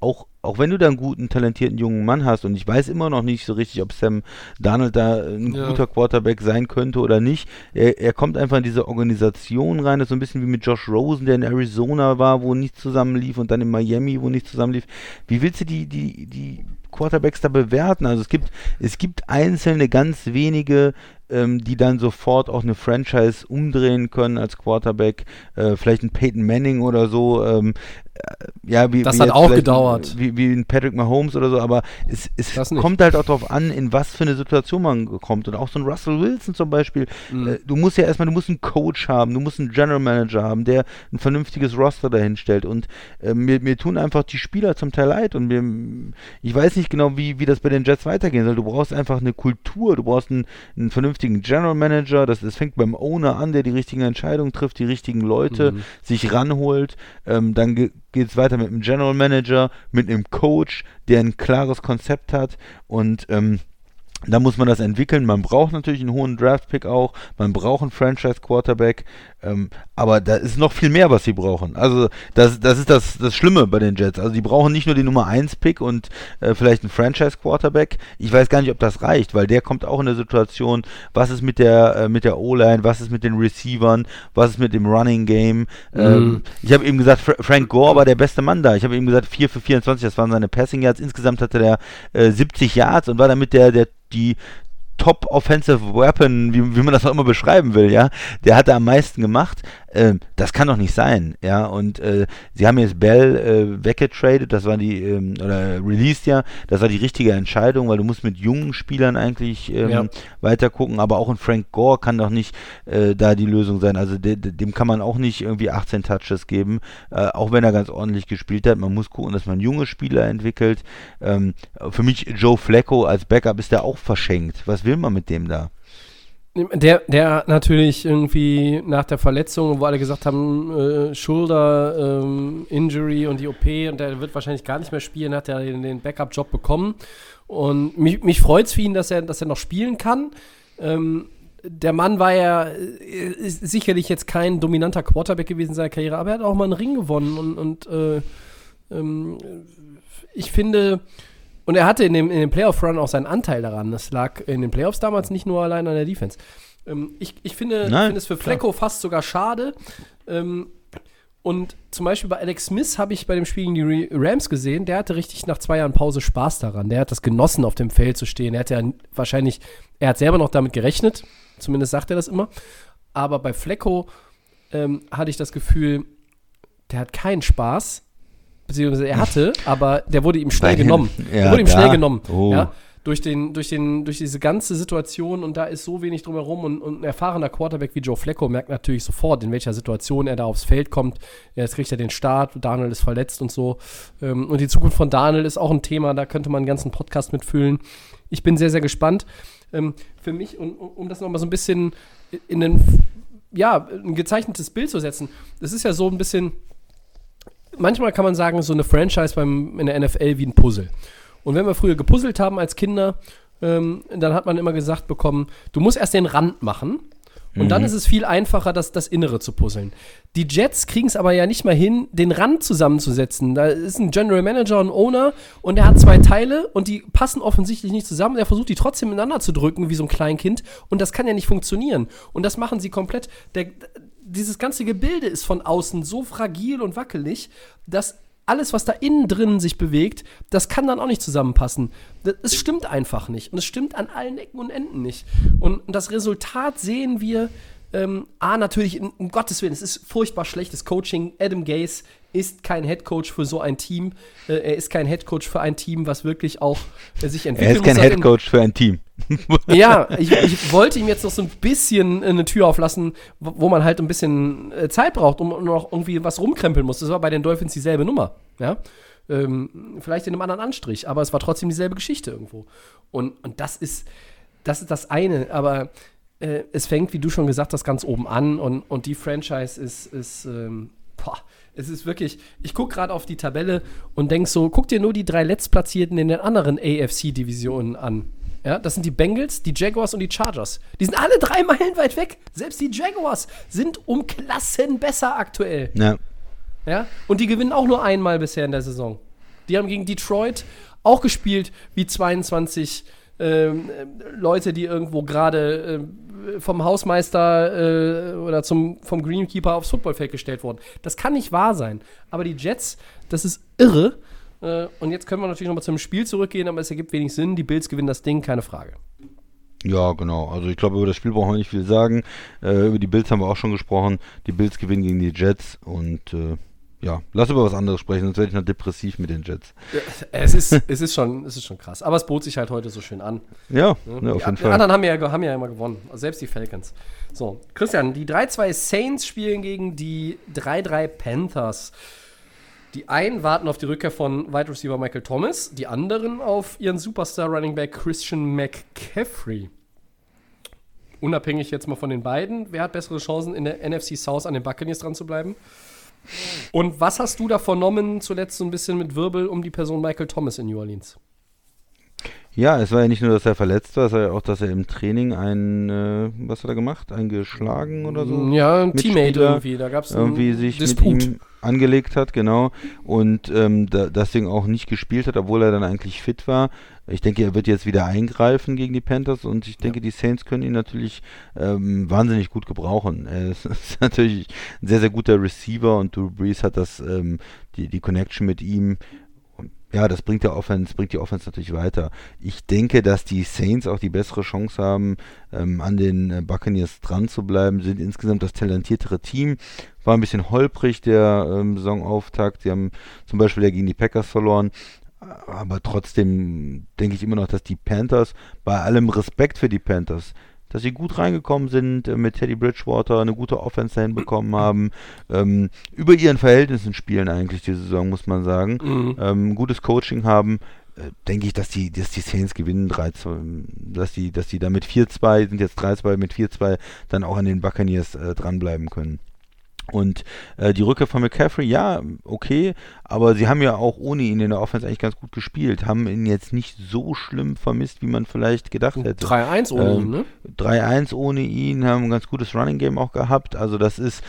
auch, auch wenn du da einen guten, talentierten jungen Mann hast und ich weiß immer noch nicht so richtig, ob Sam Darnold da ein Ja. guter Quarterback sein könnte oder nicht. Er, er kommt einfach in diese Organisation rein, das ist so ein bisschen wie mit Josh Rosen, der in Arizona war, wo nichts zusammenlief und dann in Miami, wo nichts zusammenlief. Wie willst du die, die, die Quarterbacks da bewerten? Also es gibt, es gibt einzelne, ganz wenige, ähm, die dann sofort auch eine Franchise umdrehen können als Quarterback. Äh, vielleicht ein Peyton Manning oder so. Ähm, äh, ja, wie, Das wie hat auch gedauert. Wie, wie ein Patrick Mahomes oder so, aber es, es kommt halt auch darauf an, in was für eine Situation man kommt. Und auch so ein Russell Wilson zum Beispiel. Mhm. Äh, du musst ja erstmal, du musst einen Coach haben, du musst einen General Manager haben, der ein vernünftiges Roster dahin stellt. Und äh, mir, mir tun einfach die Spieler zum Teil leid. Und mir, ich weiß nicht genau, wie, wie das bei den Jets weitergehen soll. Du brauchst einfach eine Kultur, du brauchst einen, einen vernünftigen General Manager. Das, das fängt beim Owner an, der die richtigen Entscheidungen trifft, die richtigen Leute Mhm. sich ranholt. Ähm, dann geht es weiter mit einem General Manager, mit einem Coach, der ein klares Konzept hat und ähm, da muss man das entwickeln. Man braucht natürlich einen hohen Draft-Pick auch. Man braucht einen Franchise-Quarterback. Ähm, aber da ist noch viel mehr, was sie brauchen. Also, das, das ist das, das Schlimme bei den Jets. Also, die brauchen nicht nur den Nummer 1-Pick und äh, vielleicht einen Franchise-Quarterback. Ich weiß gar nicht, ob das reicht, weil der kommt auch in der Situation, was ist mit der, äh, mit der O-Line, was ist mit den Receivern, was ist mit dem Running-Game. Ähm, Mhm. ich habe eben gesagt, Fra Frank Gore war der beste Mann da. Ich habe eben gesagt, 4 für 24, das waren seine Passing Yards. Insgesamt hatte der äh, 70 Yards und war damit der, der die Top Offensive Weapon, wie, wie man das auch immer beschreiben will, ja, der hat da am meisten gemacht. Ähm, das kann doch nicht sein, ja. Und äh, sie haben jetzt Bell äh, weggetradet, das war die, ähm, oder released ja, das war die richtige Entscheidung, weil du musst mit jungen Spielern eigentlich ähm, Ja. weiter gucken, aber auch ein Frank Gore kann doch nicht äh, da die Lösung sein. Also de, de, dem kann man auch nicht irgendwie 18 Touches geben, äh, auch wenn er ganz ordentlich gespielt hat. Man muss gucken, dass man junge Spieler entwickelt. Ähm, für mich Joe Flacco als Backup ist der auch verschenkt. Was will man mit dem da? Der, der natürlich irgendwie nach der Verletzung, wo alle gesagt haben, äh, Shoulder, ähm, Injury und die OP und der wird wahrscheinlich gar nicht mehr spielen, hat er den, Backup-Job bekommen. Und mich, mich freut es für ihn, dass er, dass er noch spielen kann. Ähm, der Mann war ja ist sicherlich jetzt kein dominanter Quarterback gewesen in seiner Karriere, aber er hat auch mal einen Ring gewonnen und, und äh, ähm, ich finde, und er hatte in dem, in dem Playoff-Run auch seinen Anteil daran. Das lag in den Playoffs damals nicht nur allein an der Defense. Ähm, ich, ich finde, Nein, finde es für Flecko fast sogar schade. Ähm, und zum Beispiel bei Alex Smith habe ich bei dem Spiel gegen die Rams gesehen, der hatte richtig nach zwei Jahren Pause Spaß daran. Der hat das genossen, auf dem Feld zu stehen. Er hat ja wahrscheinlich, er hat selber noch damit gerechnet, zumindest sagt er das immer. Aber bei Flecko ähm, hatte ich das Gefühl, der hat keinen Spaß beziehungsweise er hatte, aber der wurde ihm schnell genommen. Ja, der wurde ihm da. schnell genommen. Oh. Ja, durch, den, durch, den, durch diese ganze Situation und da ist so wenig drumherum und, und ein erfahrener Quarterback wie Joe Flacco merkt natürlich sofort, in welcher Situation er da aufs Feld kommt. Jetzt kriegt er den Start, Daniel ist verletzt und so. Ähm, Und die Zukunft von Daniel ist auch ein Thema, da könnte man einen ganzen Podcast mitfüllen. Ich bin sehr, sehr gespannt. Ähm, Für mich, um, um um das nochmal so ein bisschen in den, ja, ein gezeichnetes Bild zu setzen, das ist ja so ein bisschen, manchmal kann man sagen, so eine Franchise beim, in der NFL wie ein Puzzle. Und wenn wir früher gepuzzelt haben als Kinder, ähm, dann hat man immer gesagt bekommen, du musst erst den Rand machen. Und dann ist es viel einfacher, das, das Innere zu puzzeln. Die Jets kriegen es aber ja nicht mal hin, den Rand zusammenzusetzen. Da ist ein General Manager und Owner und der hat zwei Teile und die passen offensichtlich nicht zusammen. Der versucht die trotzdem miteinander zu drücken, wie so ein Kleinkind. Und das kann ja nicht funktionieren. Und das machen sie komplett. Der, dieses ganze Gebilde ist von außen so fragil und wackelig, dass alles, was da innen drin sich bewegt, das kann dann auch nicht zusammenpassen. Es stimmt einfach nicht. Und es stimmt an allen Ecken und Enden nicht. Und das Resultat sehen wir, ähm, A, natürlich, in, um Gottes Willen, es ist furchtbar schlechtes Coaching. Adam Gase ist kein Headcoach für so ein Team. Äh, er ist kein Headcoach für ein Team, was wirklich auch äh, sich entwickeln Er ist kein Headcoach für ein Team. ja, ich, ich wollte ihm jetzt noch so ein bisschen eine Tür auflassen, wo man halt ein bisschen äh, Zeit braucht, um noch irgendwie was rumkrempeln muss. Das war bei den Dolphins dieselbe Nummer. Ja? Ähm, vielleicht in einem anderen Anstrich, aber es war trotzdem dieselbe Geschichte irgendwo. Und, und das ist das ist das eine, aber äh, es fängt, wie du schon gesagt hast, ganz oben an und, und die Franchise ist, ist ähm, boah, es ist wirklich, ich gucke gerade auf die Tabelle und denk so, guck dir nur die drei Letztplatzierten in den anderen AFC-Divisionen an. Ja, das sind die Bengals, die Jaguars und die Chargers. Die sind alle drei Meilen weit weg. Selbst die Jaguars sind um Klassen besser aktuell. Ja. Ja? Und die gewinnen auch nur einmal bisher in der Saison. Die haben gegen Detroit auch gespielt wie 22 ähm, äh, Leute, die irgendwo gerade äh, vom Hausmeister äh, oder zum, vom Greenkeeper aufs Footballfeld gestellt wurden. Das kann nicht wahr sein. Aber die Jets, das ist irre. Äh, und jetzt können wir natürlich nochmal zum Spiel zurückgehen, aber es ergibt wenig Sinn. Die Bills gewinnen das Ding, keine Frage. Ja, genau. Also ich glaube, über das Spiel brauchen wir nicht viel sagen. Äh, über die Bills haben wir auch schon gesprochen. Die Bills gewinnen gegen die Jets und äh, ja, lass über was anderes sprechen, sonst werde ich noch depressiv mit den Jets. Es ist, es, ist schon, es ist schon krass. Aber es bot sich halt heute so schön an. Ja, ne, auf Die, jeden die Fall. anderen haben ja, haben ja immer gewonnen. Also selbst die Falcons. So, Christian, die 3-2 Saints spielen gegen die 3-3 Panthers. Die einen warten auf die Rückkehr von Wide Receiver Michael Thomas, die anderen auf ihren Superstar Running Back Christian McCaffrey. Unabhängig jetzt mal von den beiden, wer hat bessere Chancen in der NFC South an den Buccaneers dran zu bleiben? Und was hast du da vernommen zuletzt so ein bisschen mit Wirbel um die Person Michael Thomas in New Orleans? Ja, es war ja nicht nur, dass er verletzt war, es war ja auch, dass er im Training ein, äh, was hat er gemacht? Eingeschlagen oder so? Ja, ein Teammate irgendwie. Da gab es irgendwie sich Disput. mit ihm angelegt hat, genau. Und ähm, da, deswegen auch nicht gespielt hat, obwohl er dann eigentlich fit war. Ich denke, er wird jetzt wieder eingreifen gegen die Panthers und ich denke, die Saints können ihn natürlich ähm, wahnsinnig gut gebrauchen. Er ist, ist natürlich ein sehr, sehr guter Receiver und Drew Brees hat das, ähm, die, die Connection mit ihm. Ja, das bringt der Offense, bringt die Offense natürlich weiter. Ich denke, dass die Saints auch die bessere Chance haben, ähm, an den äh, Buccaneers dran zu bleiben, sind insgesamt das talentiertere Team. War ein bisschen holprig der ähm, Saisonauftakt. Sie haben zum Beispiel ja gegen die Packers verloren. Aber trotzdem denke ich immer noch, dass die Panthers, bei allem Respekt für die Panthers, dass sie gut reingekommen sind, äh, mit Teddy Bridgewater eine gute Offense dahin bekommen haben, ähm, über ihren Verhältnissen spielen eigentlich diese Saison, muss man sagen, Mhm. ähm, gutes Coaching haben. äh, denke ich, dass die, dass die Saints gewinnen 3 dass die, dass die da mit 4-2, sind jetzt 3-2, mit 4-2 dann auch an den Buccaneers äh, dranbleiben können. Und äh, die Rückkehr von McCaffrey, ja, okay, aber sie haben ja auch ohne ihn in der Offense eigentlich ganz gut gespielt, haben ihn jetzt nicht so schlimm vermisst, wie man vielleicht gedacht hätte. 3-1 ohne ähm, ihn, ne? 3-1 ohne ihn, haben ein ganz gutes Running Game auch gehabt, also das ist,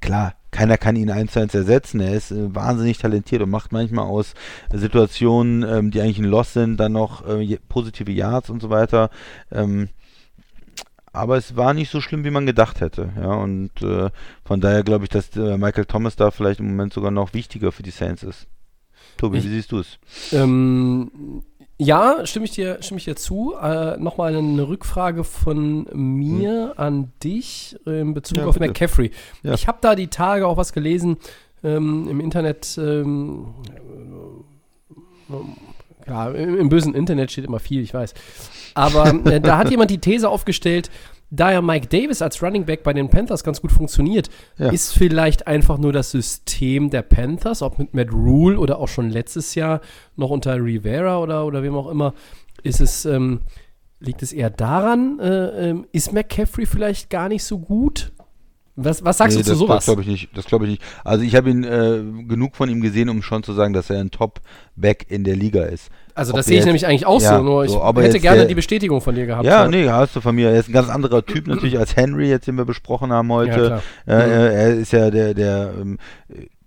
klar, keiner kann ihn eins zu eins ersetzen. Er ist äh, wahnsinnig talentiert und macht manchmal aus Situationen, ähm, die eigentlich ein Loss sind, dann noch äh, positive Yards und so weiter. Ähm, aber es war nicht so schlimm, wie man gedacht hätte. Ja, und äh, von daher glaube ich, dass äh, Michael Thomas da vielleicht im Moment sogar noch wichtiger für die Saints ist. Tobi, ich, wie siehst du es? Ähm, ja, stimme ich dir, stimme ich dir zu. Äh, Nochmal eine Rückfrage von mir hm. an dich in Bezug ja, auf bitte. McCaffrey. Ja. Ich habe da die Tage auch was gelesen ähm, im Internet. Ähm, ja, im, im, bösen Internet steht immer viel, ich weiß. Aber äh, da hat jemand die These aufgestellt, da ja Mike Davis als Running Back bei den Panthers ganz gut funktioniert, ja. ist vielleicht einfach nur das System der Panthers, ob mit Matt Rule oder auch schon letztes Jahr noch unter Rivera oder, oder wem auch immer, ist es, ähm, liegt es eher daran, äh, äh, ist McCaffrey vielleicht gar nicht so gut? Was, was sagst nee, du zu sowas? Das glaube ich nicht. Das glaube ich nicht. Also ich habe ihn äh, genug von ihm gesehen, um schon zu sagen, dass er ein Top-Back in der Liga ist. Also das sehe ich nämlich eigentlich auch ja, so, nur ich so, hätte gerne der, die Bestätigung von dir gehabt. Ja, halt. nee, hast du von mir. Er ist ein ganz anderer Typ natürlich als Henry, jetzt den wir besprochen haben heute. Ja, äh, mhm. Er ist ja der, der ähm,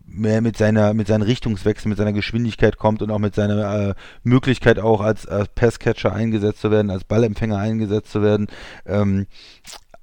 mehr mit seiner mit seinem Richtungswechsel, mit seiner Geschwindigkeit kommt und auch mit seiner äh, Möglichkeit auch als, als Passcatcher eingesetzt zu werden, als Ballempfänger eingesetzt zu werden. Ähm,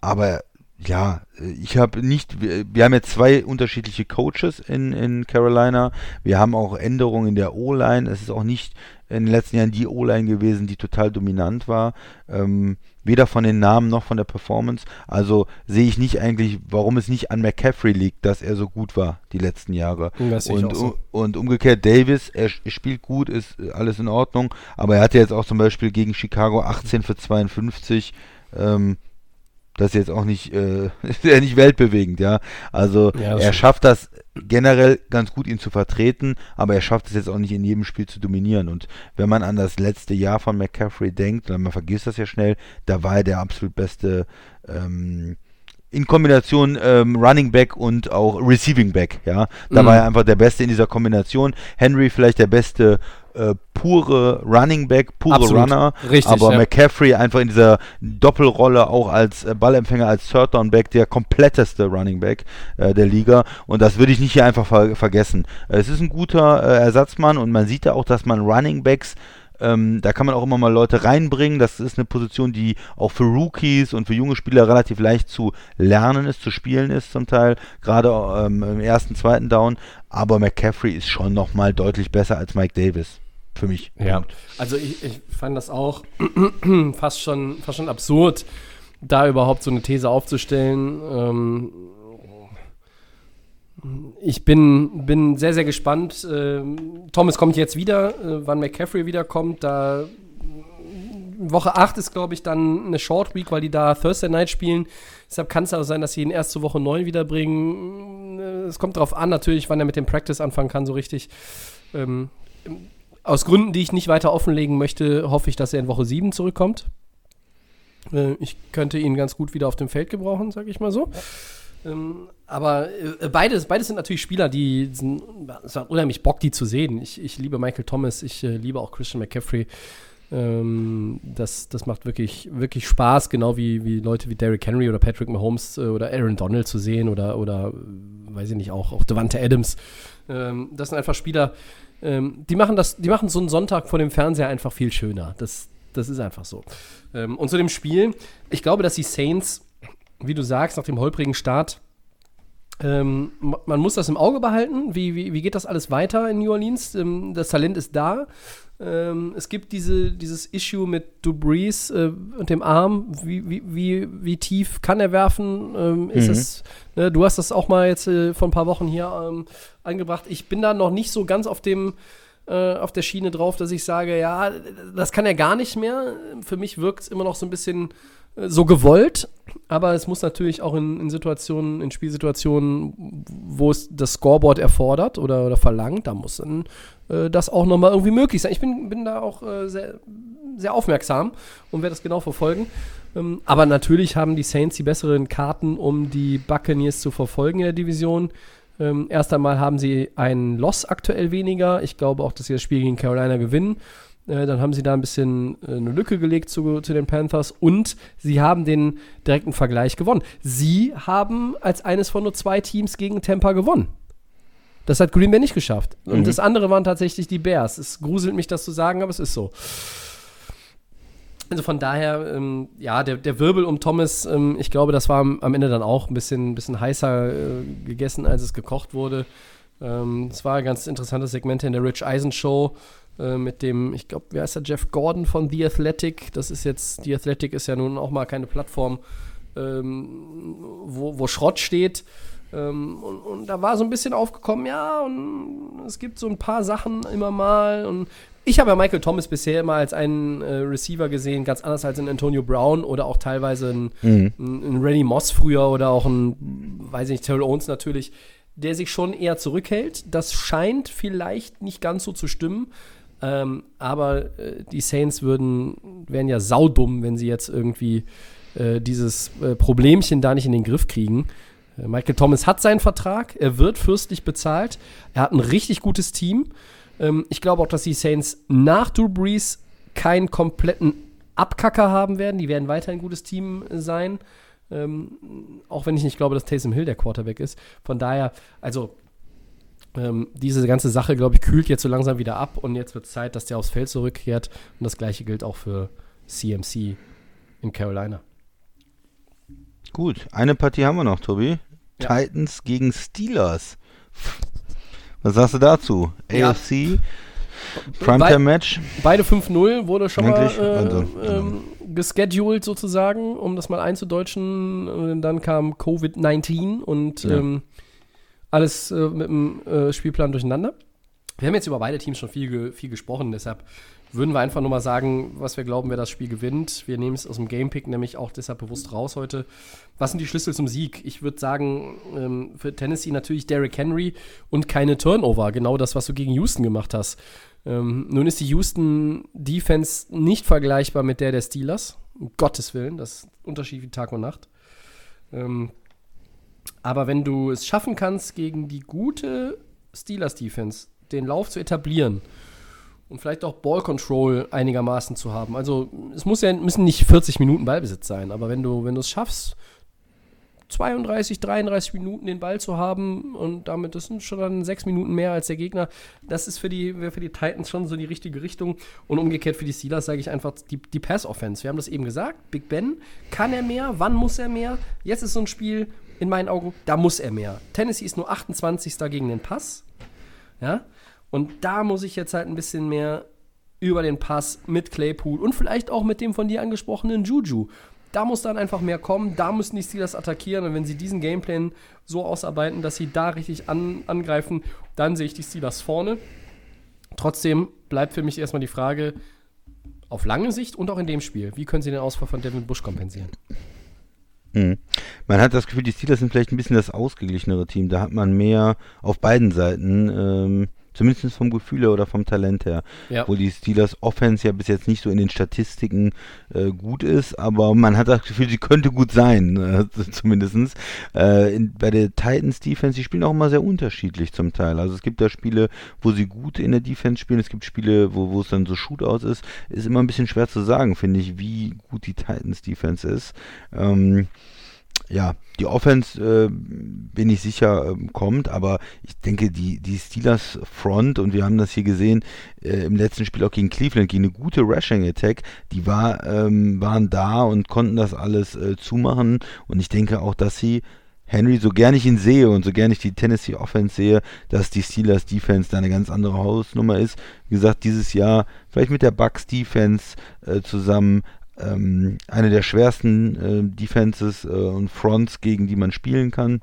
aber ja, ich habe nicht, wir, haben jetzt zwei unterschiedliche Coaches in, in Carolina. Wir haben auch Änderungen in der O-Line. Es ist auch nicht in den letzten Jahren die O-Line gewesen, die total dominant war. Ähm, weder von den Namen noch von der Performance. Also sehe ich nicht eigentlich, warum es nicht an McCaffrey liegt, dass er so gut war die letzten Jahre. Und, so. und, umgekehrt Davis, er, er, spielt gut, ist alles in Ordnung, aber er hatte jetzt auch zum Beispiel gegen Chicago 18 für 52. Ähm, das ist jetzt auch nicht, äh, ist ja nicht weltbewegend, ja. Also ja, er schafft das generell ganz gut, ihn zu vertreten, aber er schafft es jetzt auch nicht in jedem Spiel zu dominieren. Und wenn man an das letzte Jahr von McCaffrey denkt, man vergisst das ja schnell, da war er der absolut beste ähm, in Kombination ähm, Running Back und auch Receiving Back, ja. Da mhm. war er einfach der Beste in dieser Kombination. Henry vielleicht der beste äh, pure Running Back, pure Absolut. Runner. Richtig, aber ja. McCaffrey einfach in dieser Doppelrolle auch als äh, Ballempfänger, als Third Down Back, der kompletteste Running Back äh, der Liga. Und das würde ich nicht hier einfach ver vergessen. Äh, es ist ein guter äh, Ersatzmann und man sieht ja auch, dass man Running Backs ähm, da kann man auch immer mal Leute reinbringen. Das ist eine Position, die auch für Rookies und für junge Spieler relativ leicht zu lernen ist, zu spielen ist zum Teil, gerade ähm, im ersten, zweiten Down. Aber McCaffrey ist schon nochmal deutlich besser als Mike Davis für mich. Ja, also ich, ich fand das auch fast schon, fast schon absurd, da überhaupt so eine These aufzustellen. Ähm, ich bin, bin sehr, sehr gespannt. Ähm, Thomas kommt jetzt wieder, äh, wann McCaffrey wiederkommt. Da Woche 8 ist, glaube ich, dann eine Short Week, weil die da Thursday Night spielen. Deshalb kann es auch sein, dass sie ihn erst zur Woche 9 wiederbringen. Es kommt darauf an, natürlich, wann er mit dem Practice anfangen kann, so richtig. Ähm, aus Gründen, die ich nicht weiter offenlegen möchte, hoffe ich, dass er in Woche 7 zurückkommt. Äh, ich könnte ihn ganz gut wieder auf dem Feld gebrauchen, sage ich mal so. Ähm, aber äh, beides, beides sind natürlich Spieler, die sind, es hat unheimlich Bock, die zu sehen. Ich, ich liebe Michael Thomas, ich äh, liebe auch Christian McCaffrey. Ähm, das, das macht wirklich, wirklich Spaß, genau wie, wie Leute wie Derrick Henry oder Patrick Mahomes äh, oder Aaron Donald zu sehen oder, oder weiß ich nicht, auch, auch Devante Adams. Ähm, das sind einfach Spieler, ähm, die machen das, die machen so einen Sonntag vor dem Fernseher einfach viel schöner. Das, das ist einfach so. Ähm, und zu dem Spiel, ich glaube, dass die Saints, wie du sagst, nach dem holprigen Start, ähm, man muss das im Auge behalten. Wie, wie, wie geht das alles weiter in New Orleans? Ähm, das Talent ist da. Ähm, es gibt diese, dieses Issue mit Dubrees äh, und dem Arm. Wie, wie, wie, wie tief kann er werfen? Ähm, ist mhm. es, ne, du hast das auch mal jetzt äh, vor ein paar Wochen hier ähm, angebracht. Ich bin da noch nicht so ganz auf dem äh, auf der Schiene drauf, dass ich sage, ja, das kann er gar nicht mehr. Für mich wirkt es immer noch so ein bisschen so gewollt, aber es muss natürlich auch in, in, Situationen, in Spielsituationen, wo es das Scoreboard erfordert oder, oder verlangt, da muss dann äh, das auch nochmal irgendwie möglich sein. Ich bin, bin da auch äh, sehr, sehr aufmerksam und werde das genau verfolgen. Ähm, aber natürlich haben die Saints die besseren Karten, um die Buccaneers zu verfolgen in der Division. Ähm, erst einmal haben sie einen Loss aktuell weniger. Ich glaube auch, dass sie das Spiel gegen Carolina gewinnen. Äh, dann haben sie da ein bisschen äh, eine Lücke gelegt zu, zu den Panthers und sie haben den direkten Vergleich gewonnen. Sie haben als eines von nur zwei Teams gegen Tampa gewonnen. Das hat Green Bay nicht geschafft. Und mhm. das andere waren tatsächlich die Bears. Es gruselt mich, das zu sagen, aber es ist so. Also von daher, ähm, ja, der, der Wirbel um Thomas, ähm, ich glaube, das war am, am, Ende dann auch ein bisschen, bisschen heißer äh, gegessen, als es gekocht wurde. Ähm, es ähm, war ein ganz interessantes Segment in der Rich Eisen Show äh, mit dem, ich glaube, wer ist der? Jeff Gordon von The Athletic. Das ist jetzt, The Athletic ist ja nun auch mal keine Plattform, ähm, wo, wo Schrott steht. Ähm, und, und, da war so ein bisschen aufgekommen, ja, und es gibt so ein paar Sachen immer mal. Und ich habe ja Michael Thomas bisher immer als einen äh, Receiver gesehen, ganz anders als in Antonio Brown oder auch teilweise ein, mhm. ein, ein Randy Moss früher oder auch ein, weiß ich nicht, Terrell Owens natürlich, der sich schon eher zurückhält. Das scheint vielleicht nicht ganz so zu stimmen. Ähm, aber äh, die Saints würden, wären ja saudumm, wenn sie jetzt irgendwie äh, dieses äh, Problemchen da nicht in den Griff kriegen. Äh, Michael Thomas hat seinen Vertrag, er wird fürstlich bezahlt, er hat ein richtig gutes Team. Ähm, ich glaube auch, dass die Saints nach Drew Brees keinen kompletten Abkacker haben werden. Die werden weiter ein gutes Team sein. Ähm, auch wenn ich nicht glaube, dass Taysom Hill der Quarterback ist. Von daher, also ähm, diese ganze Sache, glaube ich, kühlt jetzt so langsam wieder ab und jetzt wird es Zeit, dass der aufs Feld zurückkehrt. Und das gleiche gilt auch für CMC in Carolina. Gut, eine Partie haben wir noch, Tobi. Ja. Titans gegen Steelers. Was sagst du dazu? Ja. AFC, Primetime-Match. Beide 5-0 wurde schon Eigentlich? mal äh, also, ähm, gescheduled sozusagen, um das mal einzudeutschen. Dann kam Covid-19 und ja. ähm, alles äh, mit dem äh, Spielplan durcheinander. Wir haben jetzt über beide Teams schon viel, viel gesprochen, deshalb würden wir einfach nur mal sagen, was wir glauben, wer das Spiel gewinnt. Wir nehmen es aus dem Gamepick nämlich auch deshalb bewusst raus heute. Was sind die Schlüssel zum Sieg? Ich würde sagen, ähm, für Tennessee natürlich Derrick Henry und keine Turnover. Genau das, was du gegen Houston gemacht hast. Ähm, nun ist die Houston Defense nicht vergleichbar mit der der Steelers. Um Gottes Willen, das ist Unterschied wie Tag und Nacht. Ähm, aber wenn du es schaffen kannst, gegen die gute Steelers Defense den Lauf zu etablieren und vielleicht auch Ball Control einigermaßen zu haben. Also es muss ja, müssen nicht 40 Minuten Ballbesitz sein, aber wenn du, wenn du es schaffst, 32, 33 Minuten den Ball zu haben und damit, das sind schon dann sechs Minuten mehr als der Gegner. Das ist für die, für die Titans schon so die richtige Richtung. Und umgekehrt für die Steelers sage ich einfach die, die Pass-Offense. Wir haben das eben gesagt. Big Ben, kann er mehr? Wann muss er mehr? Jetzt ist so ein Spiel, in meinen Augen, da muss er mehr. Tennessee ist nur 28. gegen den Pass. Ja, und da muss ich jetzt halt ein bisschen mehr über den Pass mit Claypool und vielleicht auch mit dem von dir angesprochenen Juju. Da muss dann einfach mehr kommen, da müssen die Steelers attackieren und wenn sie diesen Gameplan so ausarbeiten, dass sie da richtig an, angreifen, dann sehe ich die Steelers vorne. Trotzdem bleibt für mich erstmal die Frage, auf lange Sicht und auch in dem Spiel, wie können sie den Ausfall von Devin Bush kompensieren? Mhm. Man hat das Gefühl, die Steelers sind vielleicht ein bisschen das ausgeglichenere Team. Da hat man mehr auf beiden Seiten ähm, Zumindest vom Gefühl her oder vom Talent her. Ja. Wo die Steelers Offense ja bis jetzt nicht so in den Statistiken äh, gut ist, aber man hat das Gefühl, sie könnte gut sein, äh, zumindest. Äh, in, bei der Titans Defense, die spielen auch immer sehr unterschiedlich zum Teil. Also es gibt da Spiele, wo sie gut in der Defense spielen, es gibt Spiele, wo, wo es dann so Shootouts ist. Ist immer ein bisschen schwer zu sagen, finde ich, wie gut die Titans Defense ist. Ähm, ja, die Offense, äh, bin ich sicher, äh, kommt, aber ich denke, die, die Steelers Front, und wir haben das hier gesehen, äh, im letzten Spiel auch gegen Cleveland, gegen eine gute Rushing Attack, die war, ähm, waren da und konnten das alles äh, zumachen. Und ich denke auch, dass sie Henry, so gern ich ihn sehe und so gern ich die Tennessee Offense sehe, dass die Steelers Defense da eine ganz andere Hausnummer ist. Wie gesagt, dieses Jahr vielleicht mit der Bucks Defense äh, zusammen ähm, eine der schwersten äh, Defenses äh, und Fronts, gegen die man spielen kann.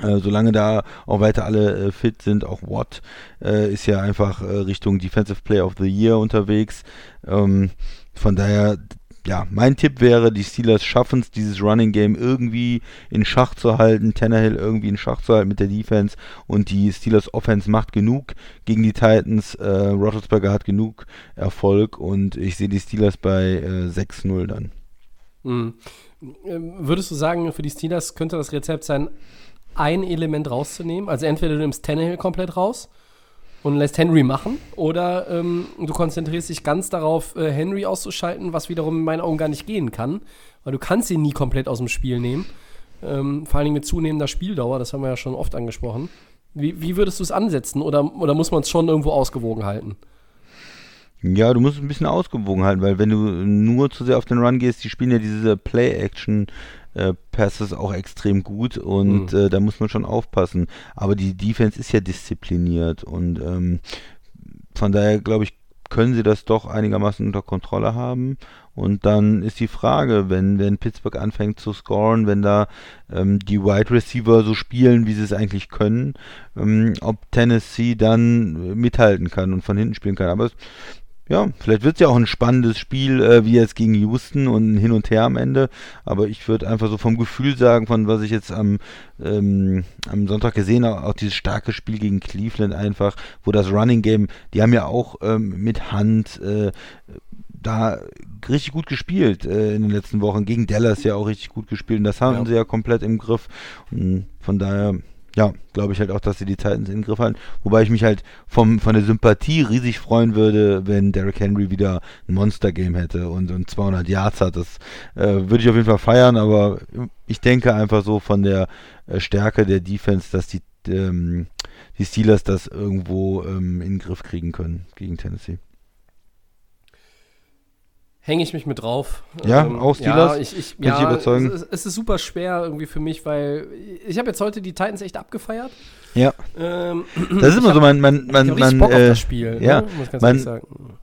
Äh, solange da auch weiter alle äh, fit sind, auch Watt äh, ist ja einfach äh, Richtung Defensive Player of the Year unterwegs. Ähm, von daher ja, mein Tipp wäre, die Steelers schaffen es, dieses Running Game irgendwie in Schach zu halten, Tannehill irgendwie in Schach zu halten mit der Defense und die Steelers Offense macht genug gegen die Titans. Äh, Roethlisberger hat genug Erfolg und ich sehe die Steelers bei äh, 6-0 dann. Mhm. Ähm, würdest du sagen, für die Steelers könnte das Rezept sein, ein Element rauszunehmen? Also entweder du nimmst Tannehill komplett raus und lässt Henry machen. Oder ähm, du konzentrierst dich ganz darauf, äh, Henry auszuschalten, was wiederum in meinen Augen gar nicht gehen kann, weil du kannst ihn nie komplett aus dem Spiel nehmen. Ähm, vor Dingen mit zunehmender Spieldauer, das haben wir ja schon oft angesprochen. Wie, wie würdest du es ansetzen? Oder, oder muss man es schon irgendwo ausgewogen halten? Ja, du musst es ein bisschen ausgewogen halten, weil wenn du nur zu sehr auf den Run gehst, die spielen ja diese Play-Action äh, Passes auch extrem gut und mhm. äh, da muss man schon aufpassen. Aber die Defense ist ja diszipliniert und ähm, von daher glaube ich, können sie das doch einigermaßen unter Kontrolle haben. Und dann ist die Frage, wenn, wenn Pittsburgh anfängt zu scoren, wenn da ähm, die Wide Receiver so spielen, wie sie es eigentlich können, ähm, ob Tennessee dann mithalten kann und von hinten spielen kann. Aber es, ja, vielleicht wird es ja auch ein spannendes Spiel, äh, wie jetzt gegen Houston und hin und her am Ende. Aber ich würde einfach so vom Gefühl sagen, von was ich jetzt am, ähm, am Sonntag gesehen habe, auch dieses starke Spiel gegen Cleveland einfach, wo das Running Game, die haben ja auch ähm, mit Hand äh, da richtig gut gespielt äh, in den letzten Wochen. Gegen Dallas ja auch richtig gut gespielt. Und das haben ja. sie ja komplett im Griff. Und von daher ja, glaube ich halt auch, dass sie die Titans in den Griff halten. Wobei ich mich halt vom, von der Sympathie riesig freuen würde, wenn Derrick Henry wieder ein Monster-Game hätte und, und 200 Yards hat. Das äh, würde ich auf jeden Fall feiern, aber ich denke einfach so von der äh, Stärke der Defense, dass die, ähm, die Steelers das irgendwo ähm, in den Griff kriegen können gegen Tennessee hänge ich mich mit drauf. Ja, ähm, auch Steelers? Ja, ich, ich, ja, überzeugen. Es, es, ist super schwer irgendwie für mich, weil ich habe jetzt heute die Titans echt abgefeiert. Ja. Ähm, das ist immer so, man, man, man, ich man, Bock äh, auf das Spiel, ja, ne? muss ich ganz man, sagen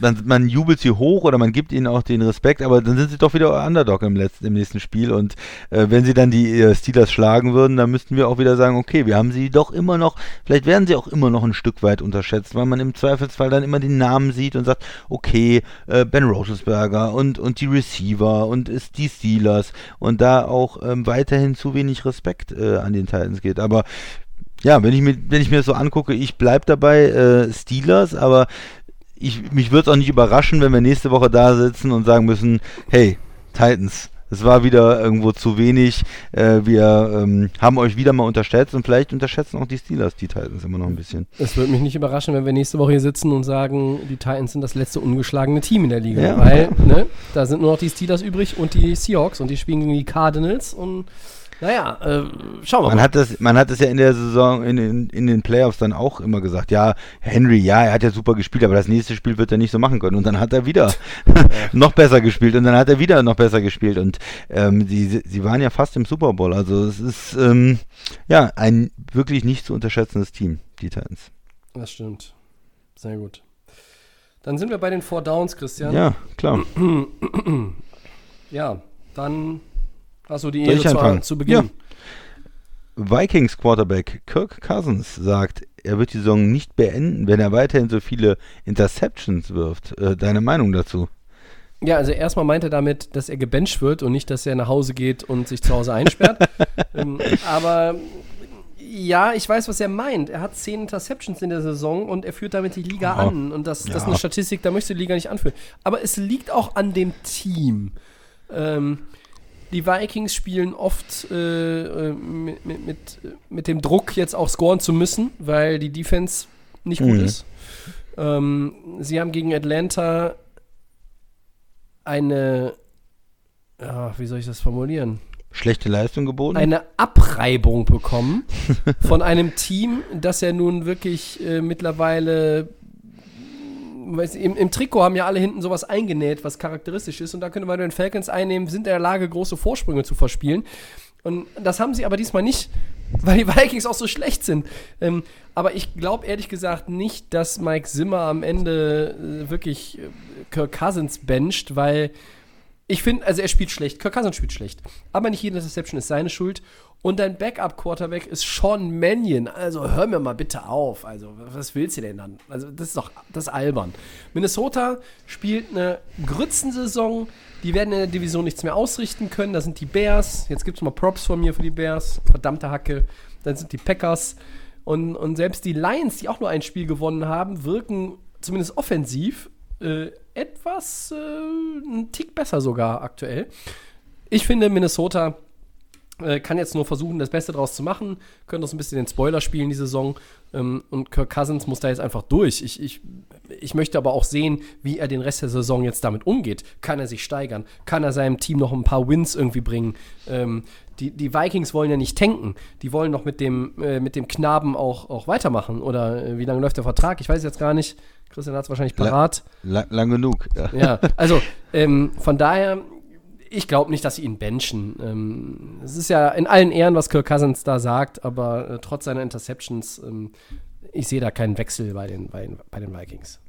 man, man jubelt sie hoch oder man gibt ihnen auch den Respekt, aber dann sind sie doch wieder Underdog im, letzten, im nächsten Spiel. Und äh, wenn sie dann die äh, Steelers schlagen würden, dann müssten wir auch wieder sagen, okay, wir haben sie doch immer noch, vielleicht werden sie auch immer noch ein Stück weit unterschätzt, weil man im Zweifelsfall dann immer den Namen sieht und sagt, okay, äh, Ben Roethlisberger und, und die Receiver und ist die Steelers und da auch ähm, weiterhin zu wenig Respekt äh, an den Titans geht. Aber ja, wenn ich mir, wenn ich mir das so angucke, ich bleib dabei äh, Steelers, aber ich, mich würde es auch nicht überraschen, wenn wir nächste Woche da sitzen und sagen müssen, hey, Titans, es war wieder irgendwo zu wenig. Äh, wir ähm, haben euch wieder mal unterschätzt und vielleicht unterschätzen auch die Steelers die Titans immer noch ein bisschen. Es würde mich nicht überraschen, wenn wir nächste Woche hier sitzen und sagen, die Titans sind das letzte ungeschlagene Team in der Liga. Ja. Weil, ne, da sind nur noch die Steelers übrig und die Seahawks und die spielen gegen die Cardinals und naja, äh, schauen wir man mal. Hat das, man hat es ja in der Saison, in, in, in den Playoffs dann auch immer gesagt, ja, Henry, ja, er hat ja super gespielt, aber das nächste Spiel wird er nicht so machen können. Und dann hat er wieder noch besser gespielt und dann hat er wieder noch besser gespielt. Und ähm, sie, sie waren ja fast im Super Bowl. Also es ist ähm, ja ein wirklich nicht zu unterschätzendes Team, die Titans. Das stimmt. Sehr gut. Dann sind wir bei den Four Downs, Christian. Ja, klar. ja, dann Achso, die Ehre zwar zu Beginn. Ja. Vikings Quarterback Kirk Cousins sagt, er wird die Saison nicht beenden, wenn er weiterhin so viele Interceptions wirft. Äh, deine Meinung dazu? Ja, also erstmal meint er damit, dass er gebencht wird und nicht, dass er nach Hause geht und sich zu Hause einsperrt. ähm, aber ja, ich weiß, was er meint. Er hat zehn Interceptions in der Saison und er führt damit die Liga oh. an. Und das, das ist eine Statistik, da möchte die Liga nicht anführen. Aber es liegt auch an dem Team. Ähm, die Vikings spielen oft äh, äh, mit, mit, mit, mit, dem Druck, jetzt auch scoren zu müssen, weil die Defense nicht gut mhm. ist. Ähm, sie haben gegen Atlanta eine, ja, wie soll ich das formulieren? Schlechte Leistung geboten? Eine Abreibung bekommen von einem Team, das ja nun wirklich äh, mittlerweile im, im, Trikot haben ja alle hinten sowas eingenäht, was charakteristisch ist. Und da können wir den Falcons einnehmen, sind in der Lage, große Vorsprünge zu verspielen. Und das haben sie aber diesmal nicht, weil die Vikings auch so schlecht sind. Ähm, aber ich glaube ehrlich gesagt nicht, dass Mike Zimmer am Ende äh, wirklich äh, Kirk Cousins bencht, weil Ich finde, also er spielt schlecht. Kirk Cousins spielt schlecht. Aber nicht jede Interception ist seine Schuld. Und dein Backup-Quarterback ist Sean Mannion. Also hör mir mal bitte auf. Also, was willst du denn dann? Also, das ist doch das ist albern. Minnesota spielt eine Grützensaison. Die werden in der Division nichts mehr ausrichten können. Da sind die Bears. Jetzt gibt es mal Props von mir für die Bears. Verdammte Hacke. Dann sind die Packers. Und, und selbst die Lions, die auch nur ein Spiel gewonnen haben, wirken zumindest offensiv äh, etwas, äh, ein Tick besser sogar aktuell. Ich finde, Minnesota äh, kann jetzt nur versuchen, das Beste draus zu machen, können das ein bisschen den Spoiler spielen, die Saison. Ähm, und Kirk Cousins muss da jetzt einfach durch. Ich, ich, ich möchte aber auch sehen, wie er den Rest der Saison jetzt damit umgeht. Kann er sich steigern? Kann er seinem Team noch ein paar Wins irgendwie bringen? Ähm, die, die Vikings wollen ja nicht tanken. Die wollen noch mit dem, äh, mit dem Knaben auch, auch weitermachen. Oder äh, wie lange läuft der Vertrag? Ich weiß jetzt gar nicht. Christian hat es wahrscheinlich parat. Lang, lang genug. Ja, ja also ähm, von daher, ich glaube nicht, dass sie ihn benchen. Ähm, es ist ja in allen Ehren, was Kirk Cousins da sagt, aber äh, trotz seiner Interceptions, ähm, ich sehe da keinen Wechsel bei den, bei, bei den Vikings.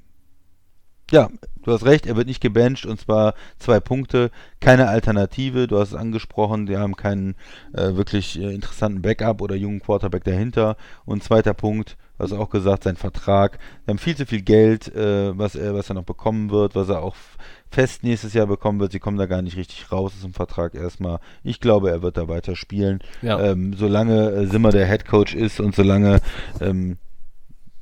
Ja, du hast recht, er wird nicht gebencht und zwar zwei Punkte, keine Alternative, du hast es angesprochen, die haben keinen äh, wirklich äh, interessanten Backup oder jungen Quarterback dahinter und zweiter Punkt, hast auch gesagt, sein Vertrag, wir haben viel zu viel Geld, äh, was, er, was er noch bekommen wird, was er auch fest nächstes Jahr bekommen wird, sie kommen da gar nicht richtig raus aus dem Vertrag erstmal, ich glaube, er wird da weiter spielen, ja. ähm, solange äh, Simmer der Head Coach ist und solange ähm,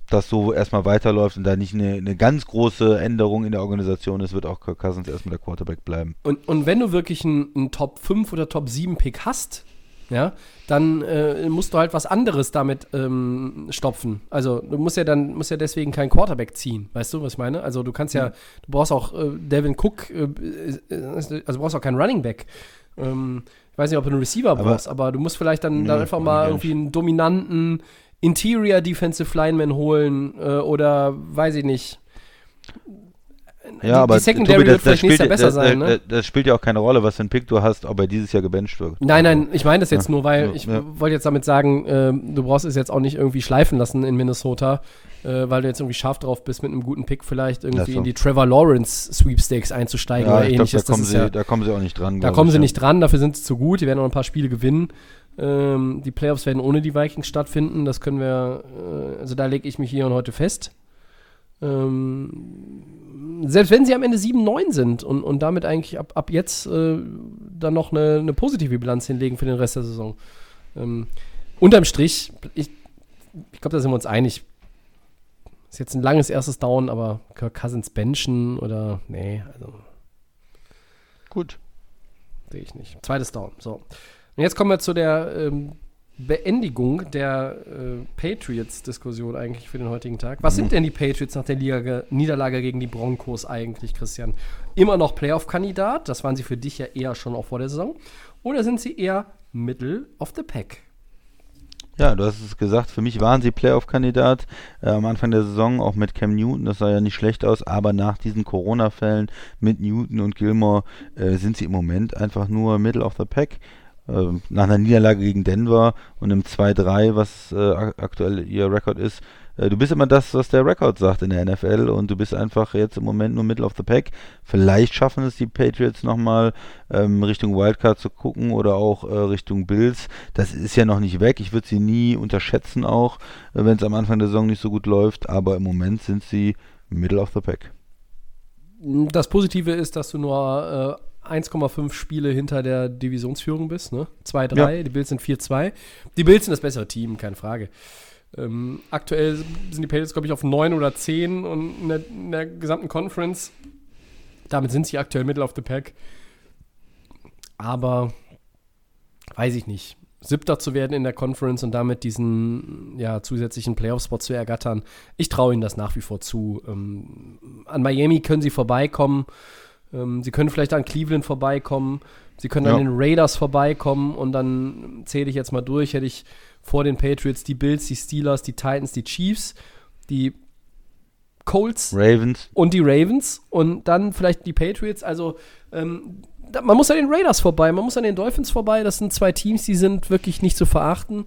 das so erstmal weiterläuft und da nicht eine, eine, ganz große Änderung in der Organisation ist, wird auch Kirk Cousins erstmal der Quarterback bleiben. Und, und wenn du wirklich einen, einen Top 5 oder Top 7 Pick hast, ja, dann äh, musst du halt was anderes damit ähm, stopfen. Also du musst ja dann musst ja deswegen keinen Quarterback ziehen, weißt du, was ich meine? Also du kannst ja, mhm. du brauchst auch äh, Devin Cook, äh, äh also du brauchst auch keinen Running Back. Ähm, ich weiß nicht, ob du einen Receiver brauchst, aber, aber du musst vielleicht dann, nee, dann einfach mal irgendwie einen dominanten Interior Defensive Lineman holen äh, oder weiß ich nicht. Ja, die, aber die Secondary Tobi, das, wird vielleicht nächstes Jahr besser das, sein, ne? Das spielt ja auch keine Rolle, was für ein Pick du hast, ob er dieses Jahr gebencht wird. Nein, nein, ich meine das jetzt ja. nur, weil ja. ich ja. wollte jetzt damit sagen, äh, du brauchst es jetzt auch nicht irgendwie schleifen lassen in Minnesota, äh, weil du jetzt irgendwie scharf drauf bist, mit einem guten Pick vielleicht irgendwie so. in die Trevor Lawrence Sweepstakes einzusteigen oder ähnliches. Glaub, da, kommen sie, da kommen sie auch nicht dran. Da kommen sie nicht dran, dafür sind sie zu gut, die werden noch ein paar Spiele gewinnen. Ähm, die Playoffs werden ohne die Vikings stattfinden. Das können wir, äh, also da lege ich mich hier und heute fest. Ähm, selbst wenn sie am Ende 7-9 sind und, und damit eigentlich ab, ab jetzt äh, dann noch eine, eine, positive Bilanz hinlegen für den Rest der Saison. Ähm, unterm Strich, ich, ich glaube, da sind wir uns einig. Ist jetzt ein langes erstes Down, aber Kirk Cousins benchen oder, nee, also. Gut. Sehe ich nicht. Zweites Down, so. Und jetzt kommen wir zu der ähm, Beendigung der äh, Patriots-Diskussion eigentlich für den heutigen Tag. Was mhm. sind denn die Patriots nach der Liga Niederlage gegen die Broncos eigentlich, Christian? Immer noch Playoff-Kandidat, das waren sie für dich ja eher schon auch vor der Saison. Oder sind sie eher Middle of the Pack? Ja, du hast es gesagt, für mich waren sie Playoff-Kandidat äh, am Anfang der Saison, auch mit Cam Newton, das sah ja nicht schlecht aus, aber nach diesen Corona-Fällen mit Newton und Gilmore äh, sind sie im Moment einfach nur Middle of the Pack. Ähm, nach einer Niederlage gegen Denver und einem 2-3, was äh, aktuell ihr Rekord ist. Äh, du bist immer das, was der Rekord sagt in der NFL und du bist einfach jetzt im Moment nur Middle of the Pack. Vielleicht schaffen es die Patriots nochmal ähm, Richtung Wildcard zu gucken oder auch äh, Richtung Bills. Das ist ja noch nicht weg. Ich würde sie nie unterschätzen auch, äh, wenn es am Anfang der Saison nicht so gut läuft, aber im Moment sind sie Middle of the Pack. Das Positive ist, dass du nur äh, 1,5 Spiele hinter der Divisionsführung bist, ne? 2-3, ja. die Bills sind 4-2. Die Bills sind das bessere Team, keine Frage. Ähm, aktuell sind die Patriots, glaube ich, auf 9 oder 10 und in der, in der, gesamten Conference. Damit sind sie aktuell Middle of the Pack. Aber weiß ich nicht. Siebter zu werden in der Conference und damit diesen ja, zusätzlichen Playoff-Spot zu ergattern. Ich traue ihnen das nach wie vor zu. Ähm, an Miami können sie vorbeikommen. Ähm, sie können vielleicht an Cleveland vorbeikommen. Sie können ja. an den Raiders vorbeikommen und dann zähle ich jetzt mal durch, hätte ich vor den Patriots die Bills, die Steelers, die Titans, die Chiefs, die Colts Ravens und die Ravens und dann vielleicht die Patriots. Also ähm, da, man muss an den Raiders vorbei, man muss an den Dolphins vorbei. Das sind zwei Teams, die sind wirklich nicht zu verachten.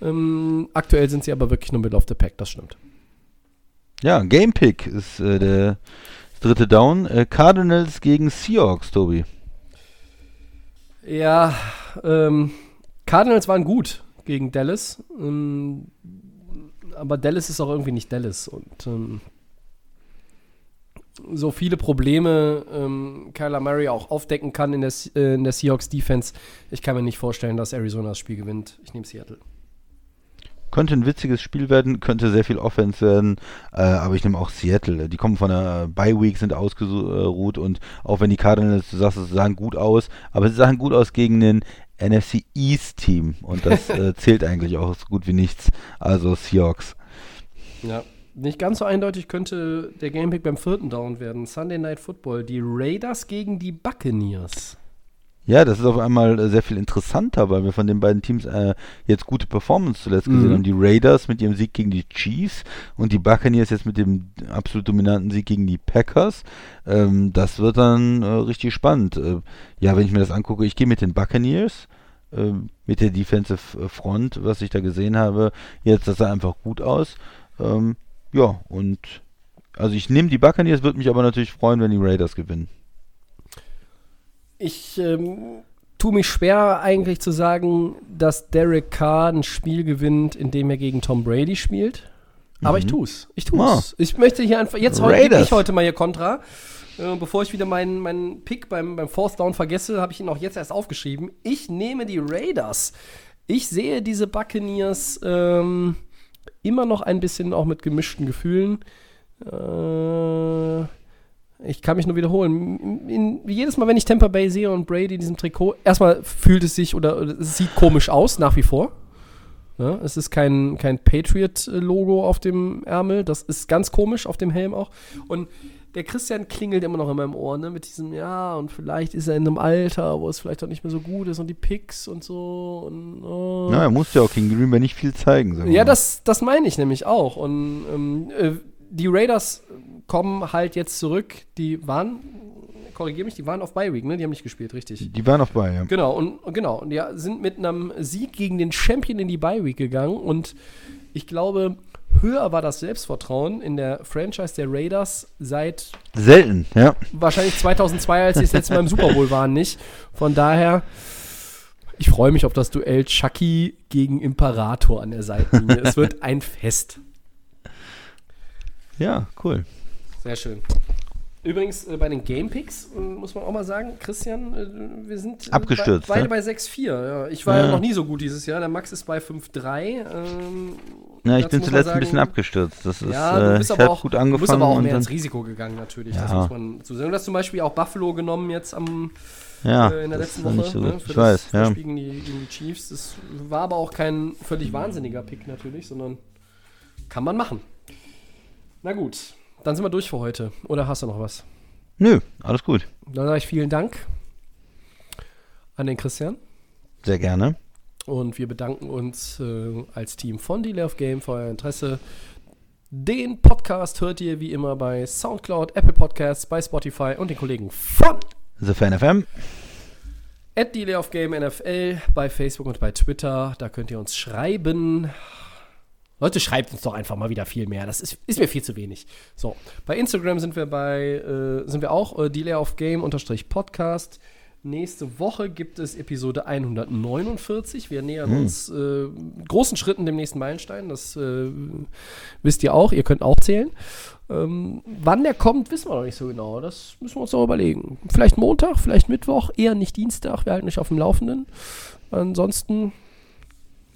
Ähm, aktuell sind sie aber wirklich nur Middle of the Pack, das stimmt. Ja, Game Pick ist äh, der dritte Down. Äh, Cardinals gegen Seahawks, Tobi. Ja, ähm, Cardinals waren gut gegen Dallas. Ähm, aber Dallas ist auch irgendwie nicht Dallas. Und ähm, so viele Probleme ähm, Kyler Murray auch aufdecken kann in der, äh, in der Seahawks Defense. Ich kann mir nicht vorstellen, dass Arizona das Spiel gewinnt. Ich nehme Seattle. Könnte ein witziges Spiel werden, könnte sehr viel Offense werden, äh, aber ich nehme auch Seattle. Die kommen von der Bye Week, sind ausgeruht und auch wenn die Cardinals, du sagst, sie sahen gut aus, aber sie sahen gut aus gegen den NFC East Team und das äh, zählt eigentlich auch so gut wie nichts. Also Seahawks. Ja, nicht ganz so eindeutig könnte der Gamepick beim vierten Down werden. Sunday Night Football, die Raiders gegen die Buccaneers. Ja, das ist auf einmal äh, sehr viel interessanter, weil wir von den beiden Teams äh, jetzt gute Performance zuletzt gesehen Mhm. haben. Die Raiders mit ihrem Sieg gegen die Chiefs und die Buccaneers jetzt mit dem absolut dominanten Sieg gegen die Packers. Ähm, das wird dann äh, richtig spannend. Äh, ja, wenn ich mir das angucke, ich gehe mit den Buccaneers, äh, mit der Defensive Front, was ich da gesehen habe. Jetzt, das sah einfach gut aus. Ähm, ja, und also ich nehme die Buccaneers, würde mich aber natürlich freuen, wenn die Raiders gewinnen. Ich ähm, tue mich schwer eigentlich zu sagen, dass Derek Carr ein Spiel gewinnt, in dem er gegen Tom Brady spielt. Aber ich tue es. Ich tue es. Ich möchte hier einfach, jetzt heute, Raiders. ich heute mal hier Kontra. Äh, bevor ich wieder meinen, meinen Pick beim, beim Fourth Down vergesse, habe ich ihn auch jetzt erst aufgeschrieben. Ich nehme die Raiders. Ich sehe diese Buccaneers ähm, immer noch ein bisschen auch mit gemischten Gefühlen. Äh, ich kann mich nur wiederholen. In, in, jedes Mal, wenn ich Tampa Bay sehe und Brady in diesem Trikot, erstmal fühlt es sich oder, oder es sieht komisch aus, nach wie vor. Ja, es ist kein, kein Patriot-Logo auf dem Ärmel. Das ist ganz komisch auf dem Helm auch. Und der Christian klingelt immer noch in meinem Ohr, ne? Mit diesem, ja, und vielleicht ist er in einem Alter, wo es vielleicht auch nicht mehr so gut ist und die Picks und so. Und, oh. Na, er musste ja auch gegen Green Bay nicht viel zeigen. Ja, das, das meine ich nämlich auch. Und ähm, äh, die Raiders kommen halt jetzt zurück. Die waren, korrigiere mich, die waren auf Bye Week, ne? Die haben nicht gespielt, richtig. Die waren auf bei, ja. Genau, und und genau, und ja, sind mit einem Sieg gegen den Champion in die Bye Week gegangen und ich glaube, höher war das Selbstvertrauen in der Franchise der Raiders seit Selten, ja. wahrscheinlich 2002, als sie das letzte Mal im Super Bowl waren, nicht. Von daher, ich freue mich auf das Duell Chucky gegen Imperator an der Seitenlinie. es wird ein Fest. Ja, cool. Sehr schön. Übrigens, äh, bei den Game Picks äh, muss man auch mal sagen, Christian, äh, wir sind äh, Abgestürzt, Be beide ne? bei 6-4. Ja. Ich war ja. Ja. noch nie so gut dieses Jahr. Der Max ist bei 5-3. Ähm, Ja, ich bin zuletzt sagen, ein bisschen abgestürzt. Das ist, Ja, äh, du bist aber auch, gut du angefangen. bist aber auch und mehr dann, ins Risiko gegangen, natürlich. Das Ja. muss man zu sagen. Du hast zum Beispiel auch Buffalo genommen jetzt am, ja, äh, in der das letzten Woche. so ne, für Ich das, weiß, das ja. Spiel gegen die, gegen die Chiefs. Das war aber auch kein völlig wahnsinniger Pick natürlich, sondern kann man machen. Na gut, dann sind wir durch für heute. Oder hast du noch was? Nö, alles gut. Dann sage ich vielen Dank an den Christian. Sehr gerne. Und wir bedanken uns äh, als Team von Delay of Game für euer Interesse. Den Podcast hört ihr wie immer bei Soundcloud, Apple Podcasts, bei Spotify und den Kollegen von The Fan FM. at Delay of Game NFL bei Facebook und bei Twitter. Da könnt ihr uns schreiben. Leute, schreibt uns doch einfach mal wieder viel mehr. Das ist, ist mir viel zu wenig. So, bei Instagram sind wir bei, äh, sind wir auch äh, Delay of Game unterstrich Podcast. Nächste Woche gibt es Episode 149. Wir nähern uns äh, großen Schritten dem nächsten Meilenstein. Das äh, wisst ihr auch. Ihr könnt auch zählen. Ähm, wann der kommt, wissen wir noch nicht so genau. Das müssen wir uns noch überlegen. Vielleicht Montag, vielleicht Mittwoch, eher nicht Dienstag. Wir halten euch auf dem Laufenden. Ansonsten,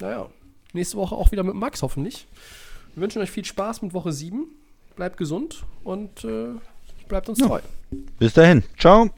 naja, nächste Woche auch wieder mit Max hoffentlich. Wir wünschen euch viel Spaß mit Woche 7. Bleibt gesund und äh, bleibt uns Ja. treu. Bis dahin. Ciao.